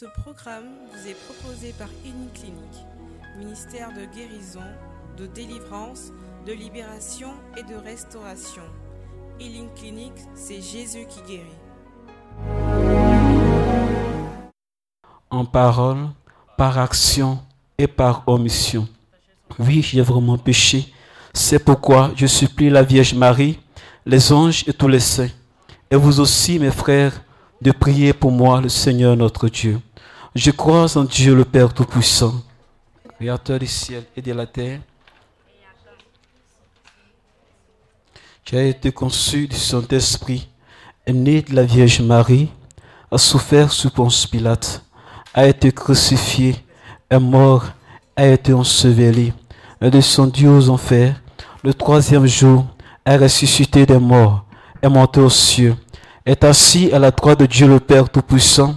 Ce programme vous est proposé par Clinique, ministère de guérison, de délivrance, de libération et de restauration. Healing Clinic, c'est Jésus qui guérit. En parole, par action et par omission. Oui, j'ai vraiment péché. C'est pourquoi je supplie la Vierge Marie, les anges et tous les saints, et vous aussi, mes frères, de prier pour moi, le Seigneur notre Dieu. Je crois en Dieu le Père Tout-Puissant, Créateur du ciel et de la terre, qui a été conçu du Saint-Esprit, né de la Vierge Marie, a souffert sous Ponce Pilate, a été crucifié, est mort, a été enseveli, est descendu aux enfers, le troisième jour, est ressuscité des morts, est monté aux cieux, est assis à la droite de Dieu le Père Tout-Puissant,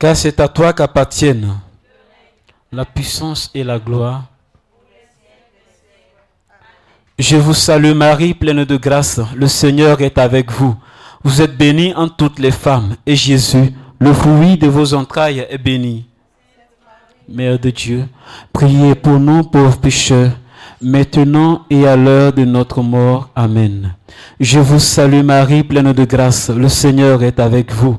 Car c'est à toi qu'appartiennent la puissance et la gloire. Je vous salue Marie, pleine de grâce, le Seigneur est avec vous. Vous êtes bénie en toutes les femmes, et Jésus, le fruit de vos entrailles, est béni. Mère de Dieu, priez pour nous pauvres pécheurs, maintenant et à l'heure de notre mort. Amen. Je vous salue Marie, pleine de grâce, le Seigneur est avec vous.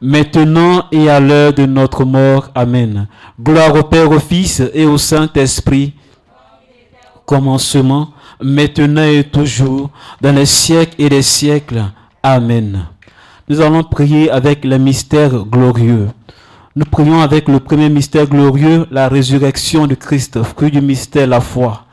maintenant et à l'heure de notre mort. Amen. Gloire au Père, au Fils et au Saint-Esprit, commencement, maintenant et toujours, dans les siècles et les siècles. Amen. Nous allons prier avec le mystère glorieux. Nous prions avec le premier mystère glorieux, la résurrection de Christ, fruit du mystère, la foi.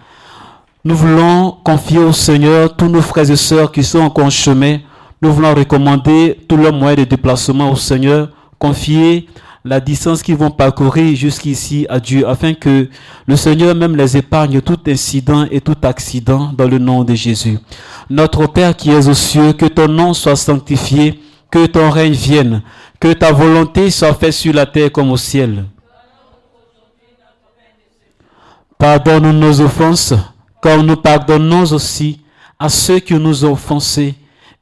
Nous voulons confier au Seigneur tous nos frères et sœurs qui sont en chemin nous voulons recommander tous leurs moyens de déplacement au Seigneur, confier la distance qu'ils vont parcourir jusqu'ici à Dieu, afin que le Seigneur même les épargne tout incident et tout accident dans le nom de Jésus. Notre Père qui es aux cieux, que ton nom soit sanctifié, que ton règne vienne, que ta volonté soit faite sur la terre comme au ciel. Pardonne nos offenses, comme nous pardonnons aussi à ceux qui nous ont offensés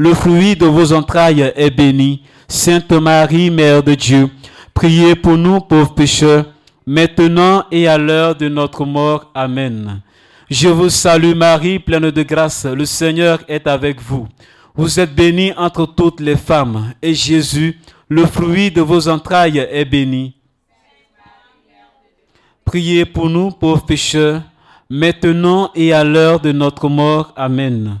le fruit de vos entrailles est béni. Sainte Marie, Mère de Dieu, priez pour nous pauvres pécheurs, maintenant et à l'heure de notre mort. Amen. Je vous salue Marie, pleine de grâce, le Seigneur est avec vous. Vous êtes bénie entre toutes les femmes, et Jésus, le fruit de vos entrailles, est béni. Priez pour nous, pauvres pécheurs, maintenant et à l'heure de notre mort. Amen.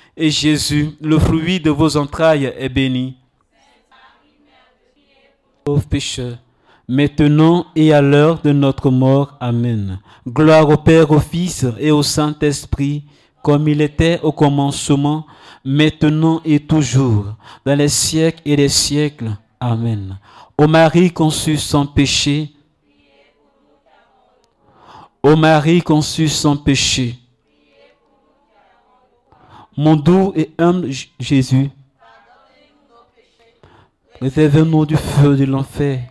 et Jésus, le fruit de vos entrailles, est béni. Pauvres pécheurs, maintenant et à l'heure de notre mort. Amen. Gloire au Père, au Fils et au Saint-Esprit, comme il était au commencement, maintenant et toujours, dans les siècles et les siècles. Amen. Ô Marie conçue sans péché, ô Marie conçue sans péché, mon doux et humble Jésus, réservez-nous du feu de l'enfer,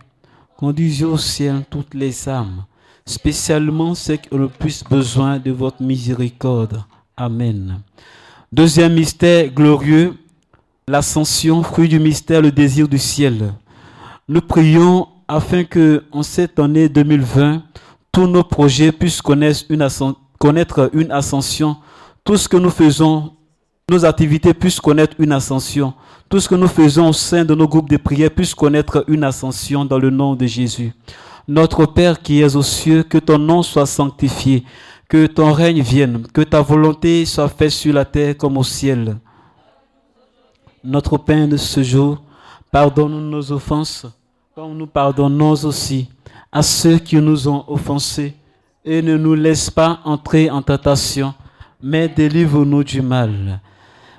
conduisez au ciel toutes les âmes, spécialement ceux qui ont le plus besoin de votre miséricorde. Amen. Deuxième mystère glorieux, l'ascension, fruit du mystère, le désir du ciel. Nous prions afin que, en cette année 2020, tous nos projets puissent connaître une ascension. Tout ce que nous faisons, nos activités puissent connaître une ascension. Tout ce que nous faisons au sein de nos groupes de prière puisse connaître une ascension dans le nom de Jésus. Notre Père qui es aux cieux, que ton nom soit sanctifié, que ton règne vienne, que ta volonté soit faite sur la terre comme au ciel. Notre pain de ce jour, pardonne-nous nos offenses, comme nous pardonnons aussi à ceux qui nous ont offensés, et ne nous laisse pas entrer en tentation, mais délivre-nous du mal.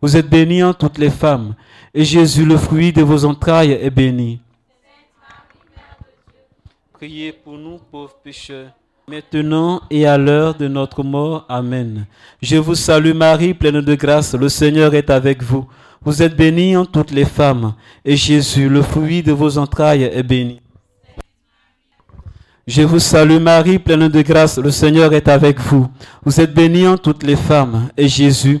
Vous êtes bénie en toutes les femmes, et Jésus, le fruit de vos entrailles, est béni. Priez pour nous pauvres pécheurs, maintenant et à l'heure de notre mort. Amen. Je vous salue Marie, pleine de grâce, le Seigneur est avec vous. Vous êtes bénie en toutes les femmes, et Jésus, le fruit de vos entrailles, est béni. Je vous salue Marie, pleine de grâce, le Seigneur est avec vous. Vous êtes bénie en toutes les femmes, et Jésus,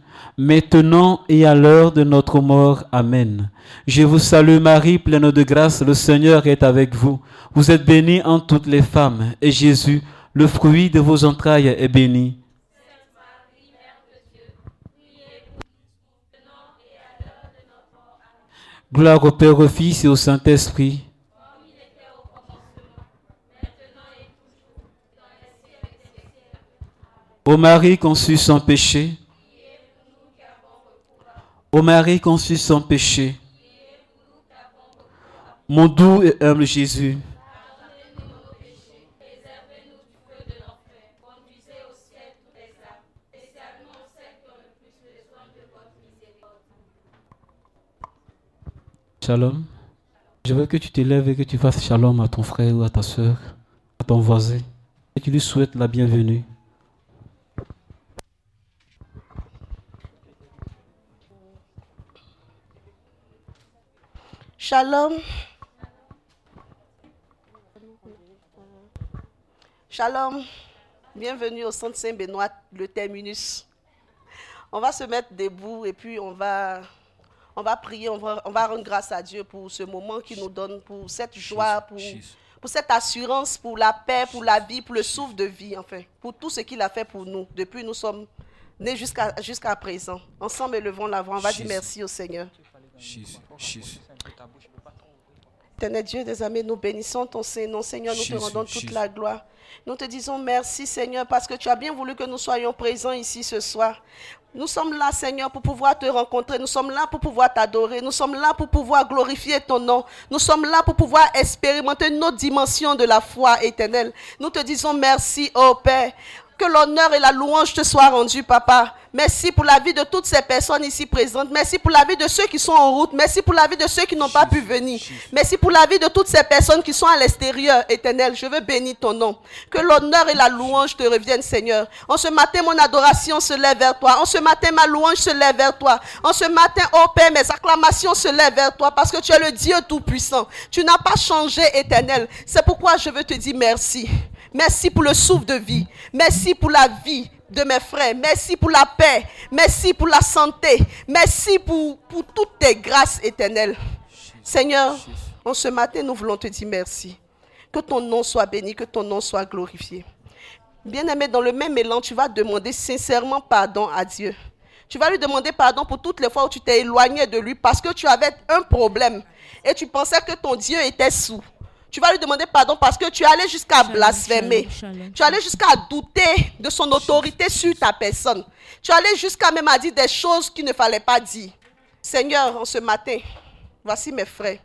maintenant et à l'heure de notre mort. Amen. Je vous salue Marie, pleine de grâce, le Seigneur est avec vous. Vous êtes bénie en toutes les femmes, et Jésus, le fruit de vos entrailles, est béni. Gloire au Père, au Fils et au Saint-Esprit. Ô Marie conçue sans péché, Ô Marie conçue sans péché, mon doux et humble Jésus, Shalom. Je veux que tu t'élèves et que tu fasses shalom à ton frère ou à ta soeur, à ton voisin, et tu lui souhaites la bienvenue. Shalom. Shalom. Bienvenue au Centre Saint-Benoît, le terminus. On va se mettre debout et puis on va on va prier, on va, rendre grâce à Dieu pour ce moment qu'il nous donne, pour cette joie, pour, pour cette assurance, pour la paix, pour la vie, pour le souffle de vie, enfin, pour tout ce qu'il a fait pour nous depuis nous sommes nés jusqu'à jusqu'à présent. Ensemble, élevons la voix. On va dire merci au Seigneur. Éternel Dieu des amis, nous bénissons ton Seigneur. Seigneur, nous te rendons toute la gloire. Nous te disons merci, Seigneur, parce que tu as bien voulu que nous soyons présents ici ce soir. Nous sommes là, Seigneur, pour pouvoir te rencontrer. Nous sommes là pour pouvoir t'adorer. Nous sommes là pour pouvoir glorifier ton nom. Nous sommes là pour pouvoir expérimenter notre dimension de la foi éternelle. Nous te disons merci, ô Père. Que l'honneur et la louange te soient rendus, Papa. Merci pour la vie de toutes ces personnes ici présentes. Merci pour la vie de ceux qui sont en route. Merci pour la vie de ceux qui n'ont pas pu venir. Merci pour la vie de toutes ces personnes qui sont à l'extérieur, éternel. Je veux bénir ton nom. Que l'honneur et la louange te reviennent, Seigneur. En ce matin, mon adoration se lève vers toi. En ce matin, ma louange se lève vers toi. En ce matin, oh Père, mes acclamations se lèvent vers toi parce que tu es le Dieu Tout-Puissant. Tu n'as pas changé, éternel. C'est pourquoi je veux te dire merci. Merci pour le souffle de vie. Merci pour la vie de mes frères. Merci pour la paix. Merci pour la santé. Merci pour, toutes tes grâces éternelles. Seigneur, en ce matin, nous voulons te dire merci. Que ton nom soit béni, que ton nom soit glorifié. Bien-aimé, dans le même élan, tu vas demander sincèrement pardon à Dieu. Tu vas lui demander pardon pour toutes les fois où tu t'es éloigné de lui parce que tu avais un problème et tu pensais que ton Dieu était sous. Tu vas lui demander pardon parce que tu es allé jusqu'à blasphémer. Tu es allé jusqu'à douter de son autorité sur ta personne. Tu es allé jusqu'à même à dire des choses qu'il ne fallait pas dire. Seigneur, en ce matin, voici mes frères.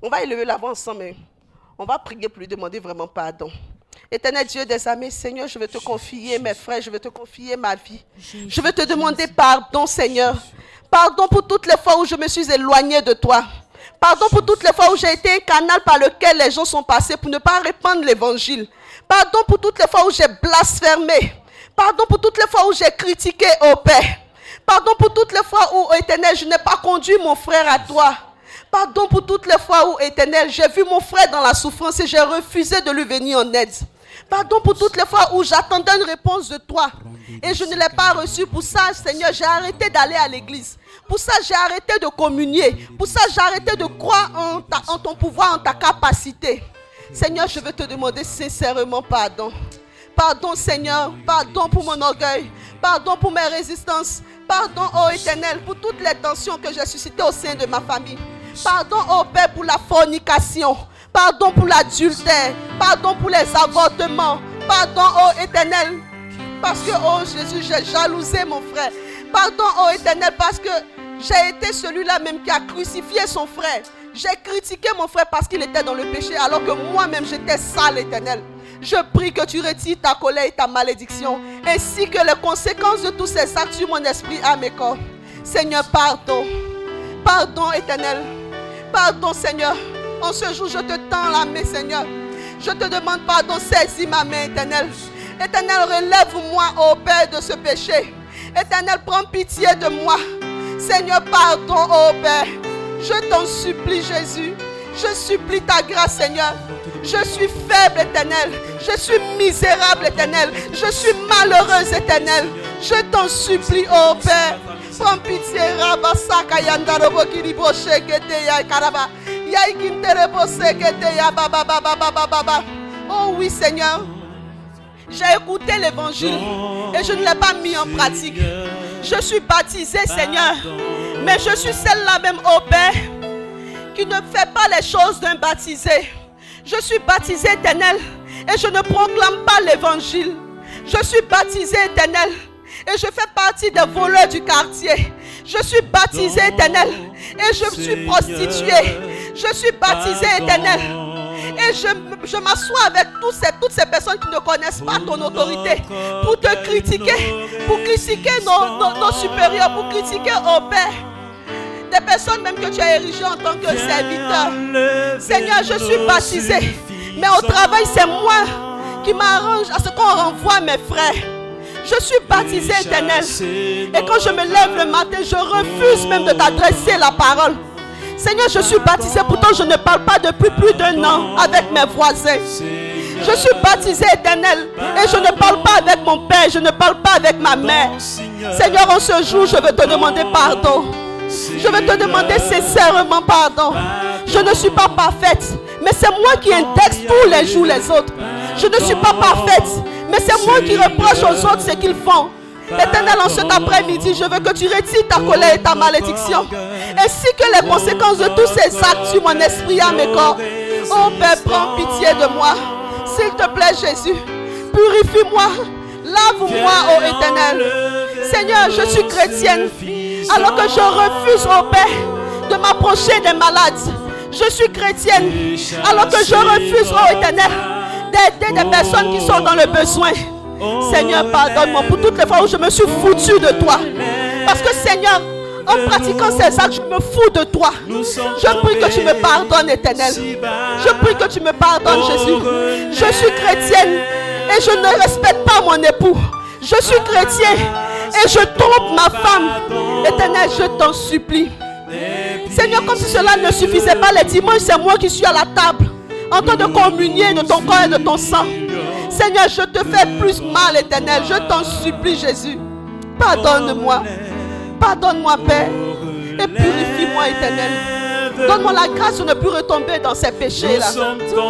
On va élever la voix ensemble. On va prier pour lui demander vraiment pardon. Éternel Dieu des amis, Seigneur, je vais te confier mes frères, je vais te confier ma vie. Je vais te demander pardon, Seigneur. Pardon pour toutes les fois où je me suis éloigné de toi. Pardon pour toutes les fois où j'ai été un canal par lequel les gens sont passés pour ne pas répandre l'évangile. Pardon pour toutes les fois où j'ai blasphémé. Pardon pour toutes les fois où j'ai critiqué au Père. Pardon pour toutes les fois où, éternel, je n'ai pas conduit mon frère à toi. Pardon pour toutes les fois où, éternel, j'ai vu mon frère dans la souffrance et j'ai refusé de lui venir en aide. Pardon pour toutes les fois où j'attendais une réponse de toi et je ne l'ai pas reçue. Pour ça, Seigneur, j'ai arrêté d'aller à l'église. Pour ça, j'ai arrêté de communier. Pour ça, j'ai arrêté de croire en, ton pouvoir, en ta capacité. Seigneur, je veux te demander sincèrement pardon. Pardon, Seigneur. Pardon pour mon orgueil. Pardon pour mes résistances. Pardon, ô Éternel, pour toutes les tensions que j'ai suscitées au sein de ma famille. Pardon, ô Père, pour la fornication. Pardon pour l'adultère. Pardon pour les avortements. Pardon, ô Éternel. Parce que, oh Jésus, j'ai jalousé mon frère. Pardon, ô Éternel, parce que j'ai été celui-là même qui a crucifié son frère. J'ai critiqué mon frère parce qu'il était dans le péché alors que moi-même j'étais sale, éternel. Je prie que tu retires ta colère et ta malédiction, ainsi que les conséquences de tous ces actes sur mon esprit à mes corps. Seigneur, pardon. Pardon, éternel. Pardon, Seigneur. En ce jour, je te tends la main, Seigneur. Je te demande pardon, saisis ma main, éternel. Éternel, relève-moi, ô Père, de ce péché. Éternel, prends pitié de moi. Seigneur, pardon, oh Père. Je t'en supplie, Jésus. Je supplie ta grâce, Seigneur. Je suis faible, éternel. Je suis misérable, éternel. Je suis malheureuse, éternel. Je t'en supplie, oh Père. Prends pitié. Oh oui, Seigneur. J'ai écouté l'évangile et je ne l'ai pas mis en pratique. Je suis baptisé, Seigneur. Mais je suis celle-là même, au Père, qui ne fait pas les choses d'un baptisé. Je suis baptisé éternel et je ne proclame pas l'évangile. Je suis baptisé éternel et je fais partie des voleurs du quartier. Je suis baptisé éternel et je suis prostituée. Je suis baptisé éternel et je, m'assois avec tous ces, toutes ces personnes qui ne connaissent pas ton autorité pour te critiquer, pour critiquer nos, supérieurs, pour critiquer au Père. Des personnes même que tu as érigées en tant que serviteur. Seigneur, je suis baptisé. Mais au travail, c'est moi qui m'arrange à ce qu'on renvoie mes frères. Je suis baptisé éternel. Et quand je me lève le matin, je refuse même de t'adresser la parole. Seigneur, je suis baptisé, pourtant je ne parle pas depuis plus d'un an avec mes voisins. Je suis baptisé éternel et je ne parle pas avec mon père, je ne parle pas avec ma mère. Seigneur, en ce jour, je veux te demander pardon. Je veux te demander sincèrement pardon. Je ne suis pas parfaite, mais c'est moi qui indexe tous les jours les autres. Je ne suis pas parfaite, mais c'est moi qui reproche aux autres ce qu'ils font. Éternel, en cet après-midi, je veux que tu retires ta colère et ta malédiction, ainsi que les conséquences de tous ces actes sur mon esprit et mes corps. Oh Père, prends pitié de moi. S'il te plaît, Jésus, purifie-moi. Lave-moi, ô Éternel. Seigneur, je suis chrétienne. Alors que je refuse, ô Père, de m'approcher des malades. Je suis chrétienne. Alors que je refuse, ô Éternel, d'aider des personnes qui sont dans le besoin. Seigneur, pardonne-moi pour toutes les fois où je me suis foutu de toi. Parce que Seigneur, en pratiquant ces actes, je me fous de toi. Je prie que tu me pardonnes, éternel. Je prie que tu me pardonnes, Jésus. Je suis chrétienne et je ne respecte pas mon époux. Je suis chrétien et je trompe ma femme. Éternel, je t'en supplie. Seigneur, comme si cela ne suffisait pas, les dimanches, c'est moi qui suis à la table en train de communier de ton corps et de ton sang. Seigneur, je te fais plus mal, éternel. Je t'en supplie, Jésus. Pardonne-moi. Pardonne-moi, Père. Et purifie-moi, éternel. Donne-moi la grâce de ne plus retomber dans ces péchés-là.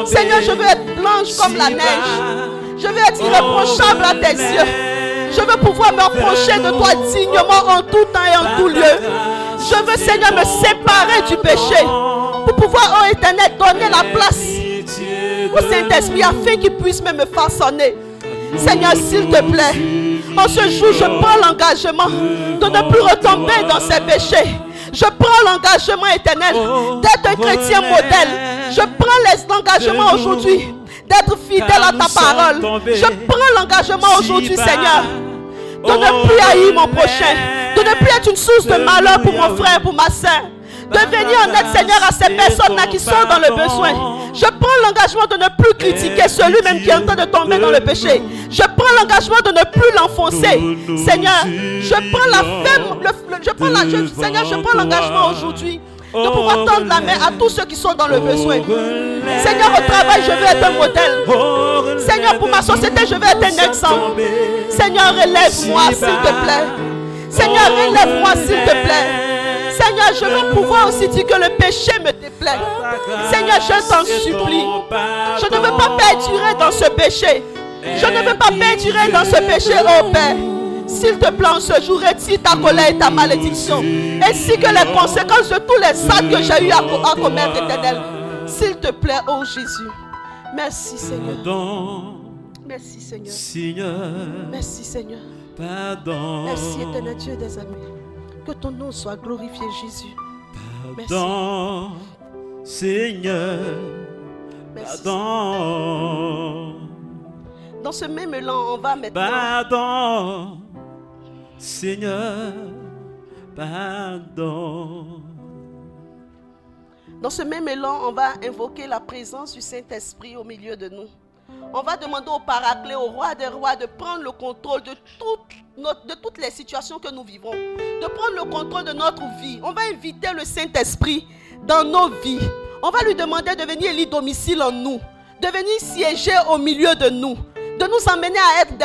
Seigneur, je veux être blanche comme la neige. Je veux être irréprochable à tes yeux. Je veux pouvoir me rapprocher de toi dignement en tout temps et en tout lieu. Je veux, Seigneur, me séparer du péché pour pouvoir, oh éternel, donner la place au Saint-Esprit afin qu'il puisse me façonner. Seigneur, s'il te plaît, en ce jour, je prends l'engagement de ne plus retomber dans ces péchés. Je prends l'engagement éternel d'être un chrétien modèle. Je prends l'engagement aujourd'hui d'être fidèle à ta parole. Je prends l'engagement aujourd'hui, Seigneur, de ne plus haïr mon prochain, de ne plus être une source de malheur pour mon frère, pour ma soeur de venir en aide, Seigneur, à ces personnes-là qui sont dans le besoin. Je prends l'engagement de ne plus critiquer celui-même qui est en train de tomber dans le péché. Je prends l'engagement de ne plus l'enfoncer. Seigneur, je prends la ferme, je prends la, Seigneur, je prends l'engagement aujourd'hui de pouvoir tendre la main à tous ceux qui sont dans le besoin. Seigneur, au travail, je veux être un modèle. Seigneur, pour ma société, je veux être un exemple. Seigneur, relève-moi, s'il te plaît. Seigneur, relève-moi, s'il te plaît. Seigneur, je veux pouvoir aussi dire que le péché me déplaît. Seigneur, je t'en supplie. Je ne veux pas perdurer dans ce péché. Je ne veux pas perdurer dans ce péché, oh Père. S'il te plaît, en ce jour, retire ta colère et ta malédiction, ainsi que les conséquences de tous les actes que j'ai eu à, commettre, éternel. S'il te plaît, oh Jésus. Merci, Seigneur. Merci, Seigneur. Merci, Seigneur. Merci, éternel Dieu des amis. Que ton nom soit glorifié, Jésus. Pardon, Seigneur. Pardon. Dans ce même élan, on va maintenant. Pardon, Seigneur. Pardon. Dans ce même élan, on va invoquer la présence du Saint-Esprit au milieu de nous. On va demander au paraclet, au roi des rois, de prendre le contrôle de, toutes les situations que nous vivons, de prendre le contrôle de notre vie. On va inviter le Saint-Esprit dans nos vies. On va lui demander de venir élire domicile en nous, de venir siéger au milieu de nous, de nous emmener à être des,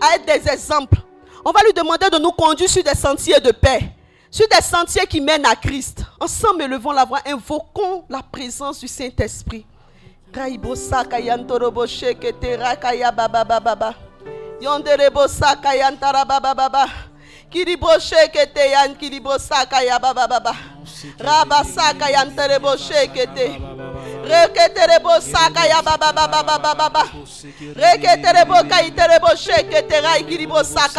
à être des exemples. On va lui demander de nous conduire sur des sentiers de paix, sur des sentiers qui mènent à Christ. Ensemble, élevons la voix, invoquons la présence du Saint-Esprit. Raibosaka yantorobo shekete rakaya baba baba baba. Yonderebo saka baba baba. Kiribo shekete yan kiribo ya baba baba. Raba saka ya baba baba baba baba. Reketerebo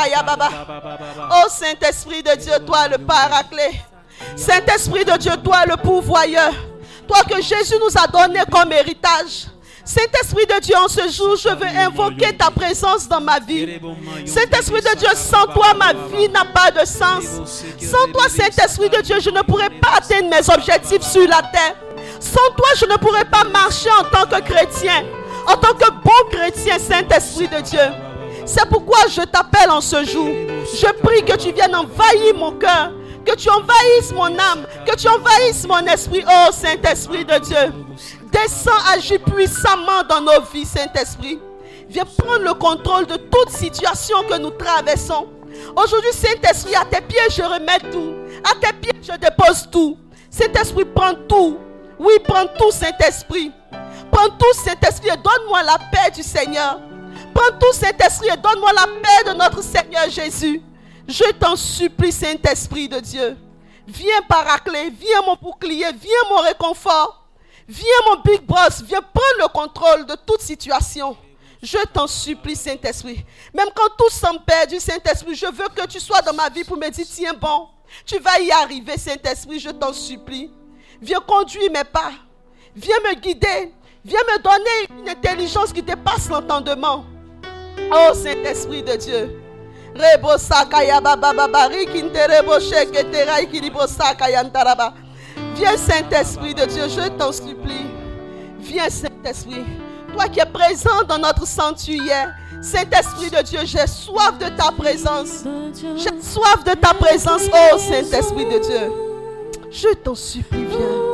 ya baba. Oh Saint-Esprit de Dieu, toi le paraclet. Saint-Esprit de Dieu, toi le pourvoyeur. Toi que Jésus nous a donné comme héritage. Saint-Esprit de Dieu, en ce jour, je veux invoquer ta présence dans ma vie. Saint-Esprit de Dieu, sans toi, ma vie n'a pas de sens. Sans toi, Saint-Esprit de Dieu, je ne pourrais pas atteindre mes objectifs sur la terre. Sans toi, je ne pourrais pas marcher en tant que chrétien, en tant que bon chrétien, Saint-Esprit de Dieu. C'est pourquoi je t'appelle en ce jour. Je prie que tu viennes envahir mon cœur, que tu envahisses mon âme, que tu envahisses mon esprit, oh Saint-Esprit de Dieu. Descends, agis puissamment dans nos vies, Saint-Esprit. Viens prendre le contrôle de toute situation que nous traversons. Aujourd'hui, Saint-Esprit, à tes pieds, je remets tout. À tes pieds, je dépose tout. Saint-Esprit, prends tout. Oui, prends tout, Saint-Esprit. Prends tout, Saint-Esprit, et donne-moi la paix du Seigneur. Prends tout, Saint-Esprit, et donne-moi la paix de notre Seigneur Jésus. Je t'en supplie, Saint-Esprit de Dieu. Viens paracler, viens mon bouclier, viens mon réconfort. Viens mon big boss, viens prendre le contrôle de toute situation. Je t'en supplie, Saint-Esprit. Même quand tout semble perdu, Saint-Esprit, je veux que tu sois dans ma vie pour me dire, tiens bon, tu vas y arriver, Saint-Esprit, je t'en supplie. Viens conduire mes pas. Viens me guider. Viens me donner une intelligence qui dépasse l'entendement. Oh Saint-Esprit de Dieu. Viens Saint-Esprit de Dieu, je t'en supplie. Viens Saint-Esprit. Toi qui es présent dans notre sanctuaire. Saint-Esprit de Dieu, j'ai soif de ta présence. J'ai soif de ta présence, oh Saint-Esprit de Dieu. Je t'en supplie, viens.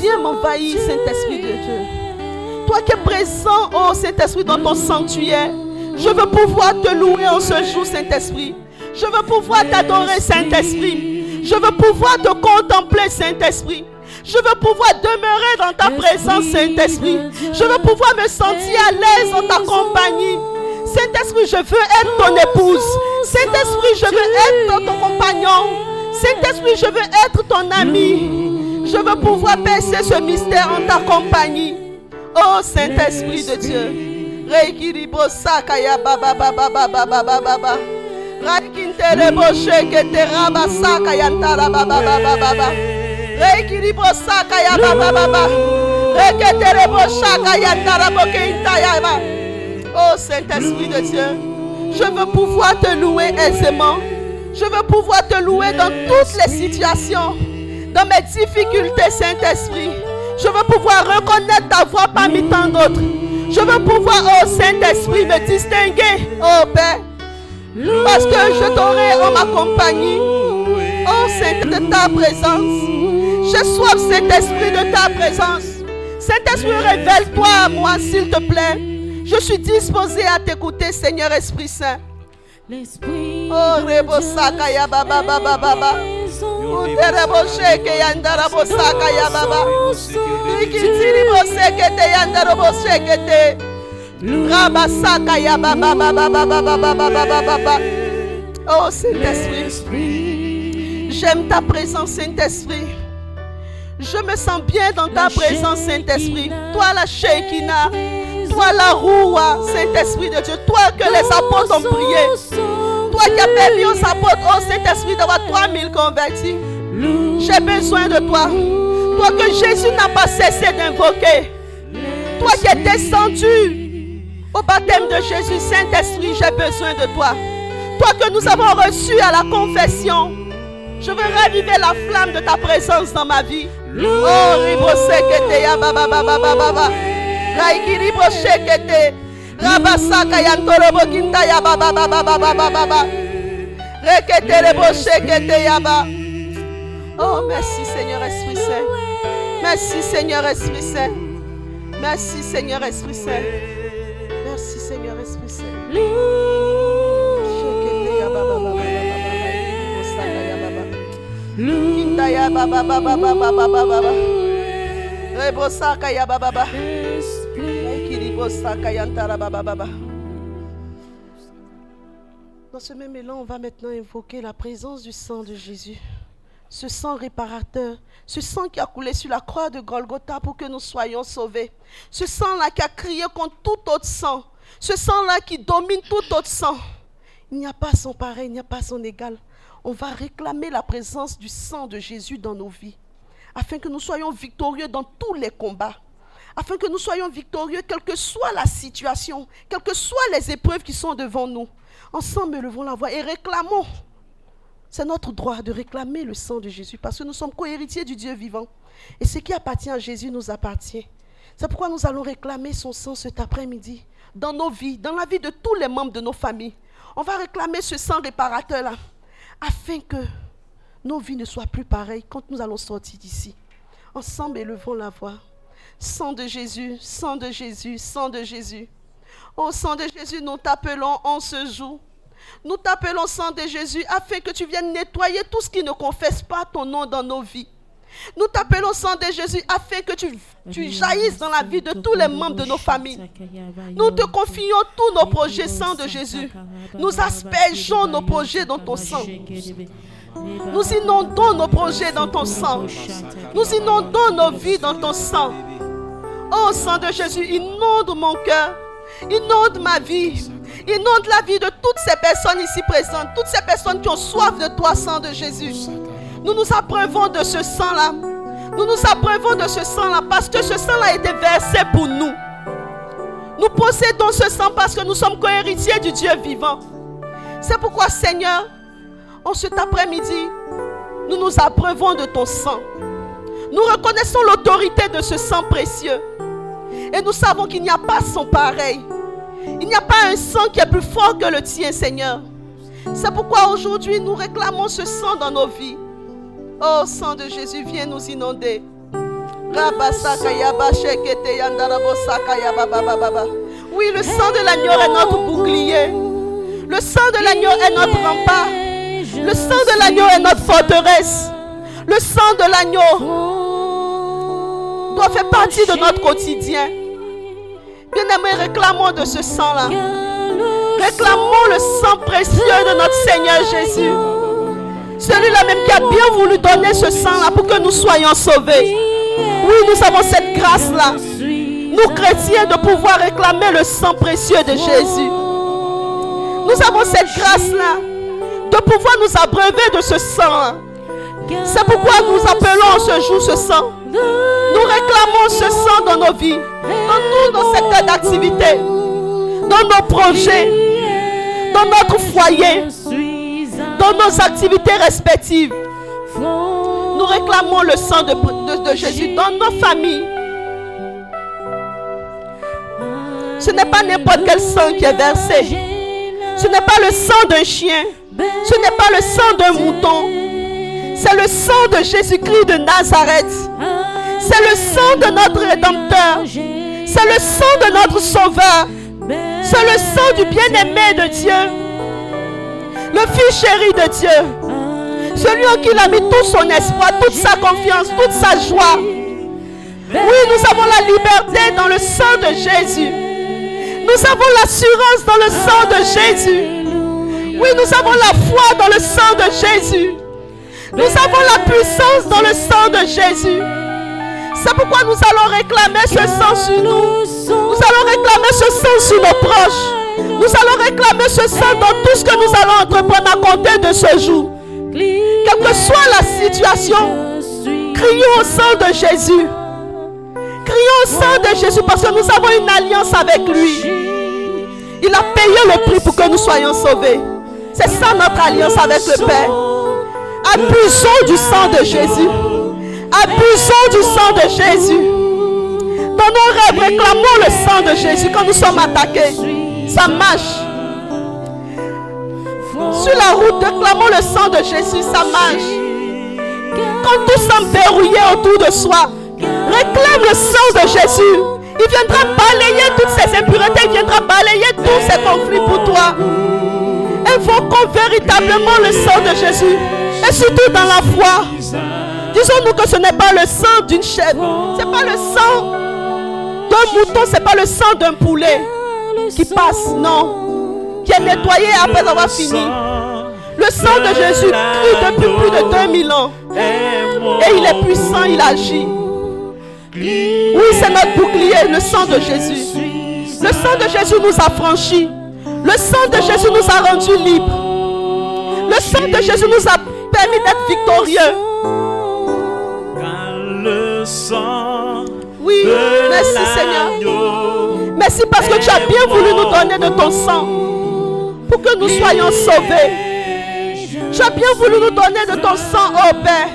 Viens m'envahir, Saint-Esprit de Dieu. Toi qui es présent, oh Saint-Esprit, dans ton sanctuaire. Je veux pouvoir te louer en ce jour, Saint-Esprit. Je veux pouvoir t'adorer, Saint-Esprit. Je veux pouvoir te contempler, Saint-Esprit. Je veux pouvoir demeurer dans ta présence, Saint-Esprit. Je veux pouvoir me sentir à l'aise dans ta compagnie. Saint-Esprit, je veux être ton épouse. Saint-Esprit, je veux être ton compagnon. Saint-Esprit, je veux être ton ami. Je veux pouvoir percer ce mystère en ta compagnie. Oh Saint-Esprit de Dieu. Reikiribo sakaya baba baba baba baba baba. Baba baba baba. Baba baba. Reketerebo shakaya ntara bokintaya ba. Oh Saint-Esprit de Dieu. Je veux pouvoir te louer aisément. Je veux pouvoir te louer dans toutes les situations, dans mes difficultés, Saint-Esprit. Je veux pouvoir reconnaître ta voix parmi tant d'autres. Je veux pouvoir, oh Saint-Esprit, me distinguer, oh Père. Parce que je t'aurai en ma compagnie. Oh Saint de ta présence. J'ai soif, Saint-Esprit, de ta présence. Saint-Esprit, révèle-toi à moi, s'il te plaît. Je suis disposé à t'écouter, Seigneur Esprit Saint. Oh, rebo saka ya baba baba baba. Ya baba. Ya baba baba baba baba baba baba. Oh Saint-Esprit, j'aime ta présence Saint-Esprit. Je me sens bien dans ta présence Saint-Esprit. Toi la Shekinah toi la roue, Saint-Esprit de Dieu, toi que les apôtres ont prié, toi qui as permis aux apôtres, oh Saint-Esprit, d'avoir 3000 convertis. J'ai besoin de toi. Toi que Jésus n'a pas cessé d'invoquer. Toi qui es descendu au baptême de Jésus, Saint-Esprit, j'ai besoin de toi. Toi que nous avons reçu à la confession. Je veux raviver la flamme de ta présence dans ma vie. Oh, Baba Baba. Rabasaka yantorobo kinta ya baba baba baba baba. Rekete le boshekete yaba. Oh, merci Seigneur Esprit Saint. Merci Seigneur Esprit Saint. Merci Seigneur Esprit Saint. Merci Seigneur Esprit Saint. Shekete ya baba baba baba. Kinta ya baba baba baba baba baba Dans ce même élan, on va maintenant invoquer la présence du sang de Jésus. Ce sang réparateur, ce sang qui a coulé sur la croix de Golgotha pour que nous soyons sauvés. Ce sang-là qui a crié contre tout autre sang. Ce sang-là qui domine tout autre sang. Il n'y a pas son pareil, il n'y a pas son égal. On va réclamer la présence du sang de Jésus dans nos vies, afin que nous soyons victorieux dans tous les combats, afin que nous soyons victorieux quelle que soit la situation, quelles que soient les épreuves qui sont devant nous. Ensemble, levons la voix et réclamons. C'est notre droit de réclamer le sang de Jésus parce que nous sommes co-héritiers du Dieu vivant. Et ce qui appartient à Jésus nous appartient. C'est pourquoi nous allons réclamer son sang cet après-midi, dans nos vies, dans la vie de tous les membres de nos familles. On va réclamer ce sang réparateur-là, afin que nos vies ne soient plus pareilles quand nous allons sortir d'ici. Ensemble, élevons la voix. Sang de Jésus, sang de Jésus, sang de Jésus. Au sang de Jésus, nous t'appelons en ce jour. Nous t'appelons sang de Jésus afin que tu viennes nettoyer tout ce qui ne confesse pas ton nom dans nos vies. Nous t'appelons sang de Jésus afin que tu, tu jaillisses dans la vie de tous les membres de nos familles. Nous te confions tous nos projets, sang de Jésus. Nous aspergeons nos projets dans ton sang. Nous inondons nos projets dans ton sang. Nous inondons nos vies dans ton sang. Oh sang de Jésus, inonde mon cœur. Inonde ma vie. Inonde la vie de toutes ces personnes ici présentes. Toutes ces personnes qui ont soif de toi, sang de Jésus. Nous nous appreuvons de ce sang-là. Nous nous appreuvons de ce sang-là parce que ce sang-là a été versé pour nous. Nous possédons ce sang parce que nous sommes co-héritiers du Dieu vivant. C'est pourquoi, Seigneur, en cet après-midi, nous nous appreuvons de ton sang. Nous reconnaissons l'autorité de ce sang précieux. Et nous savons qu'il n'y a pas son pareil. Il n'y a pas un sang qui est plus fort que le tien, Seigneur. C'est pourquoi aujourd'hui nous réclamons ce sang dans nos vies. Oh, sang de Jésus, viens nous inonder. Oui, le sang de l'agneau est notre bouclier. Le sang de l'agneau est notre rempart. Le sang de l'agneau est notre forteresse. Le sang de l'agneau doit faire partie de notre quotidien. Bien-aimés, réclamons de ce sang-là. Réclamons le sang précieux de notre Seigneur Jésus. Celui-là même qui a bien voulu donner ce sang-là pour que nous soyons sauvés. Oui, nous avons cette grâce-là. Nous chrétiens de pouvoir réclamer le sang précieux de Jésus. Nous avons cette grâce-là de pouvoir nous abreuver de ce sang. C'est pourquoi nous appelons ce jour ce sang. Nous réclamons ce sang dans nos vies, dans nos secteurs d'activité, dans nos projets, dans notre foyer, dans nos activités respectives. Nous réclamons le sang de, de- de Jésus dans nos familles. Ce n'est pas n'importe quel sang qui est versé. Ce n'est pas le sang d'un chien. Ce n'est pas le sang d'un mouton. C'est le sang de Jésus-Christ de Nazareth. C'est le sang de notre Rédempteur. C'est le sang de notre Sauveur. C'est le sang du bien-aimé de Dieu. Le Fils chéri de Dieu. Celui en qui il a mis tout son espoir, toute sa confiance, toute sa joie. Oui, nous avons la liberté dans le sang de Jésus. Nous avons l'assurance dans le sang de Jésus. Oui, nous avons la foi dans le sang de Jésus. Nous avons la puissance dans le sang de Jésus. C'est pourquoi nous allons réclamer ce sang sur nous. Nous allons réclamer ce sang sur nos proches. Nous allons réclamer ce sang dans tout ce que nous allons entreprendre à compter de ce jour. Quelle que soit la situation, crions au sang de Jésus. Crions au sang de Jésus parce que nous avons une alliance avec lui. Il a payé le prix pour que nous soyons sauvés. C'est ça notre alliance avec le Père. Abusons du sang de Jésus. Abusons du sang de Jésus. Dans nos rêves, réclamons le sang de Jésus quand nous sommes attaqués. Ça marche. Sur la route, réclamons le sang de Jésus. Ça marche. Quand tout semble verrouillé autour de soi, réclame le sang de Jésus. Il viendra balayer toutes ces impuretés. Il viendra balayer tous ces conflits pour toi. Invoquons véritablement le sang de Jésus. Et surtout dans la foi. Disons-nous que ce n'est pas le sang d'une chèvre. Ce n'est pas le sang d'un mouton. Ce n'est pas le sang d'un poulet qui passe. Non. Qui est nettoyé après avoir fini. Le sang de Jésus crie depuis plus de 2000 ans. Et il est puissant, il agit. Oui, c'est notre bouclier, le sang de Jésus. Le sang de Jésus nous a franchis. Le sang de Jésus nous a rendus libres. Le sang de Jésus nous a permis d'être victorieux. Le sang Oui, merci Seigneur. Merci parce que tu as bien voulu nous donner de ton sang pour que nous soyons sauvés. Tu as bien voulu nous donner de ton sang, oh Père,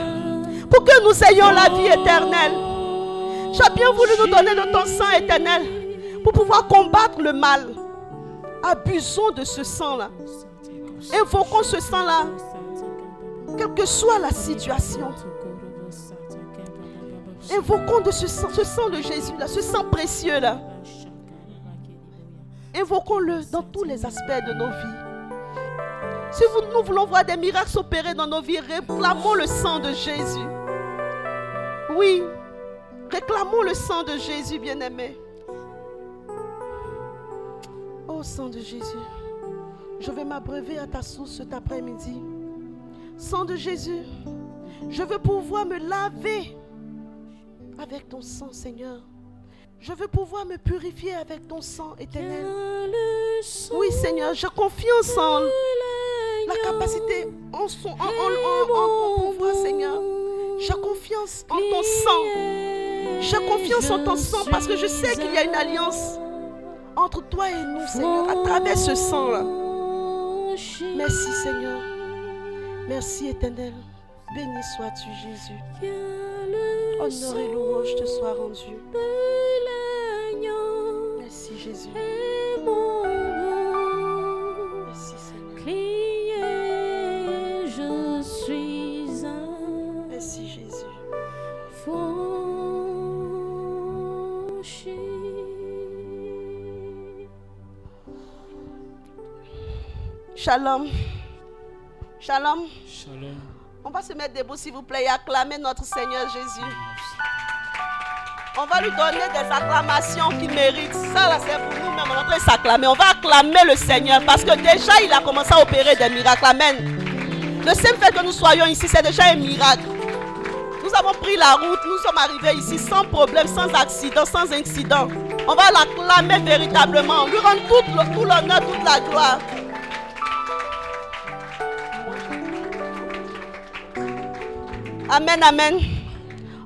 pour que nous ayons la vie éternelle. Tu as bien voulu nous donner de ton sang éternel pour pouvoir combattre le mal. Abusons de ce sang-là. Invoquons ce sang-là, quelle que soit la situation. Invoquons de ce sang, de Jésus-là, ce sang précieux-là. Invoquons-le dans tous les aspects de nos vies. Si nous voulons voir des miracles s'opérer dans nos vies, réclamons le sang de Jésus. Oui, réclamons le sang de Jésus, bien-aimé. Oh sang de Jésus, je vais m'abreuver à ta source cet après-midi. Sang de Jésus, je veux pouvoir me laver avec ton sang, Seigneur. Je veux pouvoir me purifier avec ton sang éternel. Oui, Seigneur, j'ai confiance en la capacité en, en, en ton pouvoir, Seigneur. J'ai confiance en ton sang. J'ai confiance en ton sang parce que je sais qu'il y a une alliance entre toi et nous, Seigneur, à travers ce sang-là. Merci, Seigneur. Merci, éternel. Béni sois-tu, Jésus. Honneur et louange te soient rendus. Merci, Jésus. Merci, Seigneur. je suis un Merci, Jésus. Shalom. Shalom. Shalom. On va se mettre debout, s'il vous plaît, et acclamer notre Seigneur Jésus. On va lui donner des acclamations qu'il mérite. Ça, là, c'est pour nous-mêmes. On est en train de s'acclamer. On va acclamer le Seigneur parce que déjà, il a commencé à opérer des miracles. Amen. Le simple fait que nous soyons ici, c'est déjà un miracle. Nous avons pris la route, nous sommes arrivés ici sans problème, sans accident, sans incident. On va l'acclamer véritablement, lui rendre tout le- tout l'honneur, toute la gloire. Amen, amen.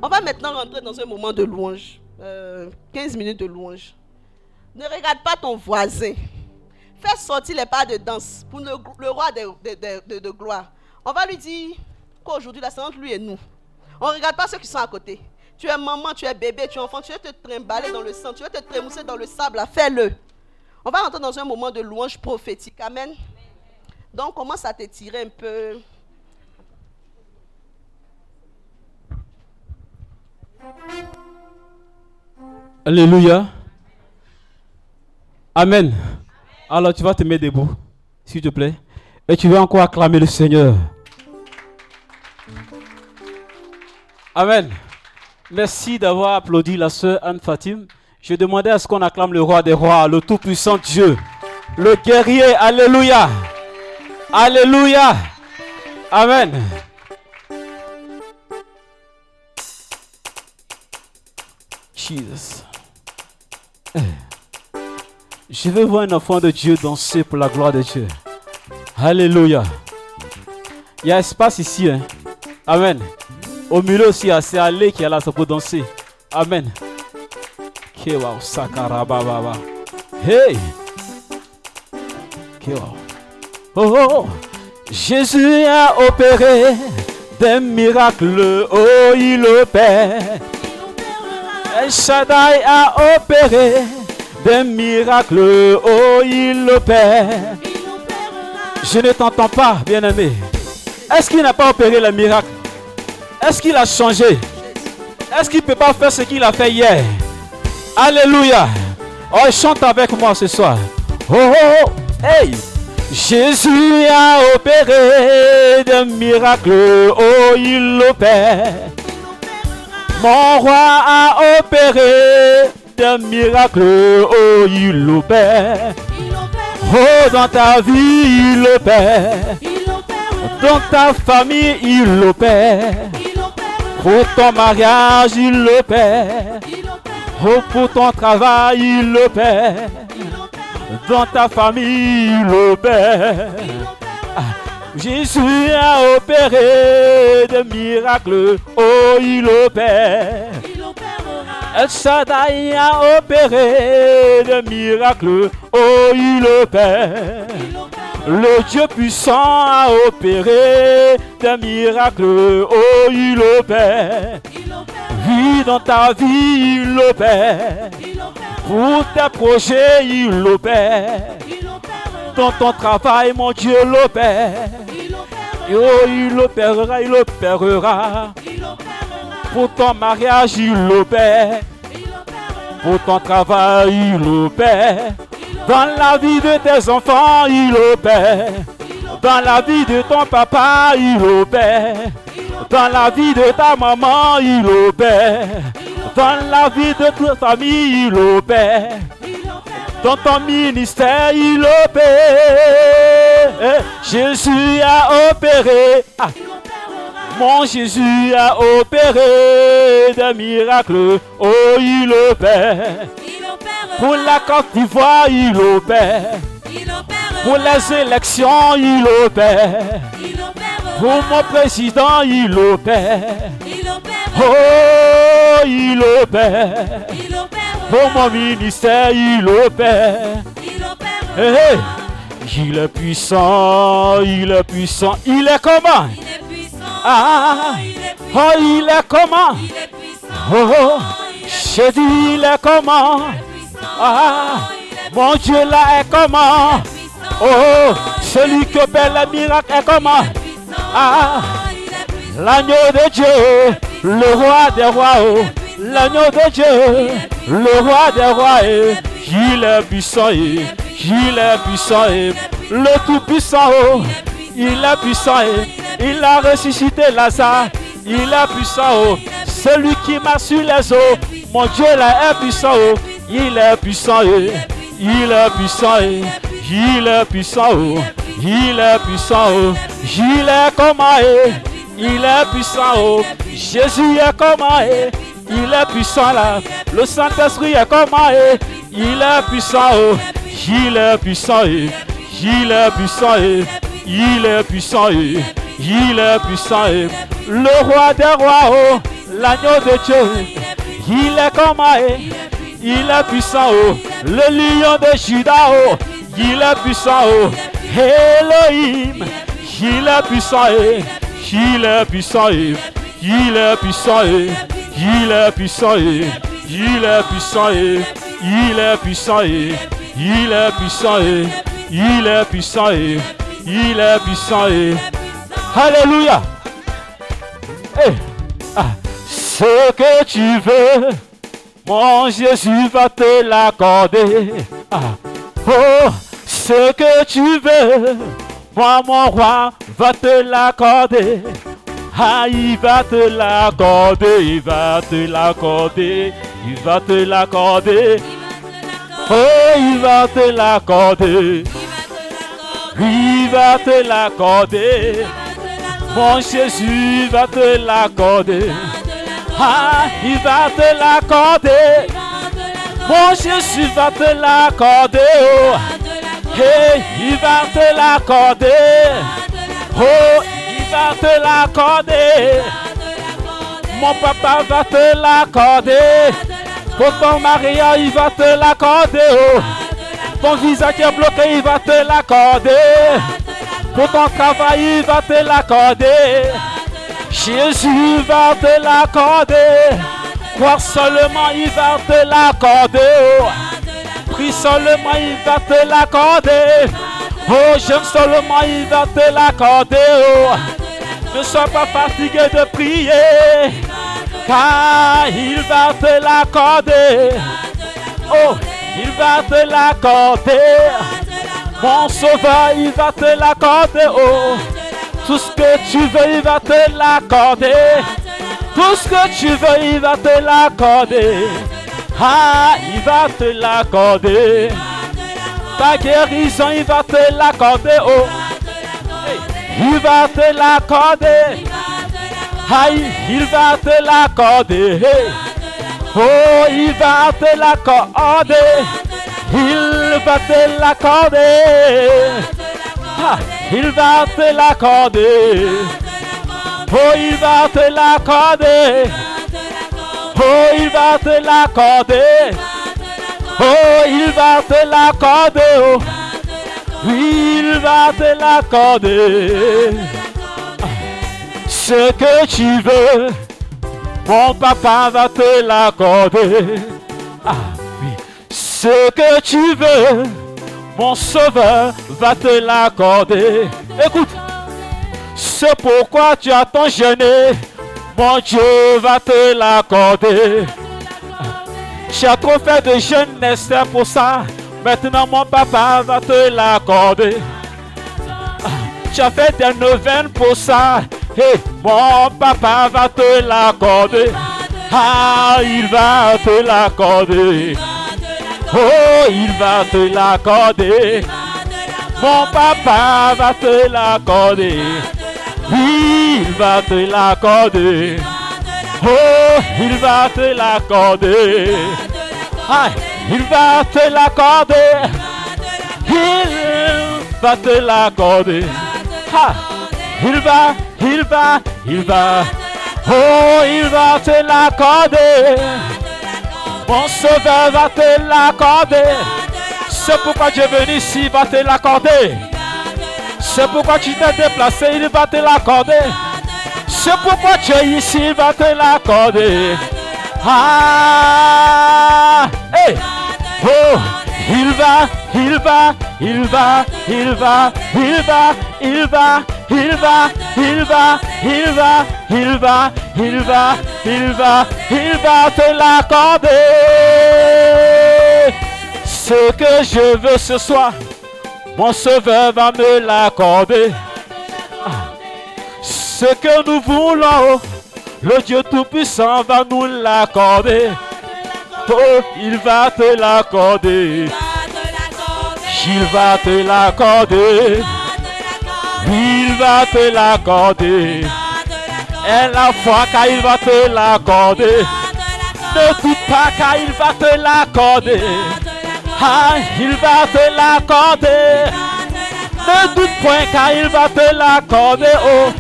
On va maintenant rentrer dans un moment de louange. Euh, 15 minutes de louange. Ne regarde pas ton voisin. Fais sortir les pas de danse pour le, roi de, gloire. On va lui dire qu'aujourd'hui, la entre lui et nous. On ne regarde pas ceux qui sont à côté. Tu es maman, tu es bébé, tu es enfant, tu veux te trimballer dans le sang, tu veux te trémousser dans le sable, fais-le. On va rentrer dans un moment de louange prophétique. Amen. Donc, commence à t'étirer un peu. Alléluia. Amen. Alors tu vas te mettre debout, s'il te plaît. Et tu vas encore acclamer le Seigneur. Amen. Merci d'avoir applaudi la sœur Anne Fatim. Je demandais à ce qu'on acclame le roi des rois, le tout-puissant Dieu, le guerrier. Alléluia. Alléluia. Amen. Je veux voir un enfant de Dieu danser pour la gloire de Dieu. Alléluia. Il y a espace ici. hein. Amen. Au milieu aussi, a- c'est Allé qui est là, ça peut danser. Amen. Kewa sakarabababa. Hey. Kewa. Oh, oh, oh. Jésus a opéré des miracles. Oh, il opère. El Shaddai a opéré des miracles, oh il opère. Je ne t'entends pas, bien-aimé. Est-ce qu'il n'a pas opéré le miracle? Est-ce qu'il a changé? Est-ce qu'il ne peut pas faire ce qu'il a fait hier? Alléluia. Oh, chante avec moi ce soir. Oh, oh, oh. Hey. Jésus a opéré des miracles, oh il opère. Mon roi a opéré des miracles, oh il opère. Oh dans ta vie il opère. Dans ta famille il opère. Pour ton mariage il opère. Oh pour ton travail il opère. Dans ta famille il opère. Ah, Jésus a opéré des miracles, oh il opère. El Shaddai a opéré des miracles, oh il opère. Le Dieu puissant a opéré des miracles, oh il opère. Oui, dans ta vie il opère. Pour tes projets il opère. Ton travail mon Dieu l'opère. Oh, il opérera, il opérera. Pour ton mariage, il opère. Pour ton travail, il opère. Dans la vie de tes enfants, il opère. Dans la vie de ton papa, il opère. Dans la vie de ta maman, il opère. Dans la vie de toute famille, il opère. Dans ton ministère, il opère. Jésus a opéré. Ah. Mon Jésus a opéré des miracles. Oh, il opère. Pour la Côte d'Ivoire, il opère. Pour les élections, il opère. Pour mon président, il opère. Oh, il opère. Pour mon ministère, il opère. Hey, hey. Il est puissant, il est puissant. Il est comment? Ah, oh, il est comment? Oh, oh. je dis, il est comment? Ah, mon Dieu là est comment? Oh, celui qui opère les miracles est comment Ah, l'agneau de Dieu, le roi des rois, oh, l'agneau de Dieu, le roi des rois, eh, il est puissant, eh, il est puissant, eh, le tout puissant, oh, il est puissant, il a ressuscité Lazare, il est puissant, oh, celui qui m'a sur les eaux, mon Dieu là est puissant, oh, il est puissant, il est puissant, il est puissant, oh, il est puissant, il est comment, eh, il est puissant, Jésus est comment, eh, il est puissant là, le Saint-Esprit est comment, eh, il est puissant, oh, il est puissant, il est puissant, il est puissant, il est puissant, le roi des rois, oh, l'agneau de Dieu, il est comment, eh, il est puissant, oh, le lion de Judas, il est puissant. Elohim, il est puissant, eh. il est puissant, eh. il est puissant, eh. il est puissant, il est puissant, il est puissant, il est puissant, il est puissant, il est puissant. Alléluia. Ah, ce que tu veux, mon Jésus va te l'accorder. Ah. Oh ce que tu veux, moi mon roi va te l'accorder. Ah, il va te l'accorder, il va te l'accorder, il va te l'accorder. Oh, il va te l'accorder, il va te l'accorder. Mon Jésus va te l'accorder. Ah, il va te l'accorder. Mon Jésus va te l'accorder. Oh. Il va te l'accorder. Oh, il va te l'accorder. Mon papa va te l'accorder. Pour ton mariage, il va te l'accorder. Oh. Ton visa qui est bloqué, il va te l'accorder. Pour ton travail, il va te l'accorder. Jésus va te l'accorder. Crois seulement, il va te l'accorder. Oh. Prie seulement, il va te l'accorder. Oh, j'aime seulement, il va te l'accorder. Oh. Ne sois pas fatigué de prier, car il va te l'accorder. Oh, il va te l'accorder. Mon sauveur, il va te l'accorder. Oh, tout ce que tu veux, il va te l'accorder. Tout ce que tu veux, il va te l'accorder. Ah, il va te l'accorder. Ta guérison, il va te l'accorder. Oh, il va te l'accorder. Aïe, il va te l'accorder. Oh, il va te l'accorder. Il va te l'accorder. Ah, il va te l'accorder. Oh, il va te l'accorder. Oh, il va te l'accorder. Oh, il va te l'accorder. Oh. Oui, il va te l'accorder. Ce que tu veux, mon papa va te l'accorder. Ah oui, ce que tu veux, mon sauveur va te l'accorder. Écoute, c'est pourquoi tu as ton jeûné, mon Dieu va te l'accorder. As trop fait de jeûne, n'est-ce pour ça? Maintenant, mon papa va te l'accorder. As fait des neuvaines pour ça. Et mon papa va te l'accorder. Ah, il va te l'accorder. Oh, il va te l'accorder. Mon papa va te l'accorder. Il va te l'accorder. Oh, il va te l'accorder. Il va te l'accorder. Il va te l'accorder. Il va, il va, il va. Oh, il va te l'accorder. Mon sauveur va te l'accorder. C'est pourquoi tu es venu ici, va te l'accorder. C'est pourquoi tu t'es déplacé, il va te l'accorder. C'est pourquoi tu es ici, il va te l'accorder. Ah, hey, oh, il va, il va, il va, il va, il va, il va, il va, il va, il va, il va, il va, il va, il va te l'accorder. Ce que je veux ce soir, mon sauveur va me l'accorder. Ce que nous voulons, le Dieu Tout-Puissant va nous l'accorder. Oh, il va te l'accorder. Il va te l'accorder. Il va te l'accorder. Et la foi car il va te l'accorder. Ne doute pas car il va te l'accorder. Ah, il va te l'accorder. Ne doute point car il va te l'accorder. Oh,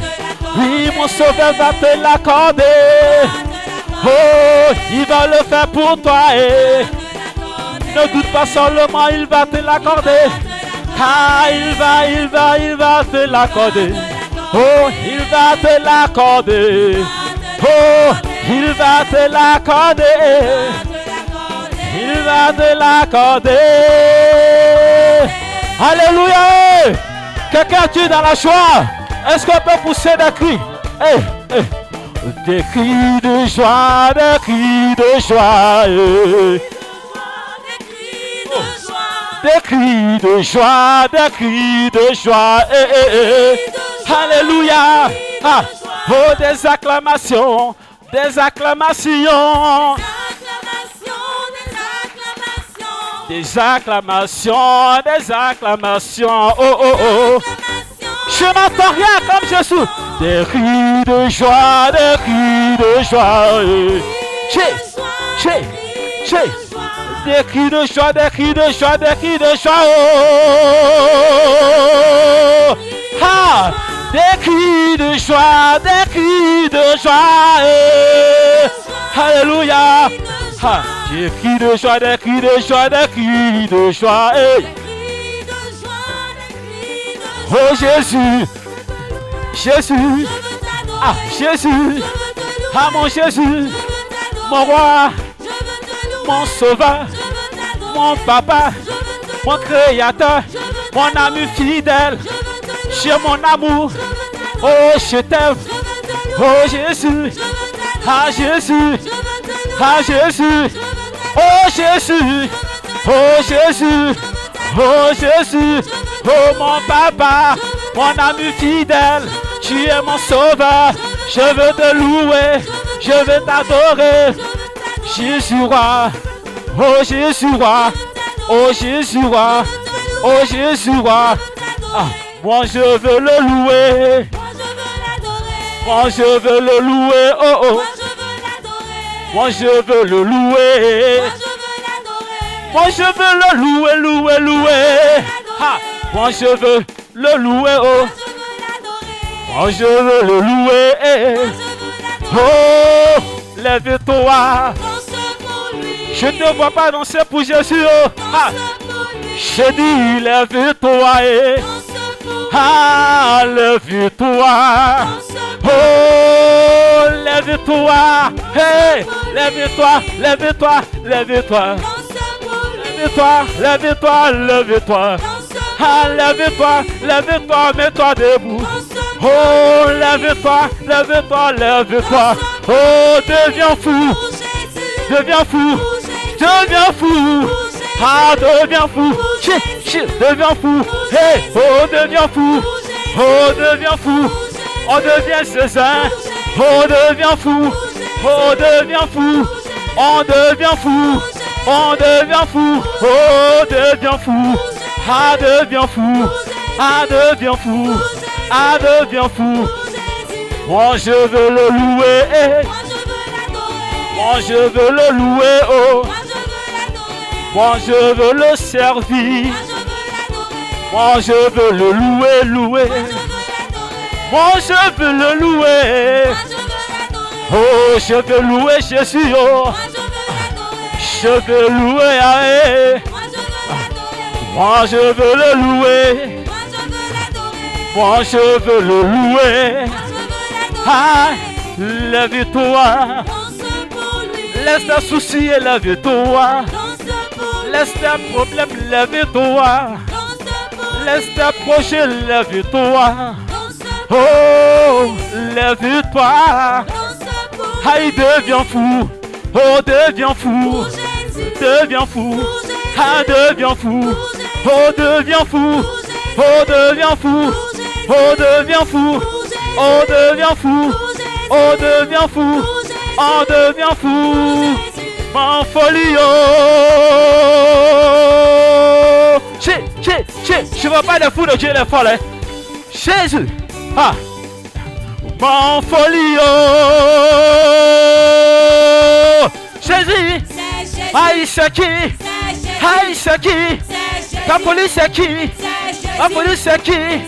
oui, mon sauveur va te l'accorder. Oh, il va le faire pour toi. Et ne doute pas seulement, il va te l'accorder. Ah, il va, il va, il va te l'accorder. Oh, il va te l'accorder. Oh, il va te l'accorder. Il va te l'accorder. Alléluia. Quelqu'un tu dans la joie? Est-ce qu'on peut pousser des cris? Eh, eh. Des cris de joie, des cris de joie. eh. Des cris de joie, des cris de joie. Alléluia. Ah. Oh, des acclamations, des acclamations. Des acclamations, des acclamations. Oh, oh, oh. Je n'entends rien comme Jésus. Des cris de joie, des cris de joie. Des cris de joie, des cris de joie, des cris de joie. Ah, des cris de joie, des cris de joie. Alléluia. Ha J'ai cris de joie, des cris de joie, des cris de joie. Hey. Oh Jésus, Jésus, ah Jésus, ah mon Jésus, mon roi, mon sauveur, mon papa, mon créateur, mon ami fidèle, j'ai mon amour, oh je t'aime, oh Jésus. Ah Jésus, ah Jésus, oh Jésus, oh Jésus, oh Jésus, oh mon papa, mon ami fidèle, tu es mon sauveur, je veux te louer, je veux t'adorer, Jésus roi, oh Jésus roi, oh Jésus roi, oh Jésus roi, ah, moi je veux le louer, moi je veux le louer, oh oh, Moi je veux l'adorer. moi je veux le louer. Moi je veux l'adorer. Moi je veux le louer, louer, louer. Moi je veux le louer, oh. Moi je veux l'adorer. Moi je veux le louer. Moi je veux l'adorer. Oh, lève-toi. Je ne vois pas danser pour Jésus, oh. Lui. Je dis, lève-toi. Ah, lève-toi. Oh, lève-toi. Hey, lève-toi, lève-toi, lève-toi. Lève-toi, lève-toi, lève-toi. Ah, lève-toi, lève-toi, mets-toi debout. Oh, lève-toi, lève-toi, lève-toi. Oh, deviens fou, deviens fou, deviens fou. Ah, deviens fou, deviens fou. Hey, oh, deviens fou, oh, deviens fou. On devient César, on devient fou, on devient fou, on devient fou, on devient fou, oh, devient fou. Ah, deviens fou, ah, deviens fou, ah, deviens fou. Moi je veux le louer, moi je veux le louer, oh, moi je veux le servir. Moi je veux le louer, louer. Moi je veux le louer. Oh, je veux louer Jésus. Oh. Je veux louer Aé. Moi je veux le louer. Moi je veux le louer. Ah, lève-toi. Laisse ta souci et lève-toi. Laisse ta problème, lève-toi. Laisse t'approcher, lève-toi. Oh, lève-toi. Aïe, deviens fou. Oh, deviens fou. Deviens fou. Ah, deviens fou. Oh, deviens fou. Oh, deviens fou. Oh, deviens fou. Oh, deviens fou. Oh, deviens fou. Oh, deviens fou. Manfolio Che, che, che, je vois pas o foule de la folle Jésus. Ah. Manfolio Jésus. Ah isso aqui Ah isso aqui A polícia aqui A polícia aqui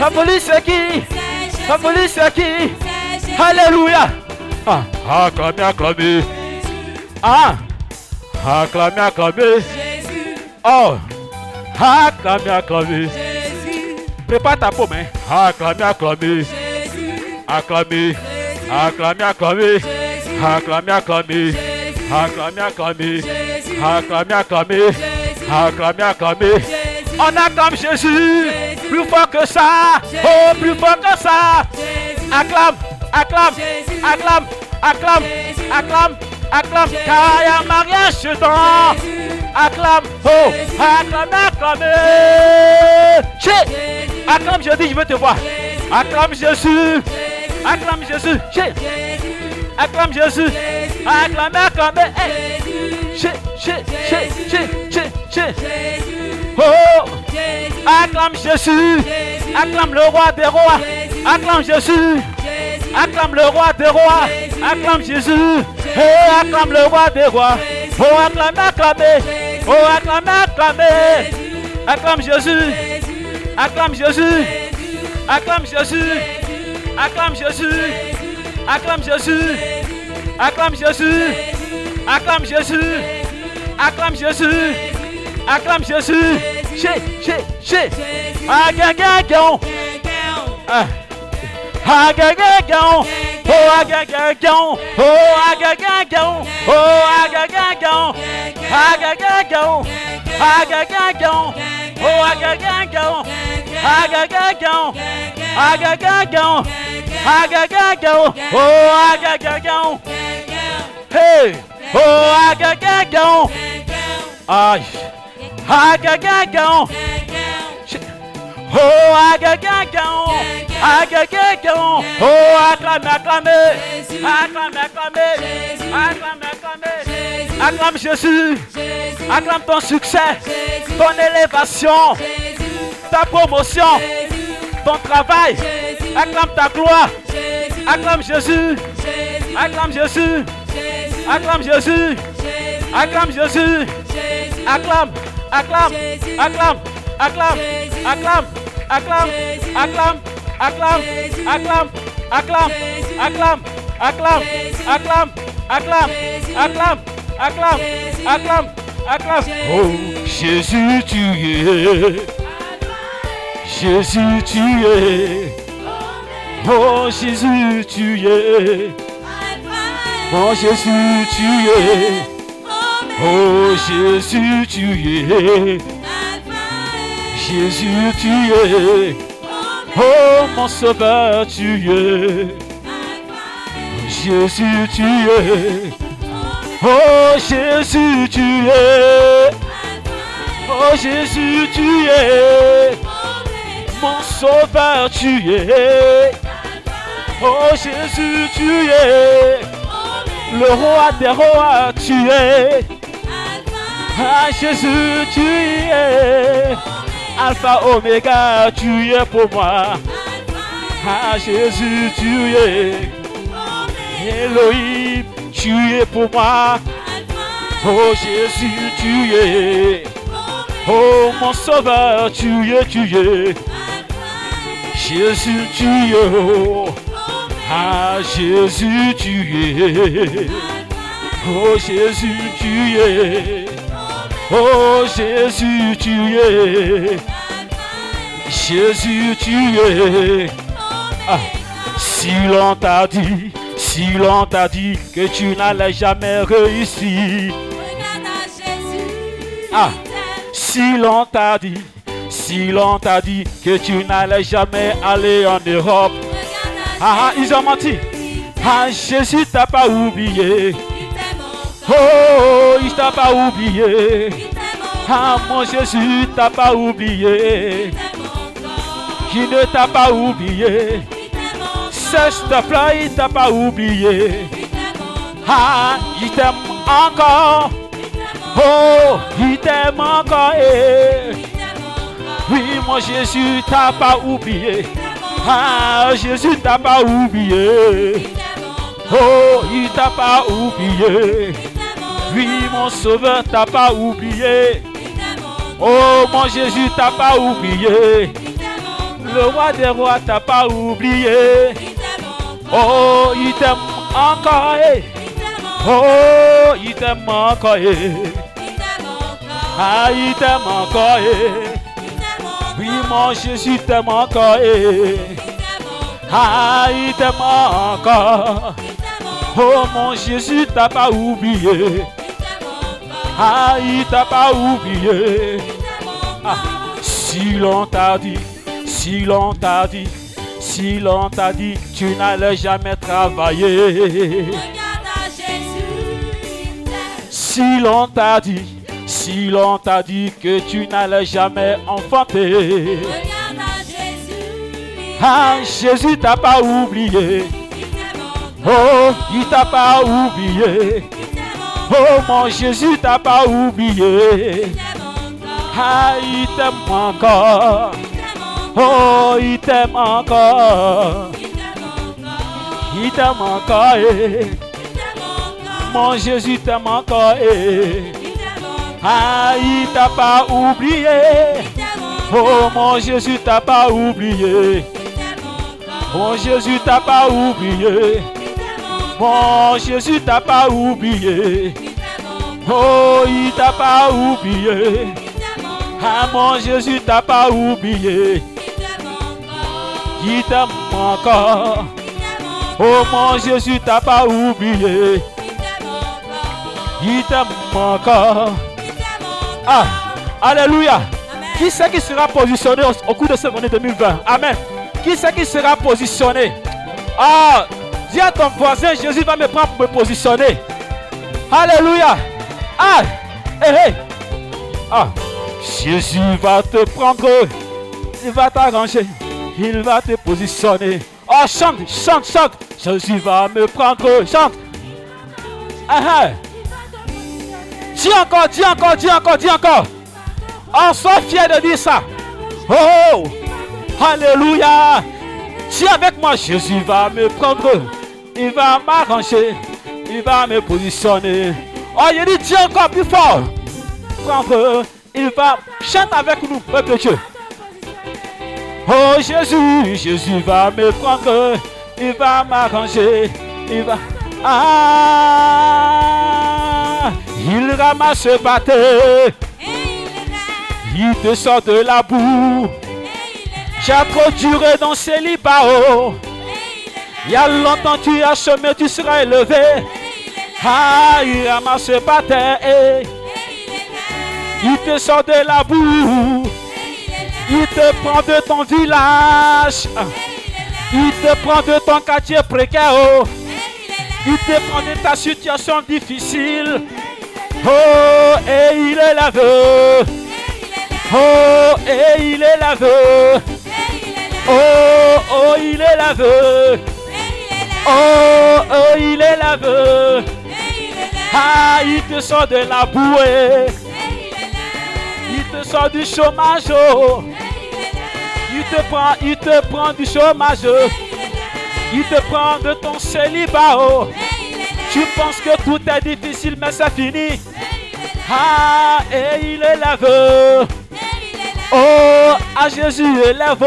La polisi aqui! police polícia aqui! Aleluia! Ah, acclamez, acclamez! Ah! Acclamez, acclamez! Ah, oh! Ah, acclamez, acclamez! Prépare ta paume, hein? Acclamez, acclamez! Acclamez! Acclamez, acclamez! Acclamez, acclamez! Acclamez, acclamez! Acclamez, acclamez! Acclamez, acclamez! Jésus. On acclame Jésus. Jésus. Plus fort que ça. Oh, plus fort que ça. Jésus. Acclame, acclame, Jésus. acclame, acclame, Jésus. acclame, acclame, Jésus. car il y a mariage. Jésus. Acclame, oh, Jésus. acclame, acclame. Jésus. acclame, je dis, je veux te voir. Jésus. Acclame Jésus, Jésus. acclame Jésus, Jésus. acclame Jésus, Jésus. acclame, acclame. Jésus. che, che, Jésus. Oh, acclame Jésus, acclame le roi des rois, acclame Jésus. Acclame le roi des rois. Acclame Jésus. Hey, acclame le roi des rois. Oh, acclame, acclame. Oh, acclame, acclame. Acclame Jésus. Acclame Jésus. Acclame Jésus. Acclame Jésus. Acclame Jésus. Acclame Jésus. Acclame Jésus. Acclame Jésus. Acclame Jésus. Jésus, Jésus. Agagagon. Ah. Agagagon. Oh agagagon. Oh agagagon. Oh agagagon. Agagagon. Agagagon. Oh agagagon. Agagagon. Agagagon. Agagagon. Oh agagagon. Hey. Oh agagagon. Ai agagagão. Oh, agagagão, agagagão, oh, acclame, acclame, acclame, acclame, acclame, acclame, acclame Jésus, acclame ton succès, ton élévation, ta promotion, ton travail, acclame ta gloire, acclame Jésus, acclame Jésus, acclame Jésus, acclame Jésus, acclame, acclame, acclame, acclame, acclame, acclame, acclame, acclame, acclame, acclame, acclame, acclame, acclame, acclame, acclame, acclame, acclame, acclame. Oh, Jésus, tu es. Jésus, tu es. Oh, Jésus, tu es. Oh, Jésus, tu es. Oh, Jésus, tu es. Jésus, tu es. Oh, mon sauveur, tu es. Jésus, tu es. Oh, Jésus, tu es. Oh, Jésus, tu es. Mon sauveur, tu es. Oh, Jésus, tu es. Le roi des rois, tu es. Ah, Jésus, tu es. Alpha, Oméga, tu es pour moi. Ah, Jésus, tu es. Elohim, tu es pour moi. Oh, Jésus, tu es. Oh, mon sauveur, tu es, tu es. Jésus, tu es. Ah, Jésus, tu es. Oh, Jésus, tu es. Oh, Jésus, tu es. Jésus, tu es. Ah, si l'on t'a dit, si l'on t'a dit que tu n'allais jamais réussir. Ah, si l'on t'a dit, si l'on t'a dit que tu n'allais jamais aller en Europe. Ah, ah, ils ont menti. Ah, Jésus t'a pas oublié. Oh, il t'a pas oublié. Ah, mon Jésus t'a pas oublié. Il ne t'a pas oublié. Cesse de pleurer, il t'a pas oublié. Ah, il t'aime encore. Oh, il t'aime encore. eh. Oui, mon Jésus t'a pas oublié. Ah, Jésus t'a pas oublié. Oh, il t'a pas oublié. Oui, mon sauveur t'a pas oublié. Oh, mon Jésus t'a pas oublié. Le roi des rois t'a pas oublié. Oh, il t'aime encore. Oh, il t'aime encore. Ah, il t'aime encore. Oui, mon Jésus t'aime encore. Ah, il t'aime encore. Oh, mon Jésus t'a pas oublié. Ah, il t'a pas oublié. Ah, si l'on t'a dit, si l'on t'a dit, si l'on t'a dit, tu n'allais jamais travailler. Si l'on t'a dit, si l'on t'a dit que tu n'allais jamais enfanter. Ah, Jésus t'a pas oublié. Oh, il t'a pas oublié. Oh, mon Jésus t'a pas oublié. Ah, il t'aime encore. Oh, il t'aime encore. Il t'aime encore. eh. mon Jésus t'aime encore. eh. Ah, il t'a pas oublié. Oh, mon Jésus t'a pas oublié. Mon Jésus t'a pas oublié. Mon Jésus t'a pas oublié. Oh, il t'a pas oublié. Ah, mon Jésus t'a pas oublié. Il t'aime encore. Oh, mon Jésus t'a pas oublié. Il t'aime encore. Ah, Alléluia. Qui c'est qui sera positionné au, cours de cette année 2020 Amen. Qui c'est qui sera positionné? Ah, dis à ton voisin, Jésus va me prendre pour me positionner. Alléluia. Ah, hé, hé. Ah, Jésus va te prendre. Il va t'arranger. Il va te positionner. Oh, chante, chante, chante. Jésus va me prendre. Chante. Ah, ah. Dis encore, dis encore, dis encore, dis encore. On soit fier de dire ça. Oh, Alléluia. Dis avec moi, Jésus va me prendre. Il va m'arranger. Il va me positionner. Oh, il dit, dis encore plus fort. Prendre. Il va. Chante avec nous, peuple de Dieu. Oh Jésus, Jésus va me prendre, il va m'arranger, il va... Ah, il ramasse pâte. Il te sort de la boue. Tu dans ces libao. Il y a longtemps tu as semé, tu seras élevé. Ah, il ramasse pâte. Il te sort de la boue. Il te prend de ton village. Il te prend de ton quartier précaire. Il prend de ta situation difficile. Oh, et il est l'aveu. Oh, et il est l'aveu. Oh, oh, il est l'aveu. Oh, oh, il est l'aveu. Ah, il te sort de la bouée. Il te sort du chômage. Il te prend, il te prend du chômage. Il te prend de ton célibat. Oh. Tu penses que tout est difficile, mais c'est fini. Ah, et il est l'aveu. Oh, à Jésus élève.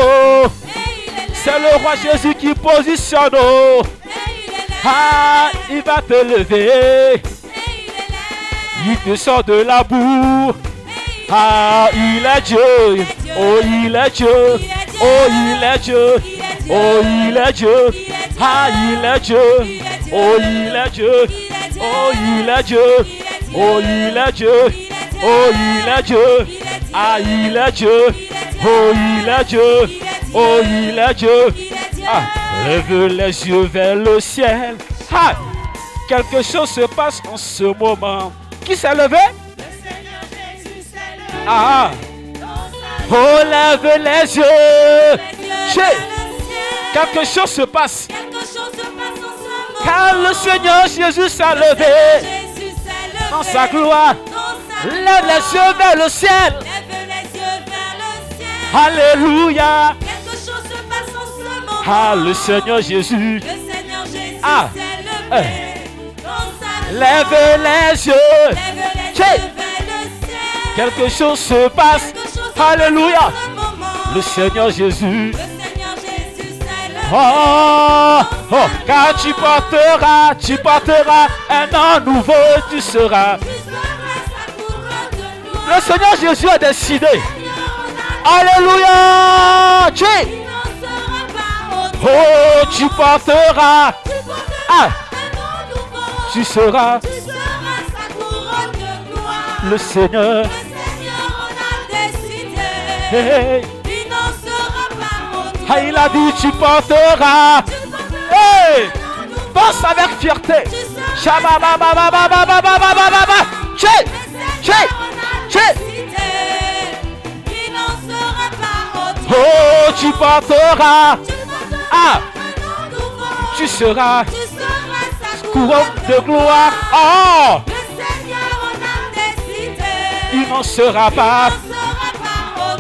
C'est le roi Jésus qui positionne. oh. Ah, il va te lever. Il te sort de la boue. Ah, il est Dieu. Oh, il est Dieu. Oh, il est Dieu. Oh, il est Dieu. Ah, il est Dieu. Oh, il est Dieu. Oh, il est Dieu. Oh, il est Dieu. Oh, il est Dieu. Ah, il est Dieu. Oh, il est Dieu. Oh, il est Dieu. Ah, lève les yeux vers le ciel. Ah, quelque chose se passe en ce moment. Qui s'est levé? Ah, oh, lève les yeux. Quelque chose se passe. Car le Seigneur Jésus s'est levé dans sa gloire. Lève les yeux vers le ciel. Alléluia. Quelque chose se passe en ce moment. Ah, le Seigneur Jésus. Ah. sa Lève les yeux. Lève les yeux. Quelque chose se passe. Alléluia. Le Seigneur Jésus. Oh, oh, oh. car tu porteras, tu porteras un an nouveau, tu seras. Le Seigneur Jésus a décidé. Alléluia. Tu Oh, tu porteras. Ah, tu seras le Seigneur. Le Seigneur a décidé. Il n'en sera pas mon ah, il a dit, tu porteras. Pense avec fierté. Tu Oh, tu porteras. Ah, tu seras. Tu sa couronne de gloire il n'en sera pas.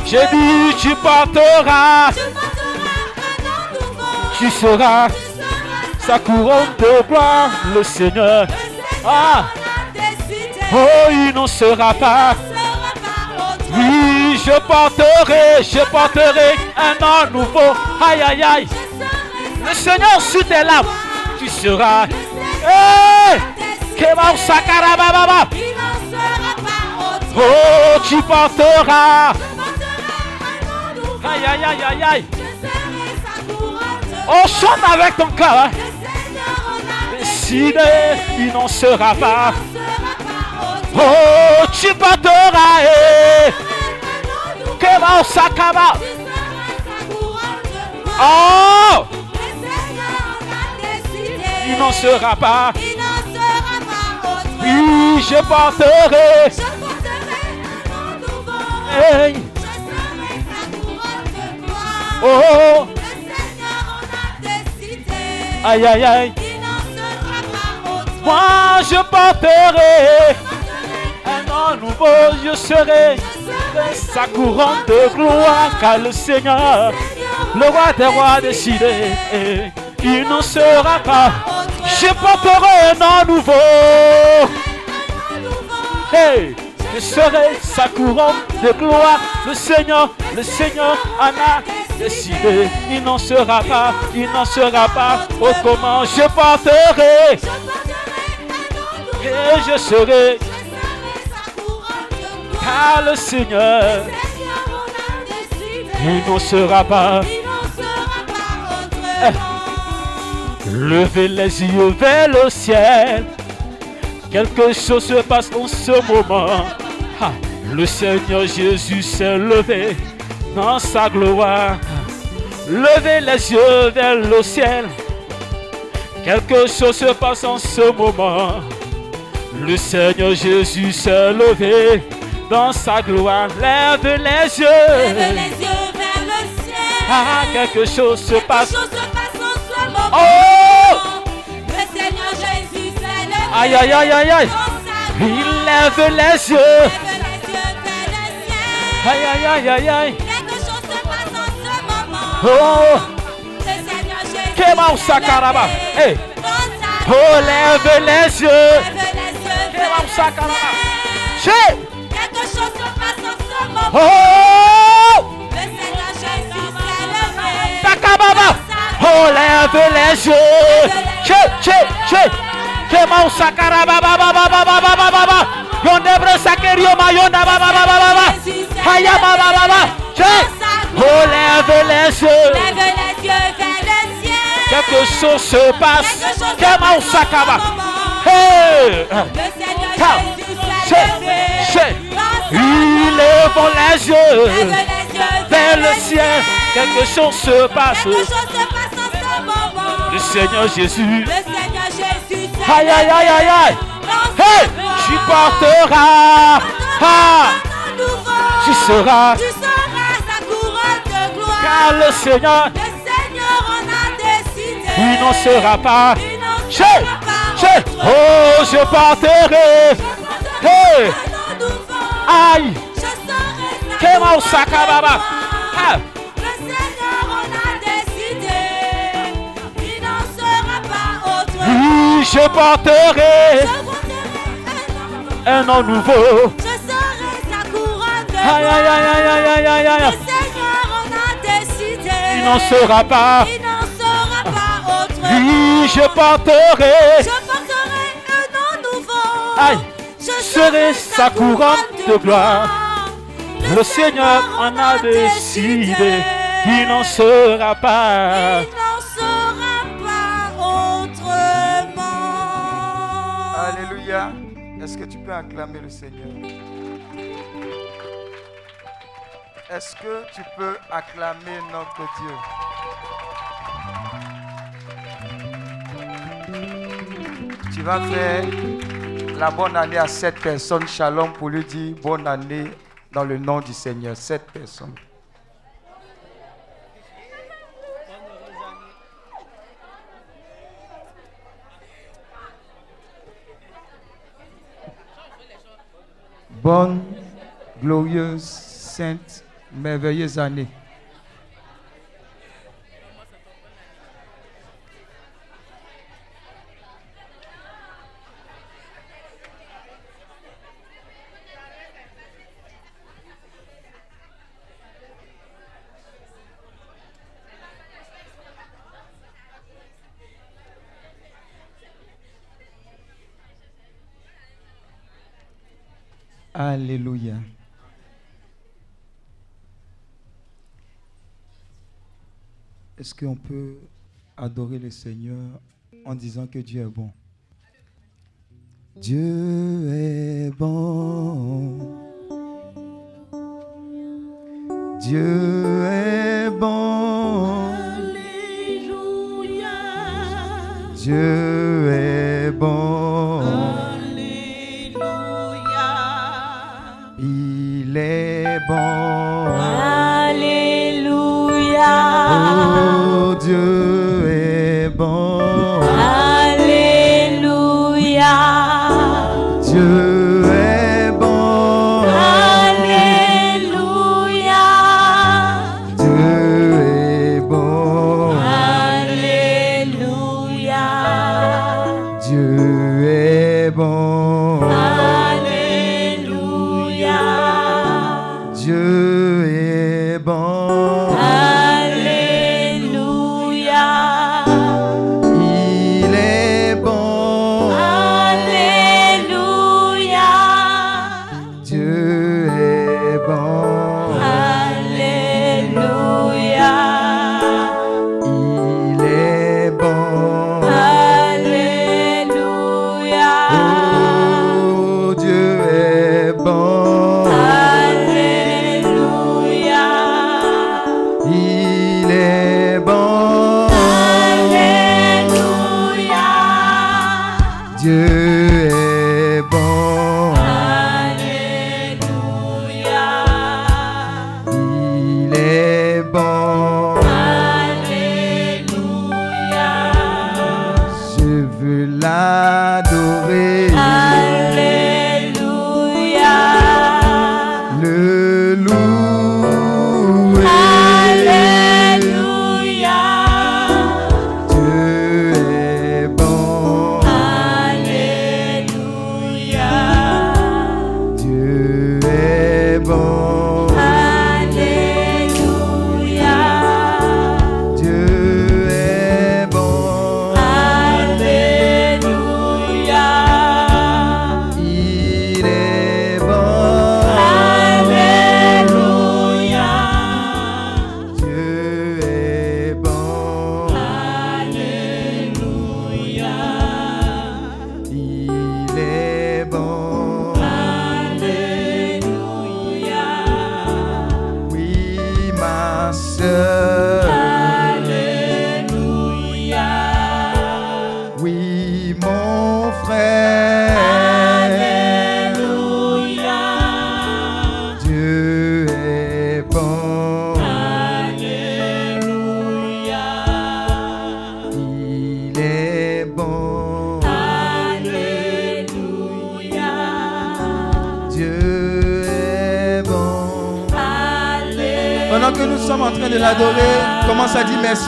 J'ai dit, tu porteras, tu seras sa couronne de gloire, le Seigneur. Ah. Oh, il n'en sera pas. Oui, je porterai, je porterai un an nouveau. Aïe, aïe, aïe. Le Seigneur, si t'es là, tu seras. Hey! Kebab Sakarababa! Oh, tu penseras. Aïe, aïe, aïe, aïe, aïe. On chante avec ton cœur. Hein. Décidé, il n'en sera pas. Oh, tu porteras. Eh? Que va au sakaba. Oh! Il n'en sera pas. Il n'en sera pas autrement. Oui, je porterai de gloire. Oh, Le Seigneur en a décidé. aïe, aïe, aïe. Il n'en sera pas autre. Moi, je porterai un an nouveau. Je serai sa couronne de gloire. Car le Seigneur, le roi des rois décidé, il n'en sera pas. Je porterai un an nouveau. Hey, je serai sa couronne de gloire. Le Seigneur, le Seigneur en a décidé. Il n'en sera pas, il n'en sera pas. Oh, comment je porterai et je serai. Car le Seigneur, il n'en sera pas. Autrement. Levez les yeux vers le ciel. Quelque chose se passe en ce moment. Ah, le Seigneur Jésus s'est levé dans sa gloire. Levez les yeux vers le ciel. Quelque chose se passe en ce moment. Le Seigneur Jésus s'est levé dans sa gloire. Lève les Lève yeux. les yeux vers le ciel. Ah, quelque chose se Quelque passe. chose se passe en ce moment. Oh! Le Seigneur Jésus s'est levé. Aïe, aïe, aïe, aïe, aïe. Il lève les yeux. Aïe, aïe, aïe, aïe, aïe. Quelque chose se passe en ce moment. Oh, Le Seigneur Jésus Kema s'est Usakaraba. levé Hey. oh, lève les yeux. Lève les yeux Kema vers le Usakaraba. ciel. Che. Quelque chose se passe en ce moment. Oh, Le Seigneur Jésus s'est levé. Sakababa. Oh, lève les yeux. Che, che, che. Kema Usakaraba, ba, ba, ba, ba, ba, ba, ba, ba, ba. Yondebre sakerio mayonda, ba, ba, ba, ba, ba, ba. Haya, ba, ba, ba, ba. Che. Oh, lève les yeux. Lève les yeux vers le ciel. Quelque chose se passe. Quelque chose se Kema passe en Usakaba. ce moment. Hey. Il lève les yeux. Lève les yeux vers le ciel, quelque chose se passe. Quelque chose se passe en ce moment. Le Seigneur Jésus, Le Seigneur Jésus aïe aïe aïe aïe aïe, hey, tu porteras, ah, tu seras, Tu seras sa couronne de gloire. car le Seigneur, Le Seigneur en a décidé. il n'en sera pas. Il n'en sera pas oh, je porterai, hey, aïe, Je serai sa Kema Osaka Baba. Oui, je porterai un nom nouveau. Je serai sa couronne de Aïe aïe aïe aïe aïe aïe aïe Le Seigneur en a décidé. il n'en sera pas. Il n'en sera pas autre. Oui, je porterai. Je porterai un nom nouveau. Aïe. Je serai sa couronne de gloire. Le Seigneur en a décidé, il n'en sera pas. Il Est-ce que tu peux acclamer le Seigneur? Est-ce que tu peux acclamer notre Dieu? Tu vas faire la bonne année à cette personne, Shalom, pour lui dire bonne année dans le nom du Seigneur. Cette personne. Bonne, glorieuse, sainte, merveilleuse année. Alléluia. Est-ce qu'on peut adorer le Seigneur en disant que Dieu est bon? Dieu est bon. Dieu est bon. Dieu est bon. Il est bon. Alléluia. Oh, Dieu est bon. Louer.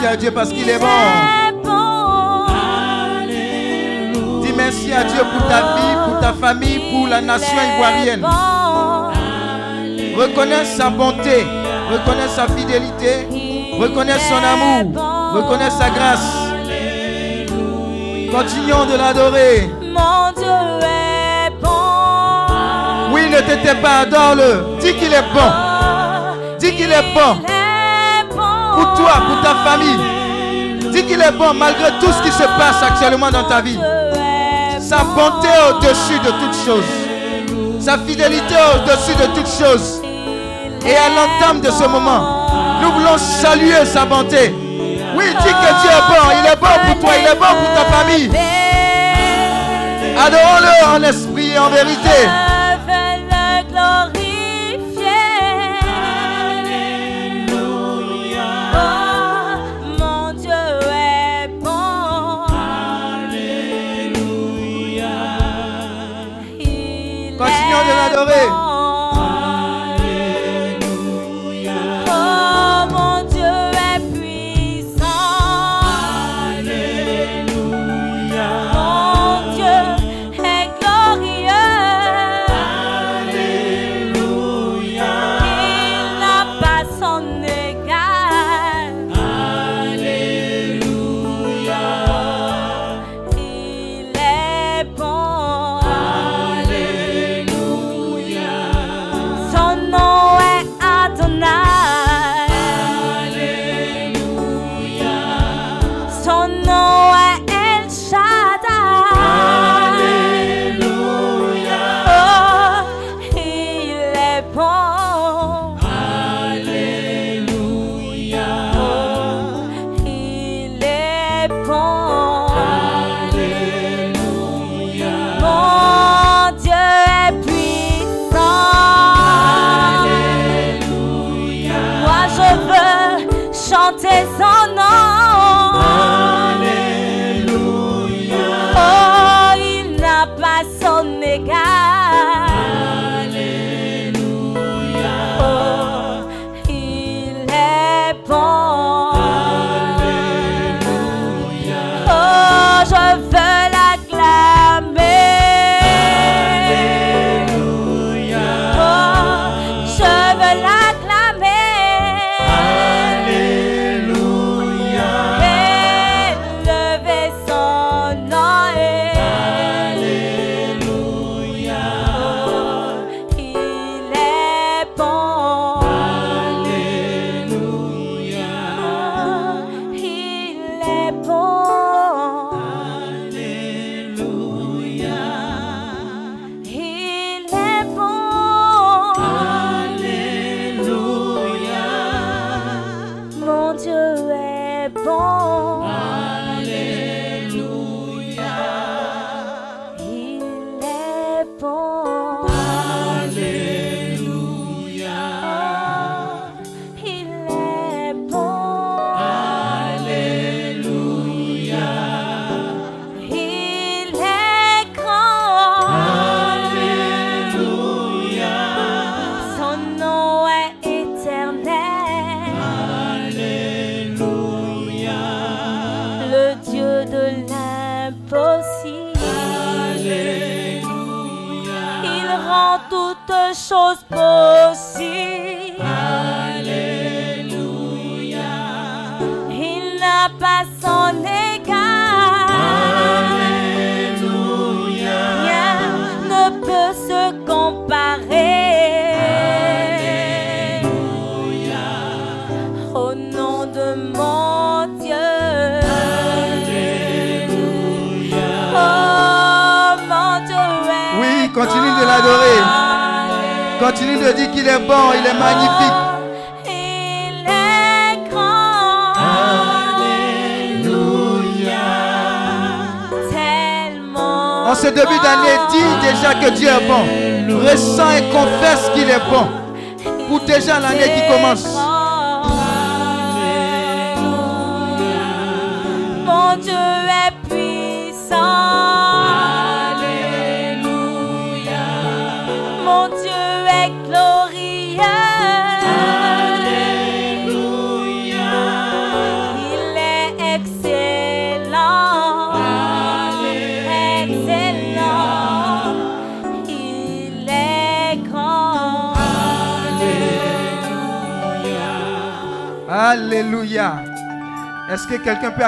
À Dieu parce qu'il est bon. Dis merci à Dieu pour ta vie, pour ta famille, pour la nation ivoirienne. Bon. Reconnais sa bonté, reconnais sa fidélité, reconnais son amour, reconnais sa grâce. Continuons de l'adorer. Mon Dieu est bon. Oui, ne t'étais pas, adore-le. Dis qu'il est bon. Dis qu'il est bon. Pour toi, pour ta famille. Dis qu'il est bon malgré tout ce qui se passe actuellement dans ta vie. Sa bonté au-dessus de toutes choses. Sa fidélité au-dessus de toutes choses. Et à l'entame de ce moment, nous voulons saluer sa bonté. Oui, dis que Dieu est bon. Il est bon pour toi, il est bon pour ta famille. Adorons-le en esprit et en vérité.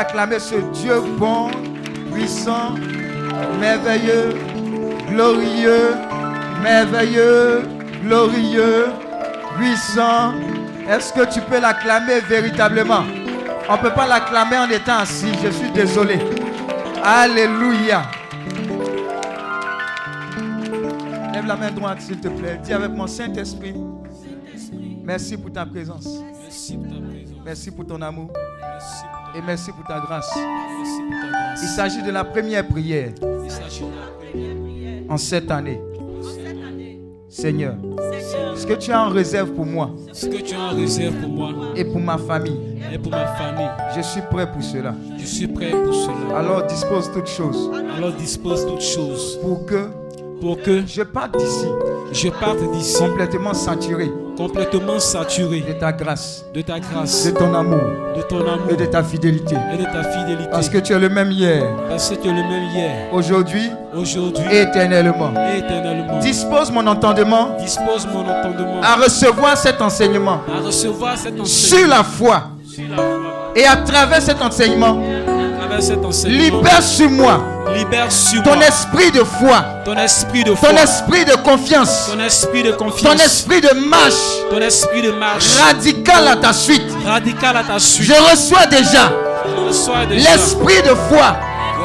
Acclamer ce Dieu bon, puissant, merveilleux, glorieux, merveilleux, glorieux, puissant Est-ce que tu peux l'acclamer véritablement? On ne peut pas l'acclamer en étant assis. Je suis désolé. Alléluia. Lève la main droite, s'il te plaît. Dis avec mon Saint-Esprit. Merci pour ta présence. Merci pour ta présence. Merci pour ton amour. Merci Et merci pour ta grâce. merci pour ta grâce. Il s'agit de la première prière Il s'agit de la première en cette année. Seigneur, ce que tu as en réserve pour moi Ce que tu as en réserve pour moi. et pour ma famille, et pour ma famille, je suis prêt pour cela. je suis prêt pour cela. Alors dispose toutes choses. Alors dispose toutes choses. Pour que pour que je parte d'ici. je parte d'ici. Complètement saturé complètement saturé de ta grâce, de ta de grâce, ton amour de ton amour et de ta fidélité. et de ta fidélité. Parce que tu es le même hier, Parce que tu es le même hier, aujourd'hui aujourd'hui et éternellement. et éternellement. Dispose mon entendement Dispose mon entendement à recevoir cet enseignement à recevoir cet sur enseignement la foi sur la foi. et à travers cet enseignement, travers cet enseignement, libère sur moi. Libère sur ton moi. esprit de foi, ton esprit de foi, ton esprit de confiance, ton esprit de ton confiance, esprit de marche. Ton esprit de marche. Radical à ta suite. radical à ta suite. Je reçois déjà Je reçois déjà l'esprit de foi,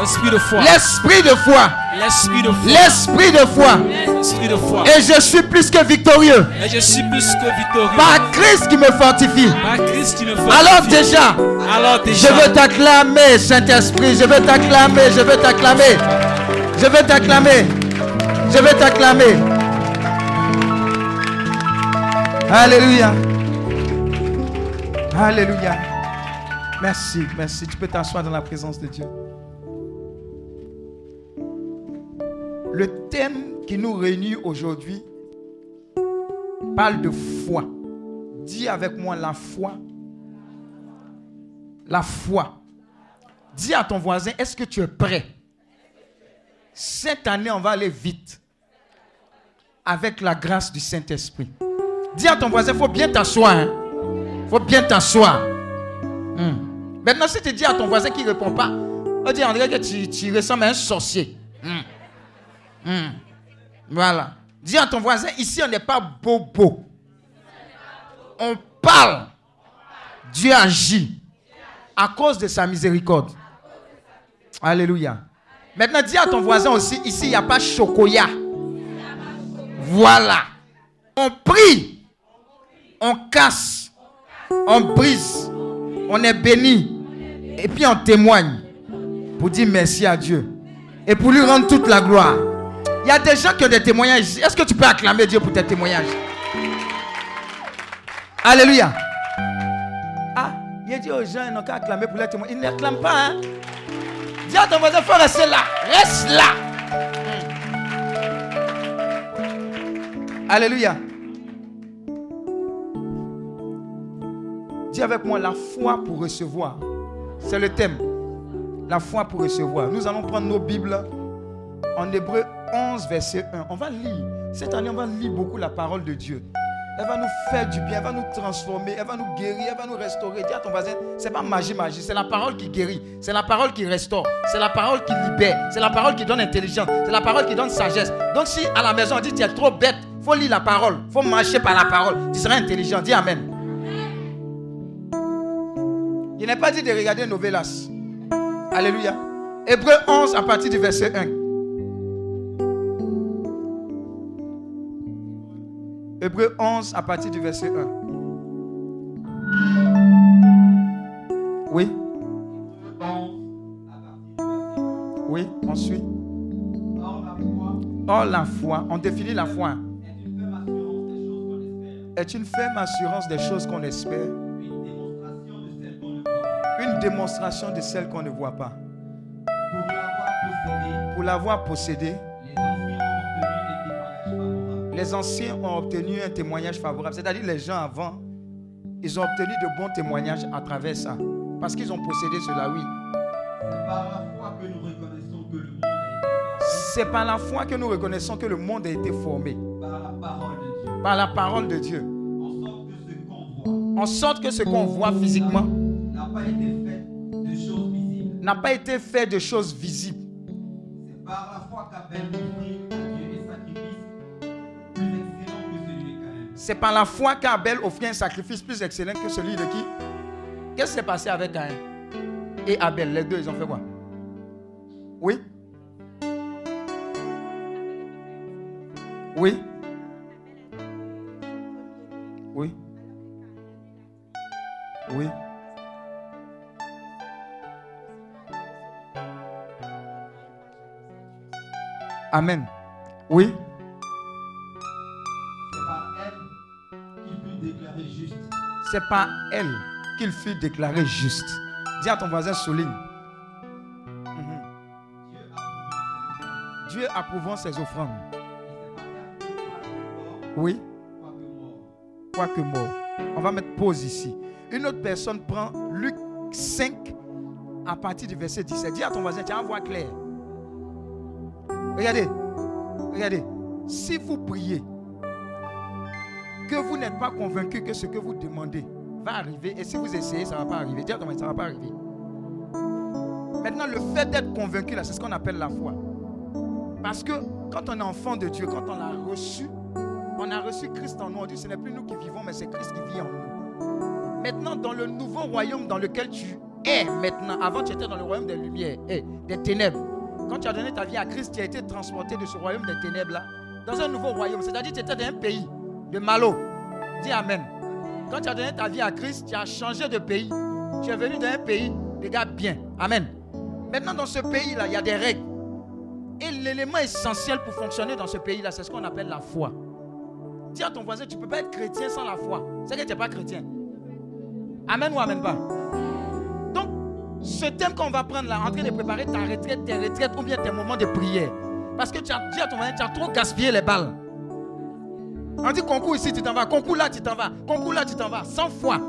l'esprit de foi, l'esprit de foi, l'esprit de foi, l'esprit de foi. l'esprit de foi. Et je suis plus que victorieux Et je suis plus que victorieux. par Christ qui me fortifie. Par Christ qui me Alors déjà, Alors je veux t'acclamer, Saint-Esprit. Je veux t'acclamer, je veux t'acclamer. Je veux t'acclamer. Je veux t'acclamer. Alléluia. Alléluia. Merci, merci. Tu peux t'asseoir dans la présence de Dieu. Le thème qui nous réunit aujourd'hui parle de foi. Dis avec moi la foi. La foi. Dis à ton voisin, est-ce que tu es prêt? Cette année, on va aller vite. Avec la grâce du Saint-Esprit. Dis à ton voisin, il faut bien t'asseoir. Il hein. faut bien t'asseoir. Hmm. Maintenant, si tu dis à ton voisin qui ne répond pas, on dit André que tu, ressembles à un sorcier. Hmm. Hmm. Voilà. Dis à ton voisin, ici on n'est pas bobo. On parle. Dieu agit à cause de sa miséricorde. Alléluia. Maintenant, dis à ton voisin aussi, ici il n'y a pas chocoya. Voilà. On prie. On casse. On brise. On est béni. Et puis on témoigne pour dire merci à Dieu. Et pour lui rendre toute la gloire. Il y a des gens qui ont des témoignages. Est-ce que tu peux acclamer Dieu pour tes témoignages? Alléluia. Ah, il a dit aux gens, ils n'ont qu'à acclamer pour les témoignages. Ils n'acclament pas. Hein? Dis à ton voisin, faut rester là. Reste là. Alléluia. Dis avec moi la foi pour recevoir. C'est le thème. La foi pour recevoir. Nous allons prendre nos Bibles en hébreu 11, verset 1. On va lire. Cette année, on va lire beaucoup la parole de Dieu. Elle va nous faire du bien, elle va nous transformer, elle va nous guérir, elle va nous restaurer. Dis à ton voisin, c'est pas magie, magie, c'est la parole qui guérit, c'est la parole qui restaure, c'est la parole qui libère, c'est la parole qui donne intelligence, c'est la parole qui donne sagesse. Donc si à la maison on dit tu es trop bête, faut lire la parole, faut marcher par la parole, tu seras intelligent. Dis Amen. Il n'est pas dit de regarder Novelas. Alléluia. Hébreu 11 à partir du verset 1. Hébreu 11 à partir du verset 1. Oui. Oui, on suit. Or la foi, on définit la foi. Est une ferme assurance des choses qu'on espère. Une démonstration de celles qu'on ne voit pas. Pour l'avoir possédé les anciens ont obtenu un témoignage favorable. C'est-à-dire les gens avant, ils ont obtenu de bons témoignages à travers ça. Parce qu'ils ont possédé cela, oui. C'est par la foi que nous reconnaissons que le monde a été formé. Par la parole de Dieu. En sorte que ce qu'on voit physiquement n'a pas été fait de choses visibles. N'a pas été fait de choses visibles. C'est par la foi qu'Abel C'est par la foi qu'Abel offrit un sacrifice plus excellent que celui de qui? Qu'est-ce qui s'est passé avec Caïn et Abel? Les deux, ils ont fait quoi? Oui? Oui? Oui? Oui? Amen. Oui? C'est pas elle qu'il fut déclaré juste. Dis à ton voisin, souligne. Dieu approuvant ses offrandes. Oui. Quoique mort. On va mettre pause ici. Une autre personne prend Luc 5 à partir du verset 17. Dis à ton voisin, tu as voix claire. Regardez. Regardez. Si vous priez, que vous n'êtes pas convaincu que ce que vous demandez va arriver. Et si vous essayez, ça ne va pas arriver. Dire ça ne va pas arriver. Maintenant, le fait d'être convaincu, là, c'est ce qu'on appelle la foi. Parce que quand on est enfant de Dieu, quand on l'a reçu, on a reçu Christ en nous. On dit ce n'est plus nous qui vivons, mais c'est Christ qui vit en nous. Maintenant, dans le nouveau royaume dans lequel tu es maintenant, avant tu étais dans le royaume des lumières, et des ténèbres. Quand tu as donné ta vie à Christ, tu as été transporté de ce royaume des ténèbres là dans un nouveau royaume. C'est-à-dire que tu étais dans un pays de Malo. Dis Amen. Quand tu as donné ta vie à Christ, tu as changé de pays. Tu es venu dans un pays, regarde bien. Amen. Maintenant, dans ce pays-là, il y a des règles. Et l'élément essentiel pour fonctionner dans ce pays-là, c'est ce qu'on appelle la foi. Dis à ton voisin, tu ne peux pas être chrétien sans la foi. C'est que tu n'es pas chrétien. Amen ou amen pas? Ce thème qu'on va prendre là, en train de préparer ta retraite, tes retraites ou bien tes moments de prière. Parce que tu as dit à ton voisin, tu as trop gaspillé les balles. On dit concours ici, tu t'en vas. Concours là, tu t'en vas. Concours là, tu t'en vas. 100 fois.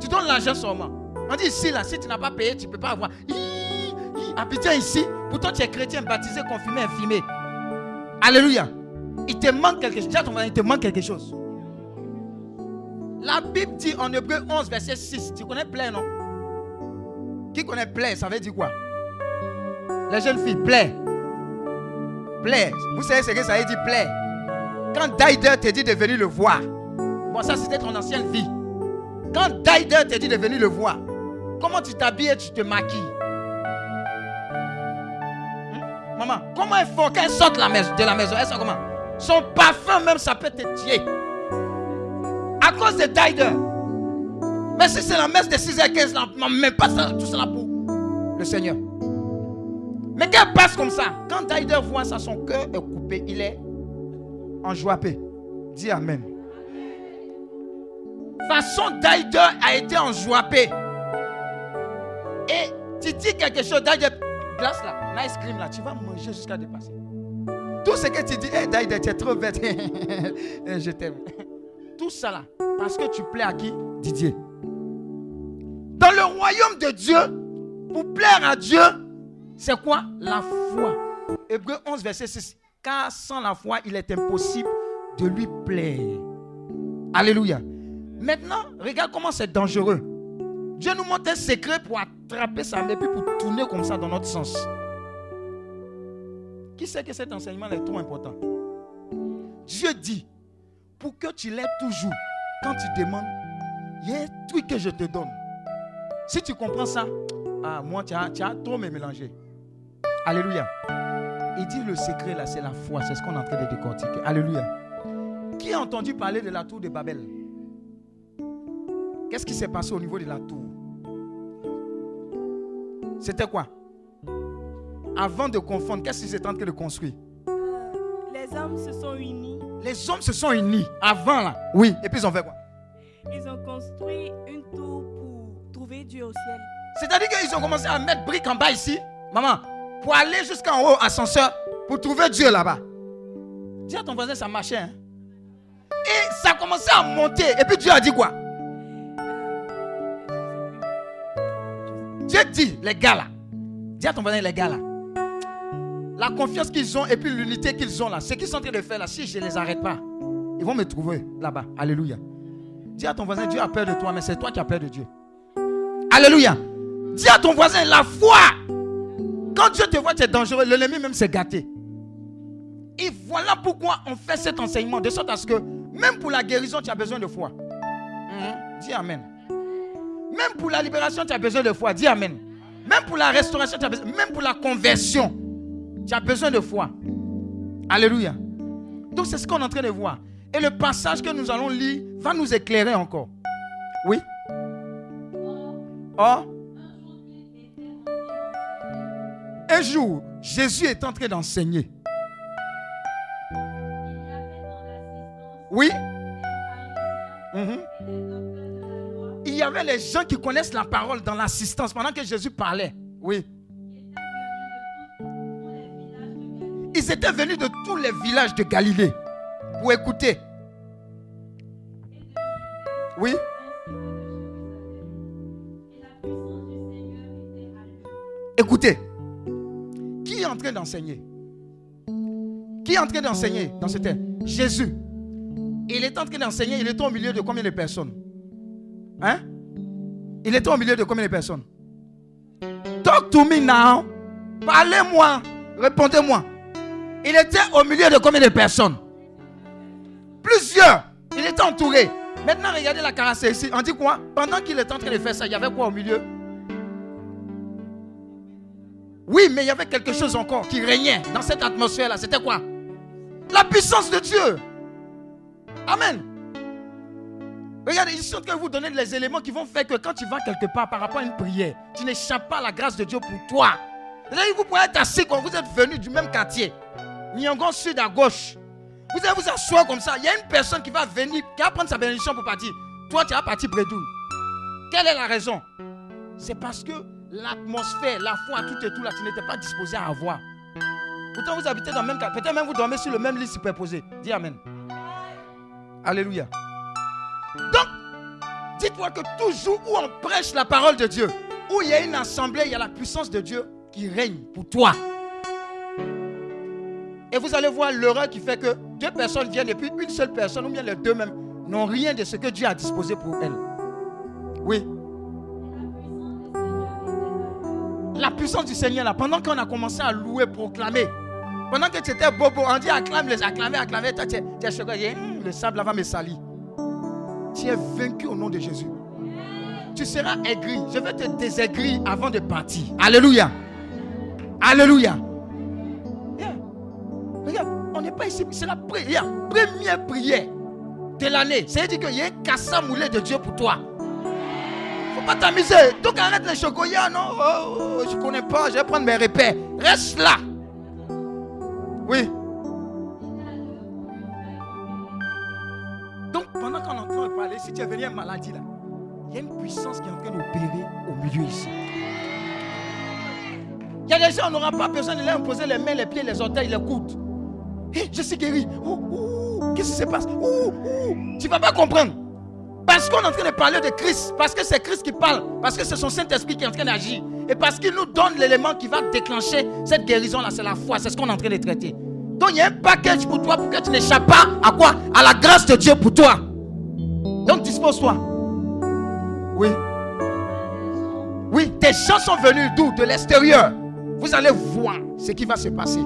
Tu donnes l'argent seulement. On dit ici, là, si tu n'as pas payé, tu ne peux pas avoir. Abidjan ici, pourtant tu es chrétien, baptisé, confirmé, infirmé. Alléluia. Il te manque quelque chose. Il te manque quelque chose. La Bible dit en Hébreu 11, verset 6. Tu connais plaît, non? Qui connaît plaît Ça veut dire quoi? Les jeunes filles, plaît. Plaît. Vous savez ce que ça veut dire plaît Quand Daider te dit de venir le voir. Bon, ça c'était ton ancienne vie. Quand Daider te dit de venir le voir, comment tu t'habilles et tu te maquilles? Hmm? Maman, comment il faut qu'elle sorte de la maison? Comment? Son parfum même, ça peut te tuer à cause de Dider. Mais si c'est la messe de 6h15, là, même pas ça, tout ça pour le Seigneur. Mais qu'elle passe comme ça, quand Dider voit ça, son cœur est coupé, il est enjoipé. Dis Amen. Façon Dider a été enjoipé. Et tu dis quelque chose, Dider, glace là, nice cream là, tu vas manger jusqu'à dépasser. Tout ce que tu dis, hey, Dider, tu es trop bête. Je t'aime tout ça là, parce que tu plais à qui? Didier. Dans le royaume de Dieu, pour plaire à Dieu, c'est quoi? La foi. Hébreu 11, verset 6. Car sans la foi, il est impossible de lui plaire. Alléluia. Maintenant, regarde comment c'est dangereux. Dieu nous montre un secret pour attraper ça, mais puis pour tourner comme ça dans notre sens. Qui sait que cet enseignement est trop important? Dieu dit pour que tu l'aies toujours, quand tu demandes, il y a un truc que je te donne. Si tu comprends ça, ah, moi, tu as, tu as trop me mélangé. Alléluia. Il dit le secret là, c'est la foi. C'est ce qu'on est en train de décortiquer. Alléluia. Qui a entendu parler de la tour de Babel? Qu'est-ce qui s'est passé au niveau de la tour? C'était quoi? Avant de confondre, qu'est-ce qu'ils étaient en train de construire? Les hommes se sont unis les hommes se sont unis avant là. Oui. Et puis ils ont fait quoi? Ils ont construit une tour pour trouver Dieu au ciel. C'est-à-dire qu'ils ont commencé à mettre briques en bas ici, maman, pour aller jusqu'en haut, ascenseur, pour trouver Dieu là-bas. Dis à ton voisin, ça marchait. Hein? Et ça a commencé à monter. Et puis Dieu a dit quoi? Dieu dit, les gars là. Dis à ton voisin, les gars là la confiance qu'ils ont et puis l'unité qu'ils ont là, ce qu'ils sont en train de faire là, si je ne les arrête pas, ils vont me trouver là-bas. Alléluia. Dis à ton voisin, Dieu a peur de toi, mais c'est toi qui as peur de Dieu. Alléluia. Dis à ton voisin, la foi. Quand Dieu te voit, tu es dangereux. L'ennemi même s'est gâté. Et voilà pourquoi on fait cet enseignement, de sorte à ce que même pour la guérison, tu as besoin de foi. Mhm. Dis Amen. Même pour la libération, tu as besoin de foi. Dis Amen. Même pour la restauration, tu as besoin. Même pour la conversion. Tu as besoin de foi. Alléluia. Donc c'est ce qu'on est en train de voir. Et le passage que nous allons lire va nous éclairer encore. Oui? Oh. Un jour, Jésus est en train d'enseigner. Oui. Mhm. Il y avait les gens qui connaissent la parole dans l'assistance pendant que Jésus parlait. Oui. Ils étaient venus de tous les villages de Galilée pour écouter. Oui. Écoutez, est en train d'enseigner? Qui est en train d'enseigner dans ce thème Jésus. Il est en train d'enseigner, il était au milieu de combien de personnes? Hein? Il était au milieu de combien de personnes? Talk to me now. Parlez-moi. Répondez-moi. Il était au milieu de combien de personnes? Plusieurs. Il était entouré. Maintenant, regardez la caractéristique. On dit quoi? Pendant qu'il était en train de faire ça, il y avait quoi au milieu? Oui, mais il y avait quelque chose encore qui régnait dans cette atmosphère-là. C'était quoi? La puissance de Dieu. Amen. Regardez, ils sont de vous donner les éléments qui vont faire que quand tu vas quelque part par rapport à une prière, tu n'échappes pas à la grâce de Dieu pour toi. Vous pouvez être assis quand vous êtes venu du même quartier. Nyangon sud à gauche. Vous allez vous asseoir comme ça. Il y a une personne qui va venir, qui va prendre sa bénédiction pour partir. Toi, tu vas partir Bredou. Quelle est la raison? C'est parce que l'atmosphère, la foi qui te tout là, tu n'étais pas disposé à avoir. Pourtant, vous habitez dans le même cas. Peut-être même vous dormez sur le même lit superposé. Dis Amen. Alléluia. Donc, dites-moi que toujours où on prêche la parole de Dieu, où il y a une assemblée, il y a la puissance de Dieu qui règne pour toi. Et vous allez voir l'erreur qui fait que deux personnes viennent et puis une seule personne, ou bien les deux mêmes, n'ont rien de ce que Dieu a disposé pour elles. Oui. La puissance du Seigneur, là, pendant qu'on a commencé à louer, proclamer, pendant que tu étais bobo, on dit acclame, les acclamer, acclamer, toi tu es, tu es Hum, le sable va me salir. Tu es vaincu au nom de Jésus. Tu seras aigri. Je vais te désaigrir avant de partir. Alléluia. Alléluia. Regarde, on n'est pas ici. C'est la. Première prière de l'année. C'est-à-dire qu'il y a un cassa moulé de Dieu pour toi. Pas t'amuser. Donc arrête les chocolat, non? Oh, oh, Je connais pas. Je vais prendre mes repères. Reste là. Oui. Donc pendant qu'on est en parler, si tu es venu à une maladie là, il y a une puissance qui est en train d'opérer au milieu ici. Il y a des gens, on n'aura pas besoin de leur imposer les mains, les pieds, les orteils, les coudes. Je suis guéri. Qu'est-ce qui se passe? Tu ne vas pas comprendre. Parce qu'on est en train de parler de Christ. Parce que c'est Christ qui parle. Parce que c'est son Saint-Esprit qui est en train d'agir. Et parce qu'il nous donne l'élément qui va déclencher cette guérison-là. C'est la foi. C'est ce qu'on est en train de traiter. Donc il y a un package pour toi pour que tu n'échappes pas à quoi? À la grâce de Dieu pour toi. Donc dispose-toi. Oui. Oui, tes gens sont venus d'où? De l'extérieur. Vous allez voir ce qui va se passer.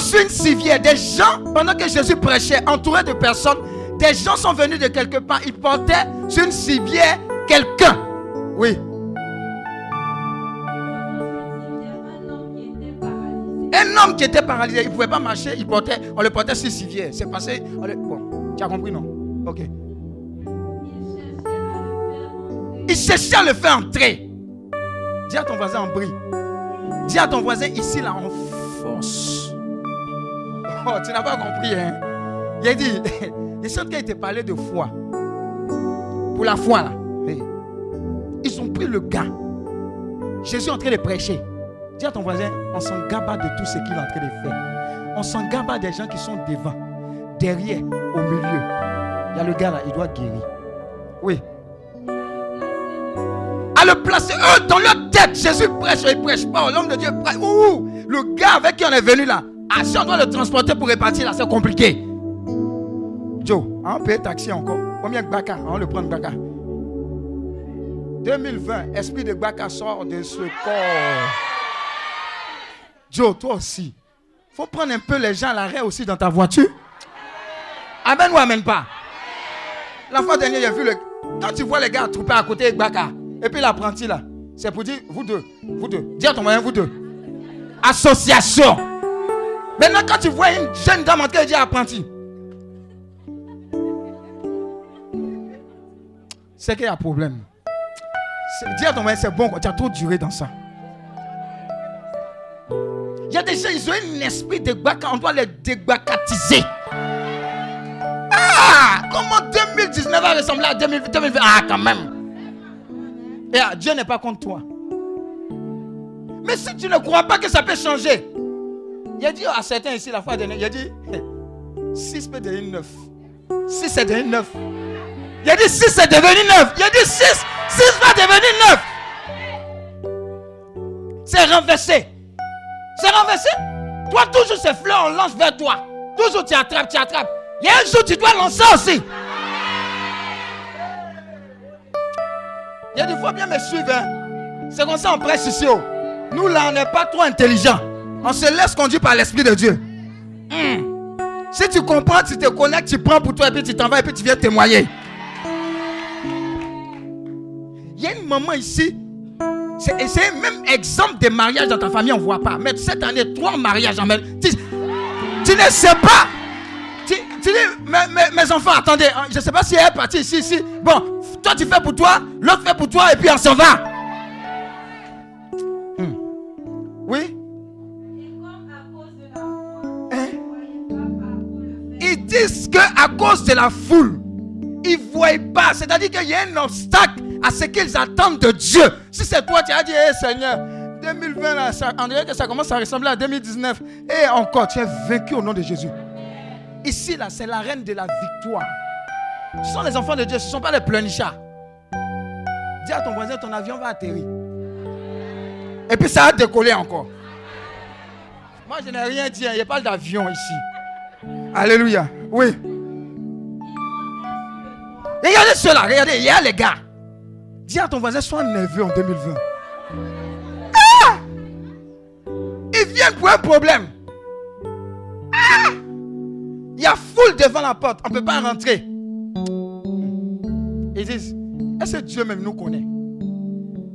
Sur une civière, des gens, pendant que Jésus prêchait, entouré de personnes, des gens sont venus de quelque part. Ils portaient sur une civière quelqu'un. Oui. Un homme qui était paralysé, il ne pouvait pas marcher, il portait, on le portait sur civière. C'est passé. on le- bon, tu as compris, non? Ok. Il cherchait à le faire entrer. Dis à ton voisin en brie. Dis à ton voisin ici, là, en force. Oh, tu n'as pas compris, hein? Il a dit, les seuls qui étaient parlé de foi. Pour la foi, là. Ils ont pris le gars. Jésus est en train de prêcher. Dis à ton voisin, on s'en gaba de tout ce qu'il est en train de faire. On s'en gaba des gens qui sont devant, derrière, au milieu. Il y a le gars là, il doit guérir. Oui. À le placer, eux, dans leur tête, Jésus prêche, il prêche pas. L'homme de Dieu prêche. Ouh, le gars avec qui on est venu là, si on doit le transporter pour repartir là, c'est compliqué. Joe, on paye taxi encore. Combien de Baka? On le prend de Baka. 2020, esprit de Baka sort de ce corps. Joe, toi aussi. faut prendre un peu les gens à l'arrêt aussi dans ta voiture. Amen ou amen pas La fois dernière, j'ai vu le. Quand tu vois les gars trouper à côté de Baka, et puis l'apprenti là, c'est pour dire, vous deux, vous deux. Dis à ton moyen, vous deux. Association. Maintenant, quand tu vois une jeune dame en train de dire apprenti, c'est qu'il y a un problème. Dis à ton moyen, c'est bon, tu as trop duré dans ça. Il y a des gens, ils ont un esprit de gbaka, on doit les dégbakatiser. Ah, comment 2019 va ressembler à 2020 2020? Ah, quand même. Et ah, Dieu n'est pas contre toi. Mais si tu ne crois pas que ça peut changer, il a dit à certains ici la fois dernière, il a dit 6 peut devenir 9. 6 c'est devenu 9. Il a dit 6 c'est devenu 9. Il a dit 6, 6 va devenir 9. C'est renversé. C'est renversé. Toi, toujours ces fleurs, on lance vers toi. Toujours tu attrapes, tu attrapes. Il y a un jour, tu dois lancer aussi. Il y a des fois, bien me suivre. hein. C'est comme ça on prêche ici. oh. Nous, là, on n'est pas trop intelligents. On se laisse conduire par l'Esprit de Dieu. Hmm. Si tu comprends, tu te connectes, tu prends pour toi et puis tu t'en vas et puis tu viens témoigner. Il y a une maman ici. C'est même exemple de mariage dans ta famille, on ne voit pas. Mais cette année, trois mariages en même. Tu, tu ne sais pas. Tu, dis, mes enfants, attendez, hein, je ne sais pas si elle est partie ici, ici. Bon, toi tu fais pour toi, l'autre fait pour toi et puis on s'en va. Ils disent que à cause de la foule, ils ne voient pas. C'est-à-dire qu'il y a un obstacle à ce qu'ils attendent de Dieu. Si c'est toi, tu as dit, hey, Seigneur, 2020, là, ça, on dirait que ça commence à ressembler à 2019. Et encore, tu es vaincu au nom de Jésus. Ici, là, c'est la reine de la victoire. Ce sont les enfants de Dieu, ce ne sont pas les pleurnichards. Dis à ton voisin, ton avion va atterrir. Et puis ça a décollé encore. Moi, je n'ai rien dit, hein. il pas d'avion ici. Alléluia. Oui. Regardez cela, regardez, il y a les gars. Dis à ton voisin, sois nerveux en 2020. Ah! Ils viennent pour un problème. Ah! Il y a foule devant la porte, on ne peut pas rentrer. Ils disent, est-ce que Dieu même nous connaît?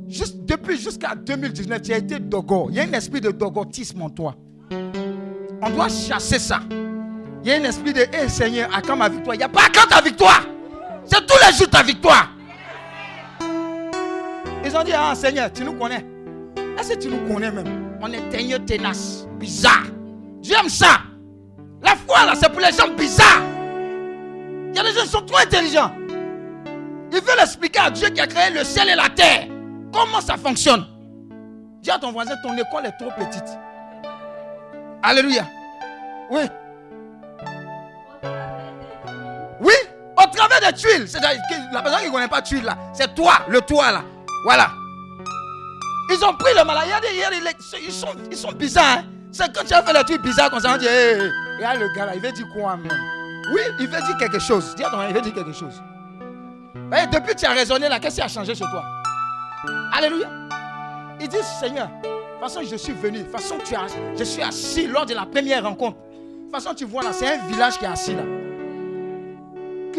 Juste, Depuis jusqu'à 2019, tu as été dogo. Il y a un esprit de dogotisme en toi. On doit chasser ça. Il y a un esprit de, hé Seigneur, à quand ma victoire Il n'y a pas à quand ta victoire. C'est tous les jours ta victoire. Ils ont dit, ah Seigneur, tu nous connais. Est-ce que tu nous connais même? On est teigneux ténace, bizarre. Dieu aime ça. La foi, là, c'est pour les gens bizarres. Il y a des gens qui sont trop intelligents. Ils veulent expliquer à Dieu qui a créé le ciel et la terre. Comment ça fonctionne? Dis à ton voisin, ton école est trop petite. Alléluia. Oui, travers des tuiles. C'est la personne qui ne connaît pas tuiles là. C'est toi, le toit là. Voilà. Ils ont pris le malade. Ils sont, ils sont bizarres. Hein. C'est quand tu as fait le truc bizarre comme ça, on dit, hey, a le gars là, il veut dire quoi même Oui, il veut dire quelque chose. Dis à ton il veut dire quelque chose. Depuis que tu as raisonné là, qu'est-ce qui a changé chez toi? Alléluia. Il dit, Seigneur, de toute façon, je suis venu. De toute façon, tu as, je suis assis lors de la première rencontre. De toute façon, tu vois là, c'est un village qui est assis là.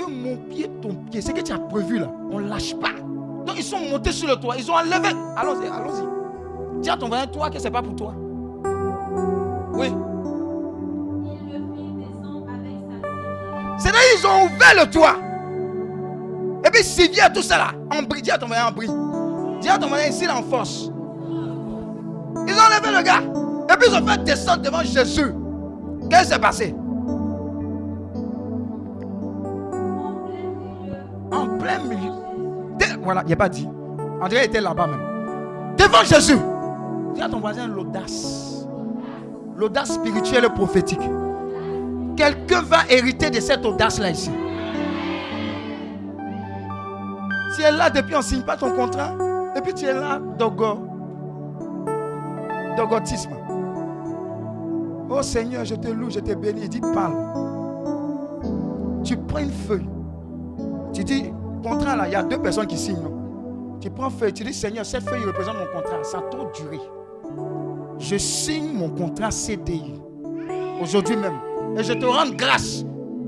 Mon pied, ton pied, c'est que tu as prévu là, on lâche pas. Donc, ils sont montés sur le toit, ils ont enlevé. Allons-y, allons-y. Dis à ton voisin, toi, que ce n'est pas pour toi. Oui. C'est là ils ont ouvert le toit. Et puis s'il vient tout ça là, en bris, dis à ton voisin en bris. Dis à ton voisin ici en force. Ils ont enlevé le gars. Et puis ils ont fait descendre devant Jésus. Qu'est-ce qui s'est passé? Plein milieu. Voilà, il n'y a pas dit. André était là-bas même. Devant Jésus. Dis à ton voisin l'audace. L'audace spirituelle et prophétique. Quelqu'un va hériter de cette audace-là ici. Tu es là depuis on ne signe pas ton contrat. Et puis tu es là, dogo. Dogotisme. Oh Seigneur, je te loue, je te bénis. Il dit, parle. Tu prends une feuille. Tu dis, contrat là, il y a deux personnes qui signent. Tu prends feuille, tu dis, Seigneur, cette feuille représente mon contrat. Ça a trop duré. Je signe mon contrat CDI. Aujourd'hui même. Et je te rends grâce.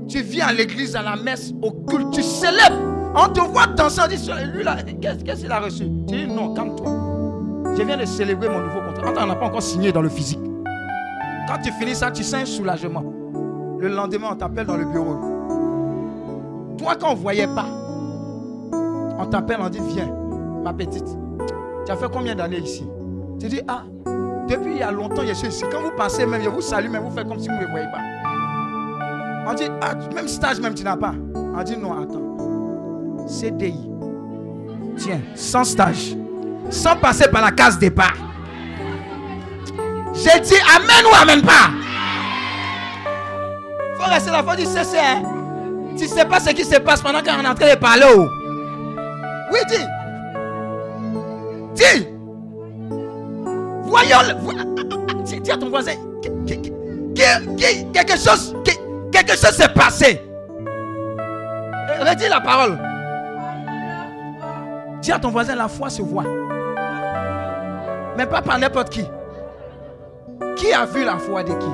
Tu viens à l'église, à la messe, au culte, tu célèbres. On te voit danser, on dit, lui là, qu'est-ce qu'il a reçu? Tu dis, non, calme-toi. Je viens de célébrer mon nouveau contrat. On n'a pas encore signé dans le physique. Quand tu finis ça, tu sens un soulagement. Le lendemain, on t'appelle dans le bureau. Toi, quand on ne voyait pas, on t'appelle, on dit, viens, ma petite. Tu as fait combien d'années ici? Tu dis, ah, depuis il y a longtemps, je suis ici. Quand vous passez même, je vous salue, mais vous faites comme si vous ne me voyez pas. On dit, ah, même stage même tu n'as pas. On dit, non, attends. CDI. Tiens, sans stage. Sans passer par la case départ. J'ai dit Amen ou Amen pas. faut rester là, faut dire c'est. Hein. Tu sais pas ce qui se passe pendant qu'on est en train de parler. Oui, dis. Dis. Voyons. Dis, dis à ton voisin. Quelque chose, quelque chose s'est passé. Redis la parole. Dis à ton voisin, la foi se voit. Mais pas par n'importe qui. Qui a vu la foi de qui?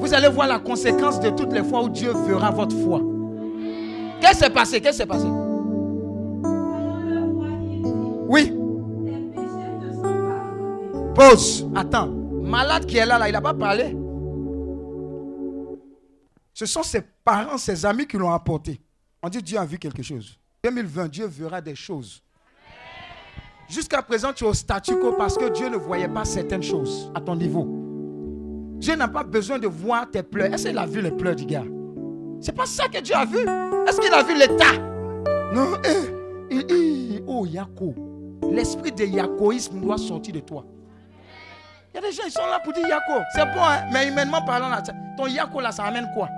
Vous allez voir la conséquence de toutes les fois où Dieu fera votre foi. Qu'est-ce qui s'est passé? Qu'est-ce qui s'est passé? Oui. Pause. Attends. Malade qui est là, là il n'a pas parlé. Ce sont ses parents, ses amis qui l'ont apporté. On dit Dieu a vu quelque chose. 2020, Dieu verra des choses. Jusqu'à présent, tu es au statu quo parce que Dieu ne voyait pas certaines choses à ton niveau. Dieu n'a pas besoin de voir tes pleurs. Est-ce qu'il a vu les pleurs du gars? C'est pas ça que Dieu a vu. Est-ce qu'il a vu l'état? Non, eh, il- il- oh, Yako. L'esprit de yakoïsme doit sortir de toi. Il y a des gens, ils sont là pour dire Yako. C'est bon, hein, mais humainement parlant, ton Yako là, ça amène quoi?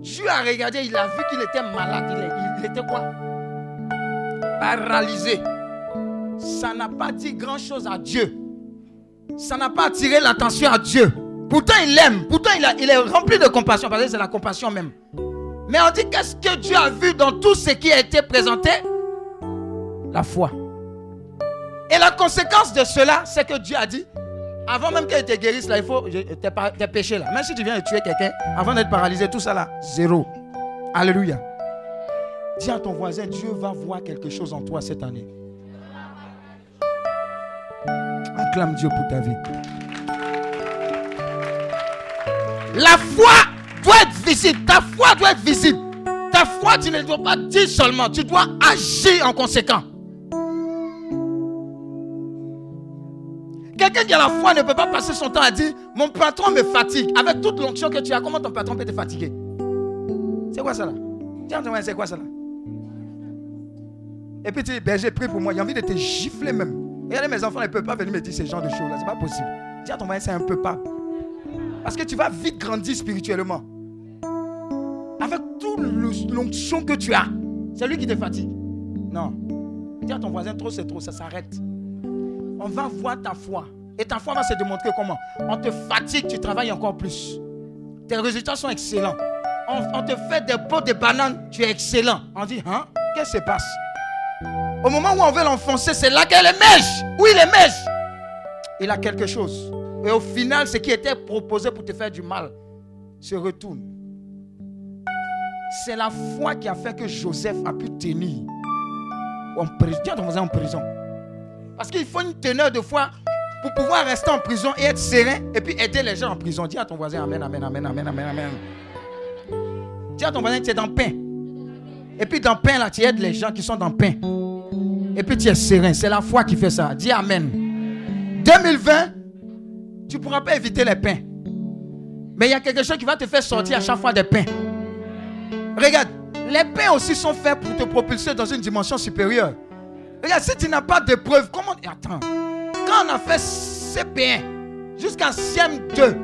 Dieu a regardé, il a vu qu'il était malade. Il, était quoi? Paralysé. Ça n'a pas dit grand chose à Dieu. Ça n'a pas attiré l'attention à Dieu. Pourtant, il aime. Pourtant, il, il est rempli de compassion. Parce que c'est la compassion même. Mais on dit qu'est-ce que Dieu a vu dans tout ce qui a été présenté? La foi. Et la conséquence de cela, c'est que Dieu a dit, avant même qu'il te guérisse, là, il faut tes, péchés là. Même si tu viens de tuer quelqu'un, avant d'être paralysé, tout ça là, zéro. Alléluia. Dis à ton voisin, Dieu va voir quelque chose en toi cette année. Acclame Dieu pour ta vie. La foi doit être visible. Ta foi doit être visible. Ta foi, tu ne dois pas dire seulement. Tu dois agir en conséquent. Quelqu'un qui a la foi ne peut pas passer son temps à dire Mon patron me fatigue. Avec toute l'onction que tu as, comment ton patron peut te fatiguer? C'est quoi ça là? C'est quoi ça là? Et puis tu dis Berger, prie pour moi. J'ai envie de te gifler même. Regardez, mes enfants ne peuvent pas venir me dire ce genre de choses là. C'est pas possible. Dis à ton voisin, c'est un peu pas. Parce que tu vas vite grandir spirituellement. Avec toute l'onction que tu as, c'est lui qui te fatigue. Non. Dis à ton voisin, trop c'est trop, ça s'arrête. On va voir ta foi. Et ta foi va se démontrer comment? On te fatigue, tu travailles encore plus. Tes résultats sont excellents. On, on te fait des pots de bananes, tu es excellent. On dit, hein? Qu'est-ce qui se passe? Au moment où on veut l'enfoncer, c'est là qu'elle est mèche. Oui, il est mèche. Il a quelque chose. Et au final, ce qui était proposé pour te faire du mal se retourne. C'est la foi qui a fait que Joseph a pu tenir en prison. Tiens ton voisin en prison. Parce qu'il faut une teneur de foi pour pouvoir rester en prison et être serein et puis aider les gens en prison. Dis à ton voisin Amen, Amen, Amen, Amen, Amen, Amen. Dis à ton voisin tu es dans pain. Et puis dans pain là, tu aides les gens qui sont dans pain. Et puis tu es serein. C'est la foi qui fait ça. Dis Amen. 2020, tu ne pourras pas éviter les pains. Mais il y a quelque chose qui va te faire sortir à chaque fois des pains. Regarde, les pains aussi sont faits pour te propulser dans une dimension supérieure. Regarde, si tu n'as pas de preuves, comment. Attends. Quand on a fait CP1 jusqu'en CM2,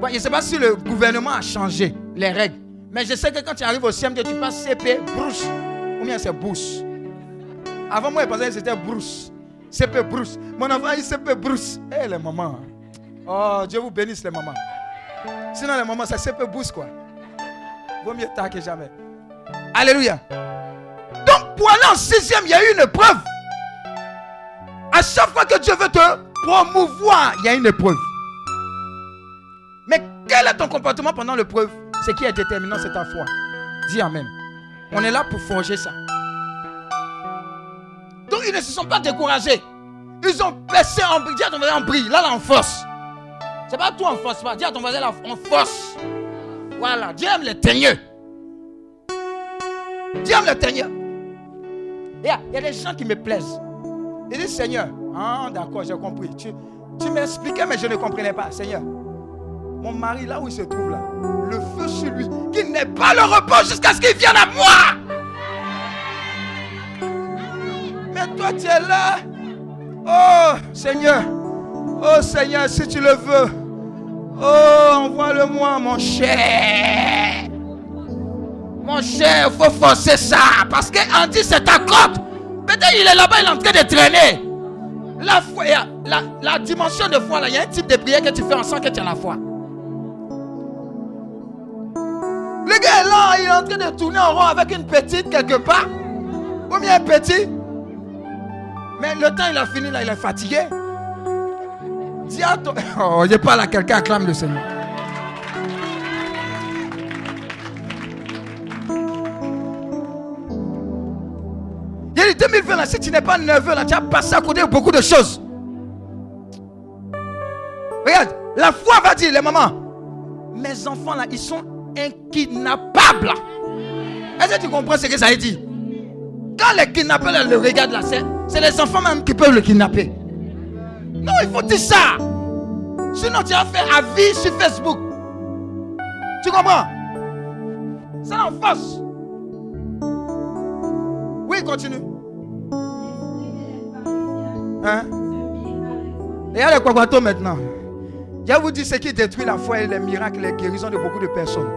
bon, je ne sais pas si le gouvernement a changé les règles. Mais je sais que quand tu arrives au CM2, tu passes CP, Bruce. Ou bien c'est Bruce. Avant moi, que c'était Bruce. CP Bruce. Mon enfant, il CP Bruce. Eh, les mamans. Oh, Dieu vous bénisse, les mamans. Sinon, les mamans, c'est CP Bruce, quoi. Vaut mieux tard que jamais. Alléluia. Donc, pour aller en sixième, il y a eu une épreuve. À chaque fois que Dieu veut te promouvoir, il y a une épreuve. Mais quel est ton comportement pendant l'épreuve? Ce qui est déterminant, c'est ta foi. Dis Amen. On est là pour forger ça. Donc, ils ne se sont pas découragés. Ils ont baissé en brille. Dis à ton voisin en. Là, là, en force. C'est pas toi en force, pas. Dis à ton voisin là, en force. Voilà. Dieu aime les teigneux. Dieu aime les teigneux. Il y, a, il y a des gens qui me plaisent. Ils disent, Seigneur, ah, d'accord, j'ai compris. Tu, tu m'expliquais, mais je ne comprenais pas. Seigneur, mon mari, là où il se trouve, là, le feu sur lui, qu'il n'ait pas le repos jusqu'à ce qu'il vienne à moi. Mais toi, tu es là. Oh, Seigneur. Oh, Seigneur, si tu le veux. Oh, envoie-le-moi, mon cher. Mon cher, il faut forcer ça. Parce qu'en dit c'est ta côte. Peut-être il est là-bas, il est en train de traîner. La, foi, la, la dimension de foi, il y a un type de prière que tu fais en sent que tu as la foi. Le gars est là, il est en train de tourner en rond avec une petite quelque part. Ou bien un petit. Mais le temps, il a fini, là, il est fatigué. Dis à toi. Oh, je parle à quelqu'un, acclame le Seigneur. Il dit 2020, là, si tu n'es pas nerveux, là, tu as passé à côté de beaucoup de choses. Regarde, la foi va dire, les mamans, mes enfants, là, ils sont inkidnappables. Est-ce que tu comprends ce que ça veut dire? Quand les kidnappeurs le regardent, là, c'est les enfants même qui peuvent le kidnapper. Non, il faut dire ça. Sinon, tu vas faire avis sur Facebook. Tu comprends? En force. Oui, continue. Hein? A les quaquatos maintenant. Je vais vous dire ce qui détruit la foi et les miracles, les guérisons de beaucoup de personnes.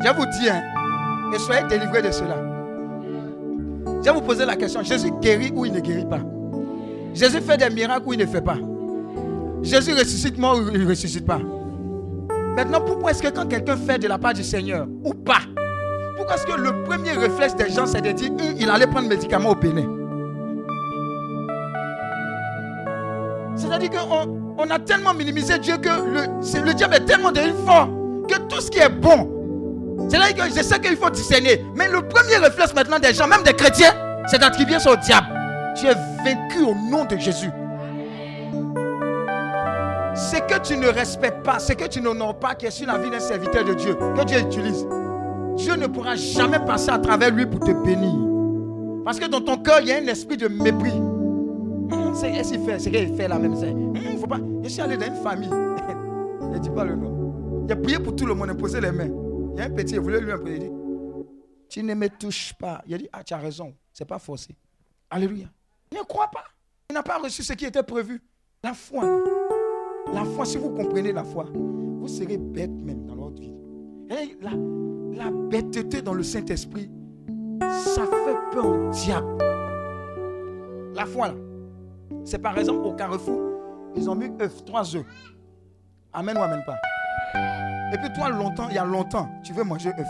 Je vais vous dire, hein, et soyez délivrés de cela. Je vais vous poser la question, Jésus guérit ou il ne guérit pas? Jésus fait des miracles ou il ne fait pas Jésus ressuscite mort ou il ne ressuscite pas Maintenant, pourquoi est-ce que quand quelqu'un fait de la part du Seigneur ou pas, pourquoi est-ce que le premier réflexe des gens c'est de dire hum, il allait prendre médicament au Bénin? C'est-à-dire qu'on on a tellement minimisé Dieu que le, le diable est tellement devenu fort que tout ce qui est bon, c'est-à-dire que je sais qu'il faut discerner. Mais le premier réflexe maintenant des gens, même des chrétiens, c'est d'attribuer ça au diable. Tu es vaincu au nom de Jésus. Ce que tu ne respectes pas, ce que tu n'honores pas, qui est sur la vie d'un serviteur de Dieu, que Dieu utilise, Dieu ne pourra jamais passer à travers lui pour te bénir. Parce que dans ton cœur, il y a un esprit de mépris. Hum, c'est ce qu'il fait, c'est qu'il fait la même. Hum. Je suis allé dans une famille. ne dis pas le nom. A prié pour tout le monde, posé les mains. Il y a un petit, il voulait lui imposer. Il dit Tu ne me touches pas. Il a dit Ah, tu as raison. C'est pas forcé. Alléluia. Ne croit pas. Il n'a pas reçu ce qui était prévu. La foi. La foi, si vous comprenez la foi, vous serez bête même dans votre vie. Et la, bêteté dans le Saint-Esprit, ça fait peur au diable. La foi, là. C'est par exemple au carrefour, ils ont mis œufs, trois œufs. Amen ou amen pas? Et puis toi, longtemps, il y a longtemps, tu veux manger œufs.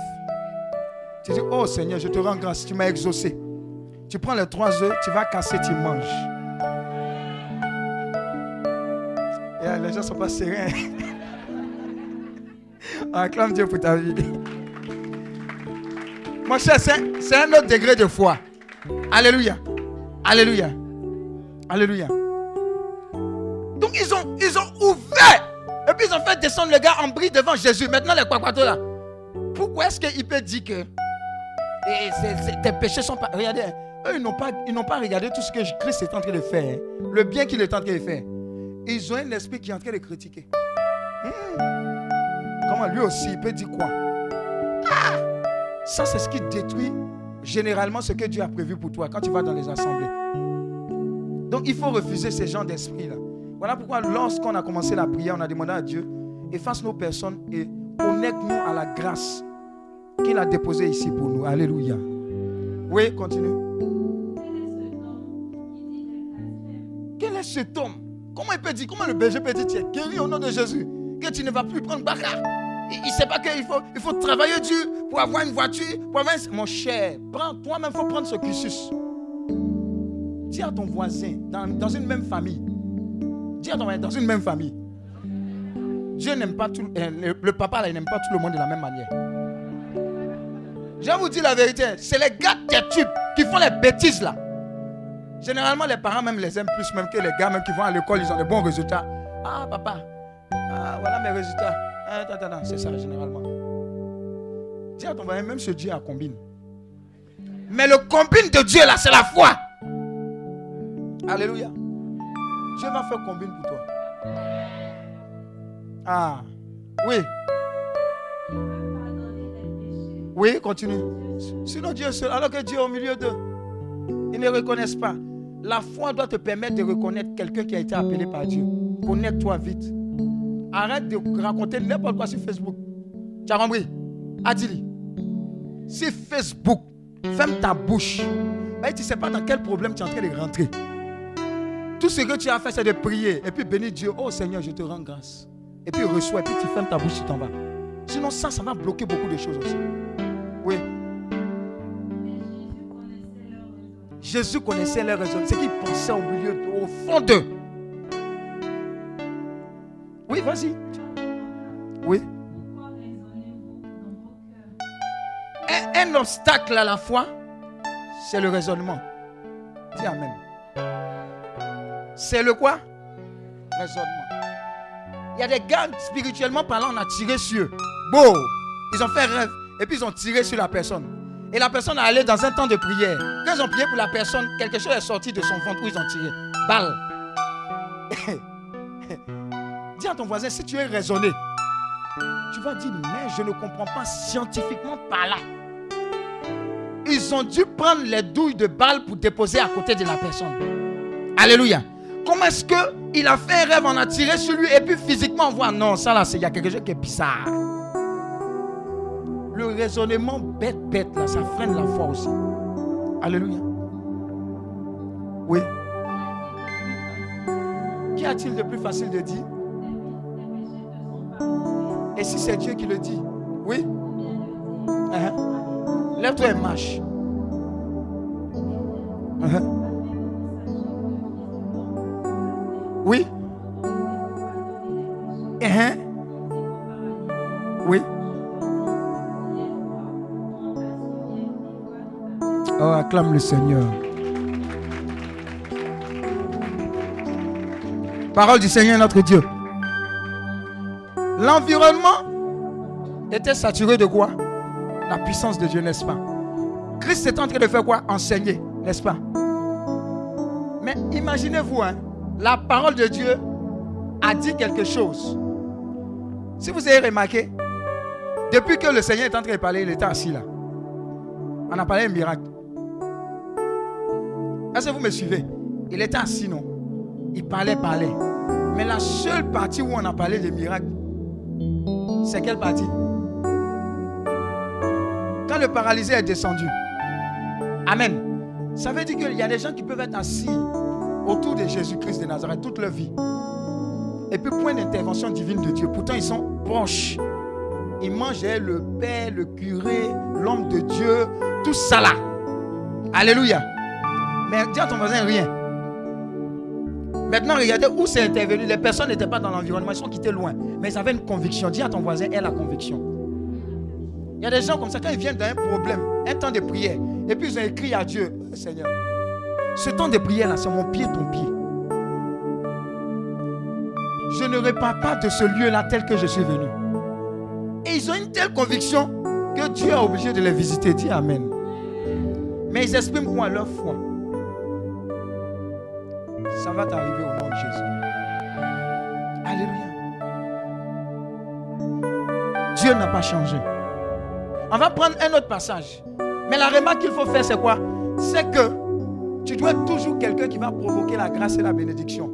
Tu dis, oh Seigneur, je te rends grâce, tu m'as exaucé. Tu prends les trois œufs, tu vas casser, tu manges. Les gens ne sont pas sereins. Acclame Dieu pour ta vie. Mon cher, c'est un autre degré de foi. Alléluia. Alléluia. Alléluia. Donc ils ont, ils ont ouvert. Et puis ils ont fait descendre le gars en bris devant Jésus. Maintenant les quaquatos là. Pourquoi est-ce qu'il peut dire que tes péchés sont pas... Regardez, eux ils n'ont pas, ils n'ont pas regardé tout ce que Christ est en train de faire. Le bien qu'il est en train de faire. Ils ont un esprit qui est en train de critiquer. Hmm. Comment lui aussi, il peut dire quoi? Ah! Ça, c'est ce qui détruit généralement ce que Dieu a prévu pour toi quand tu vas dans les assemblées. Donc il faut refuser ces gens d'esprit-là. Voilà pourquoi lorsqu'on a commencé la prière, on a demandé à Dieu, efface nos personnes et connecte-nous à la grâce qu'il a déposée ici pour nous. Alléluia. Oui, continue. Quel est cet homme? Comment il peut dire, comment le berger peut dire, tu es guéri au nom de Jésus, que tu ne vas plus prendre Baka Il ne sait pas qu'il faut, il faut travailler dur pour avoir une voiture, pour avoir Mon cher, prends, toi-même, il faut prendre ce cursus. Dis à ton voisin, dans, une même famille. Dis à ton voisin, dans une même famille. Dieu n'aime pas tout. Euh, le, papa, là, il n'aime pas tout le monde de la même manière. Je vous dire la vérité. C'est les gars têtus qui font les bêtises là. Généralement, les parents même les aiment plus même que les gars même qui vont à l'école, ils ont des bons résultats. Ah, papa, ah, voilà mes résultats. Ah, c'est ça généralement. Dis à ton voisin, même ce Dieu a combine. Mais le combine de Dieu là, c'est la foi. Alléluia. Dieu va faire combien pour toi Ah, oui. Oui, continue. Sinon Dieu seul, alors que Dieu est au milieu d'eux, ils ne reconnaissent pas. La foi doit te permettre de reconnaître quelqu'un qui a été appelé par Dieu. Connecte-toi vite. Arrête de raconter n'importe quoi sur Facebook. Tu as compris? Adili. Sur Facebook, ferme ta bouche. Tu ne sais pas dans quel problème tu es en train de rentrer. Tout ce que tu as fait, c'est de prier et puis bénir Dieu. Oh Seigneur, je te rends grâce. Et puis reçois, et puis tu fermes ta bouche, tu t'en vas. Sinon, ça, ça va bloquer beaucoup de choses aussi. Oui. Jésus connaissait leurs raisons. C'est qu'il pensait au milieu, au fond d'eux. Oui, vas-y. Oui. Un, un obstacle à la foi, c'est le raisonnement. Dis Amen. C'est le quoi? Raisonnement. Il y a des gars, spirituellement parlant, on a tiré sur eux. Bon, ils ont fait rêve. Et puis ils ont tiré sur la personne. Et la personne est allée dans un temps de prière. Quand ils ont prié pour la personne, quelque chose est sorti de son ventre où ils ont tiré. Balle. Dis à ton voisin, si tu es raisonné, tu vas dire, mais je ne comprends pas scientifiquement par là. ils ont dû prendre les douilles de balle pour déposer à côté de la personne. Alléluia. Comment est-ce qu'il a fait un rêve, on a tiré sur lui et puis physiquement on voit non, ça là, il y a quelque chose qui est bizarre. Le raisonnement bête, bête là, ça freine la foi aussi. Alléluia. Oui. Qu'y a-t-il de plus facile de dire? Et si c'est Dieu qui le dit? Oui uh-huh. Lève-toi et marche. Uh-huh. Oui uh-huh. Oh, acclame le Seigneur. Parole du Seigneur notre Dieu. L'environnement était saturé de quoi? La puissance de Dieu, n'est-ce pas? Christ est en train de faire quoi? Enseigner, n'est-ce pas? Mais imaginez-vous, hein, la parole de Dieu a dit quelque chose. Si vous avez remarqué, depuis que le Seigneur est en train de parler, il était assis là. On a parlé d'un miracle. Est-ce que vous me suivez? Il était assis, non? Il parlait, parlait. Mais la seule partie où on a parlé de miracles, c'est quelle partie? Quand le paralysé est descendu. Amen. Ça veut dire qu'il y a des gens qui peuvent être assis autour de Jésus-Christ de Nazareth toute leur vie. Et puis point d'intervention divine de Dieu. Pourtant, ils sont proches. Ils mangeaient le père, le curé, l'homme de Dieu, tout ça là. Alléluia. Mais dis à ton voisin rien. Maintenant, regardez où c'est intervenu. Les personnes n'étaient pas dans l'environnement, ils sont quittés loin. Mais ils avaient une conviction. Dis à ton voisin, elle a conviction. Il y a des gens comme ça, quand ils viennent d'un problème, un temps de prière, et puis ils ont écrit à Dieu, Seigneur, ce temps de prière là, c'est mon pied, ton pied. Je ne repars pas de ce lieu-là tel que je suis venu. Et ils ont une telle conviction que Dieu a obligé de les visiter. Dis Amen. Mais ils expriment quoi? Leur foi ça va t'arriver au nom de Jésus. Alléluia. Dieu n'a pas changé. On va prendre un autre passage. Mais la remarque qu'il faut faire, c'est quoi? C'est que tu dois être toujours quelqu'un qui va provoquer la grâce et la bénédiction.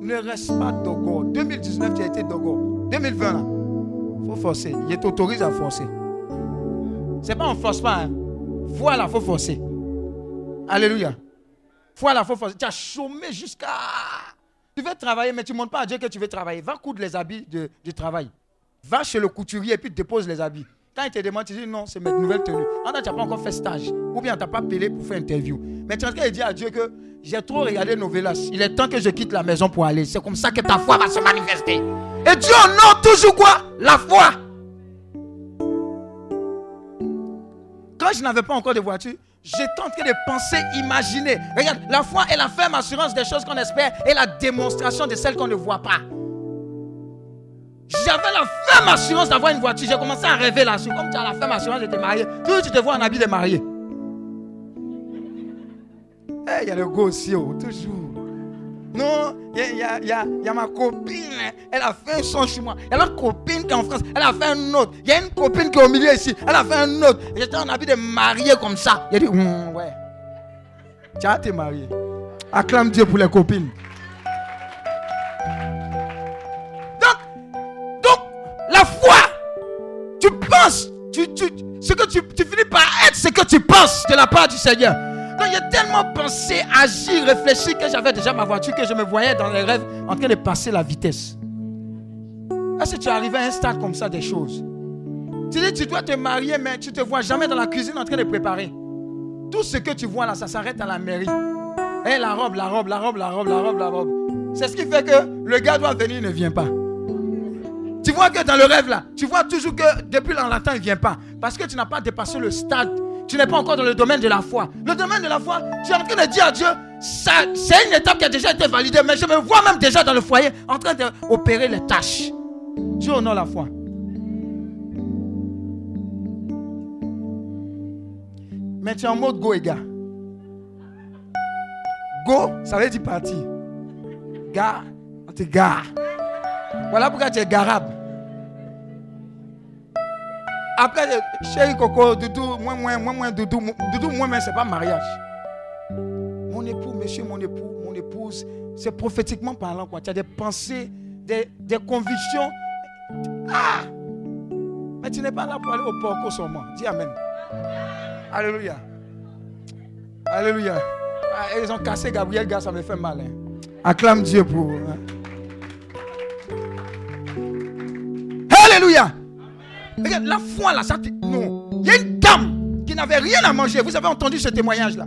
Ne reste pas dogo. 2019, tu as été dogo. 2020, là, il faut forcer. Il t'autorise à forcer. C'est pas on force pas. Hein. Voilà, il faut forcer. Alléluia. Voilà, faut Tu as chômé jusqu'à. Tu veux travailler, mais tu ne montres pas à Dieu que tu veux travailler. Va coudre les habits de, du travail. Va chez le couturier et puis dépose les habits. Quand il te demande, tu dis non, c'est mes nouvelles tenues. En tu n'as pas encore fait stage. Ou bien tu n'as pas payé pour faire interview. Mais tu es en train de dire à Dieu que j'ai trop regardé Novelas. Il est temps que je quitte la maison pour aller. C'est comme ça que ta foi va se manifester. Et Dieu honore toujours quoi? La foi. Quand je n'avais pas encore de voiture, J'étais en train de penser, imaginer. Regarde, la foi est la ferme assurance des choses qu'on espère et la démonstration de celles qu'on ne voit pas. J'avais la ferme assurance d'avoir une voiture. J'ai commencé à rêver là-dessus. Comme tu as la ferme assurance de te marier, toujours tu te vois en habit de marié. Eh, il y a le go aussi, oh, toujours. Non, il y, a, ma copine, elle a fait un son chez moi. Il y a l'autre copine qui est en France, elle a fait un autre. Il y a une copine qui est au milieu ici, elle a fait un autre. J'étais en habit de marié comme ça. Il a dit, hum, ouais. Tu as été marié. Acclame Dieu pour les copines. Donc, donc la foi, tu penses, tu, ce que tu, tu finis par être ce que tu penses de la part du Seigneur j'ai tellement pensé, agi, réfléchi que j'avais déjà ma voiture, que je me voyais dans les rêves en train de passer la vitesse. Est-ce que tu es arrivé à un stade comme ça des choses? Tu dis tu dois te marier, mais tu ne te vois jamais dans la cuisine en train de préparer. Tout ce que tu vois là, ça s'arrête à la mairie. Et eh, la robe, la robe, la robe, la robe, la robe, la robe. C'est ce qui fait que le gars doit venir, il ne vient pas. Tu vois que dans le rêve là, tu vois toujours que depuis longtemps, il ne vient pas. Parce que tu n'as pas dépassé le stade tu n'es pas encore dans le domaine de la foi. Le domaine de la foi, tu es en train de dire à Dieu, c'est une étape qui a déjà été validée, mais je me vois même déjà dans le foyer en train d'opérer les tâches. Dieu honore la foi. Mais tu es en mode go, les gars. Go, ça veut dire partir. Gare, on te gare. Voilà pourquoi tu es garable. Après, euh, chéri Coco, Doudou, moins, moins, moins, moins, Doudou, Doudou, moins, mais c'est pas mariage. Mon époux, monsieur, mon époux, mon épouse, c'est prophétiquement parlant, quoi. Tu as des pensées, des, des convictions. Ah! Mais tu n'es pas là pour aller au porco seulement. Dis Amen. Alléluia. Alléluia. Ah, ils ont cassé Gabriel, gars, ça me fait mal. Hein. Acclame Dieu pour. Hein. Alléluia. Regarde, la foi là, ça. Non. Il y a une dame qui n'avait rien à manger. Vous avez entendu ce témoignage là.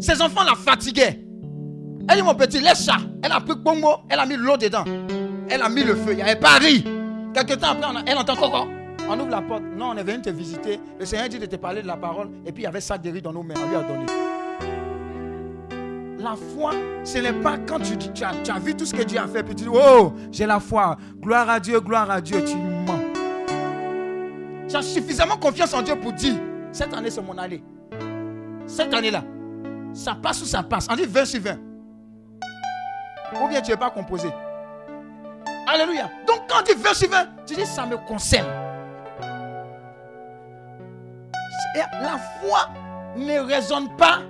Ses enfants la fatiguaient. Elle dit mon petit, laisse ça. Elle a pris mot, elle a mis l'eau dedans. Elle a mis le feu. Il n'y avait pas ri. Quelque temps après, elle entend coco. On ouvre la porte. Non, on est venu te visiter. Le Seigneur dit de te parler de la parole. Et puis il y avait ça de dans nos mains. On lui a donné. La foi, ce n'est pas quand tu, tu, tu, as, vu tout ce que Dieu a fait. Puis tu dis, oh, j'ai la foi. Gloire à Dieu, gloire à Dieu. Tu mens. As suffisamment confiance en Dieu pour dire, cette année c'est mon année. Cette année-là, ça passe ou ça passe. On dit 20 sur 20. Ou bien tu n'es pas composé. Alléluia. Donc quand tu dis 20 sur 20, tu dis ça me concerne. la foi ne raisonne pas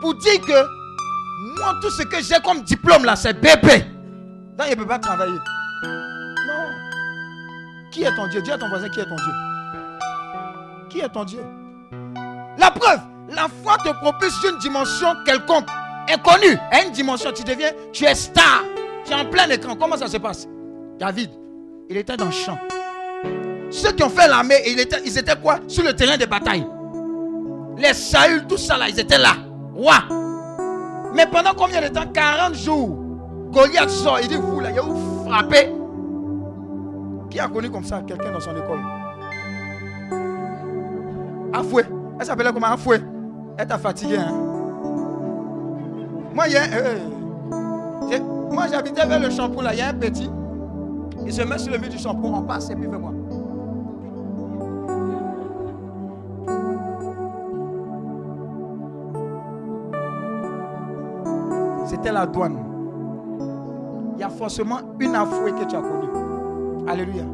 pour dire que moi, tout ce que j'ai comme diplôme là, c'est bébé. Donc, il ne peut pas travailler. Non. Qui est ton Dieu? Dis à ton voisin qui est ton Dieu? Est ton Dieu? La preuve, la foi te propulse une dimension quelconque, inconnue. À une dimension, tu deviens, tu es star. Tu es en plein écran. Comment ça se passe? David, il était dans le champ. Ceux qui ont fait l'armée, ils étaient, ils étaient quoi? Sur le terrain de bataille. Les Saül, tout ça là, ils étaient là. Roi. Mais pendant combien de temps? 40 jours. Goliath sort, il dit, vous là, il a frappé. Qui a connu comme ça quelqu'un dans son école? Afoué. Elle s'appelait comment? Afoué. Elle t'a fatigué. Hein? Moi, euh, moi j'habitais vers le shampoing là, il y a un petit. Il se met sur le mur du shampoing, on passe et puis fait moi. C'était la douane. Il y a forcément une affouée que tu as connue. Alléluia.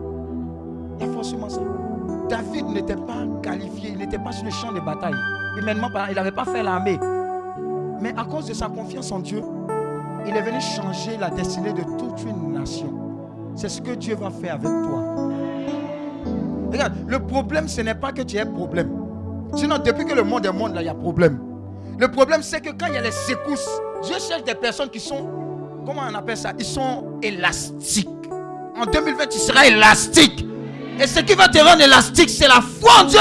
Il y a forcément ça. David n'était pas qualifié, il n'était pas sur le champ de bataille. Humainement, il n'avait pas fait l'armée. Mais à cause de sa confiance en Dieu, il est venu changer la destinée de toute une nation. C'est ce que Dieu va faire avec toi. Regarde, le problème, ce n'est pas que tu aies problème. Sinon, depuis que le monde est monde, là, il y a problème. Le problème, c'est que quand il y a les secousses, Dieu cherche des personnes qui sont, comment on appelle ça? Ils sont élastiques. En 2020, tu seras élastique. Et ce qui va te rendre élastique, c'est la foi en Dieu.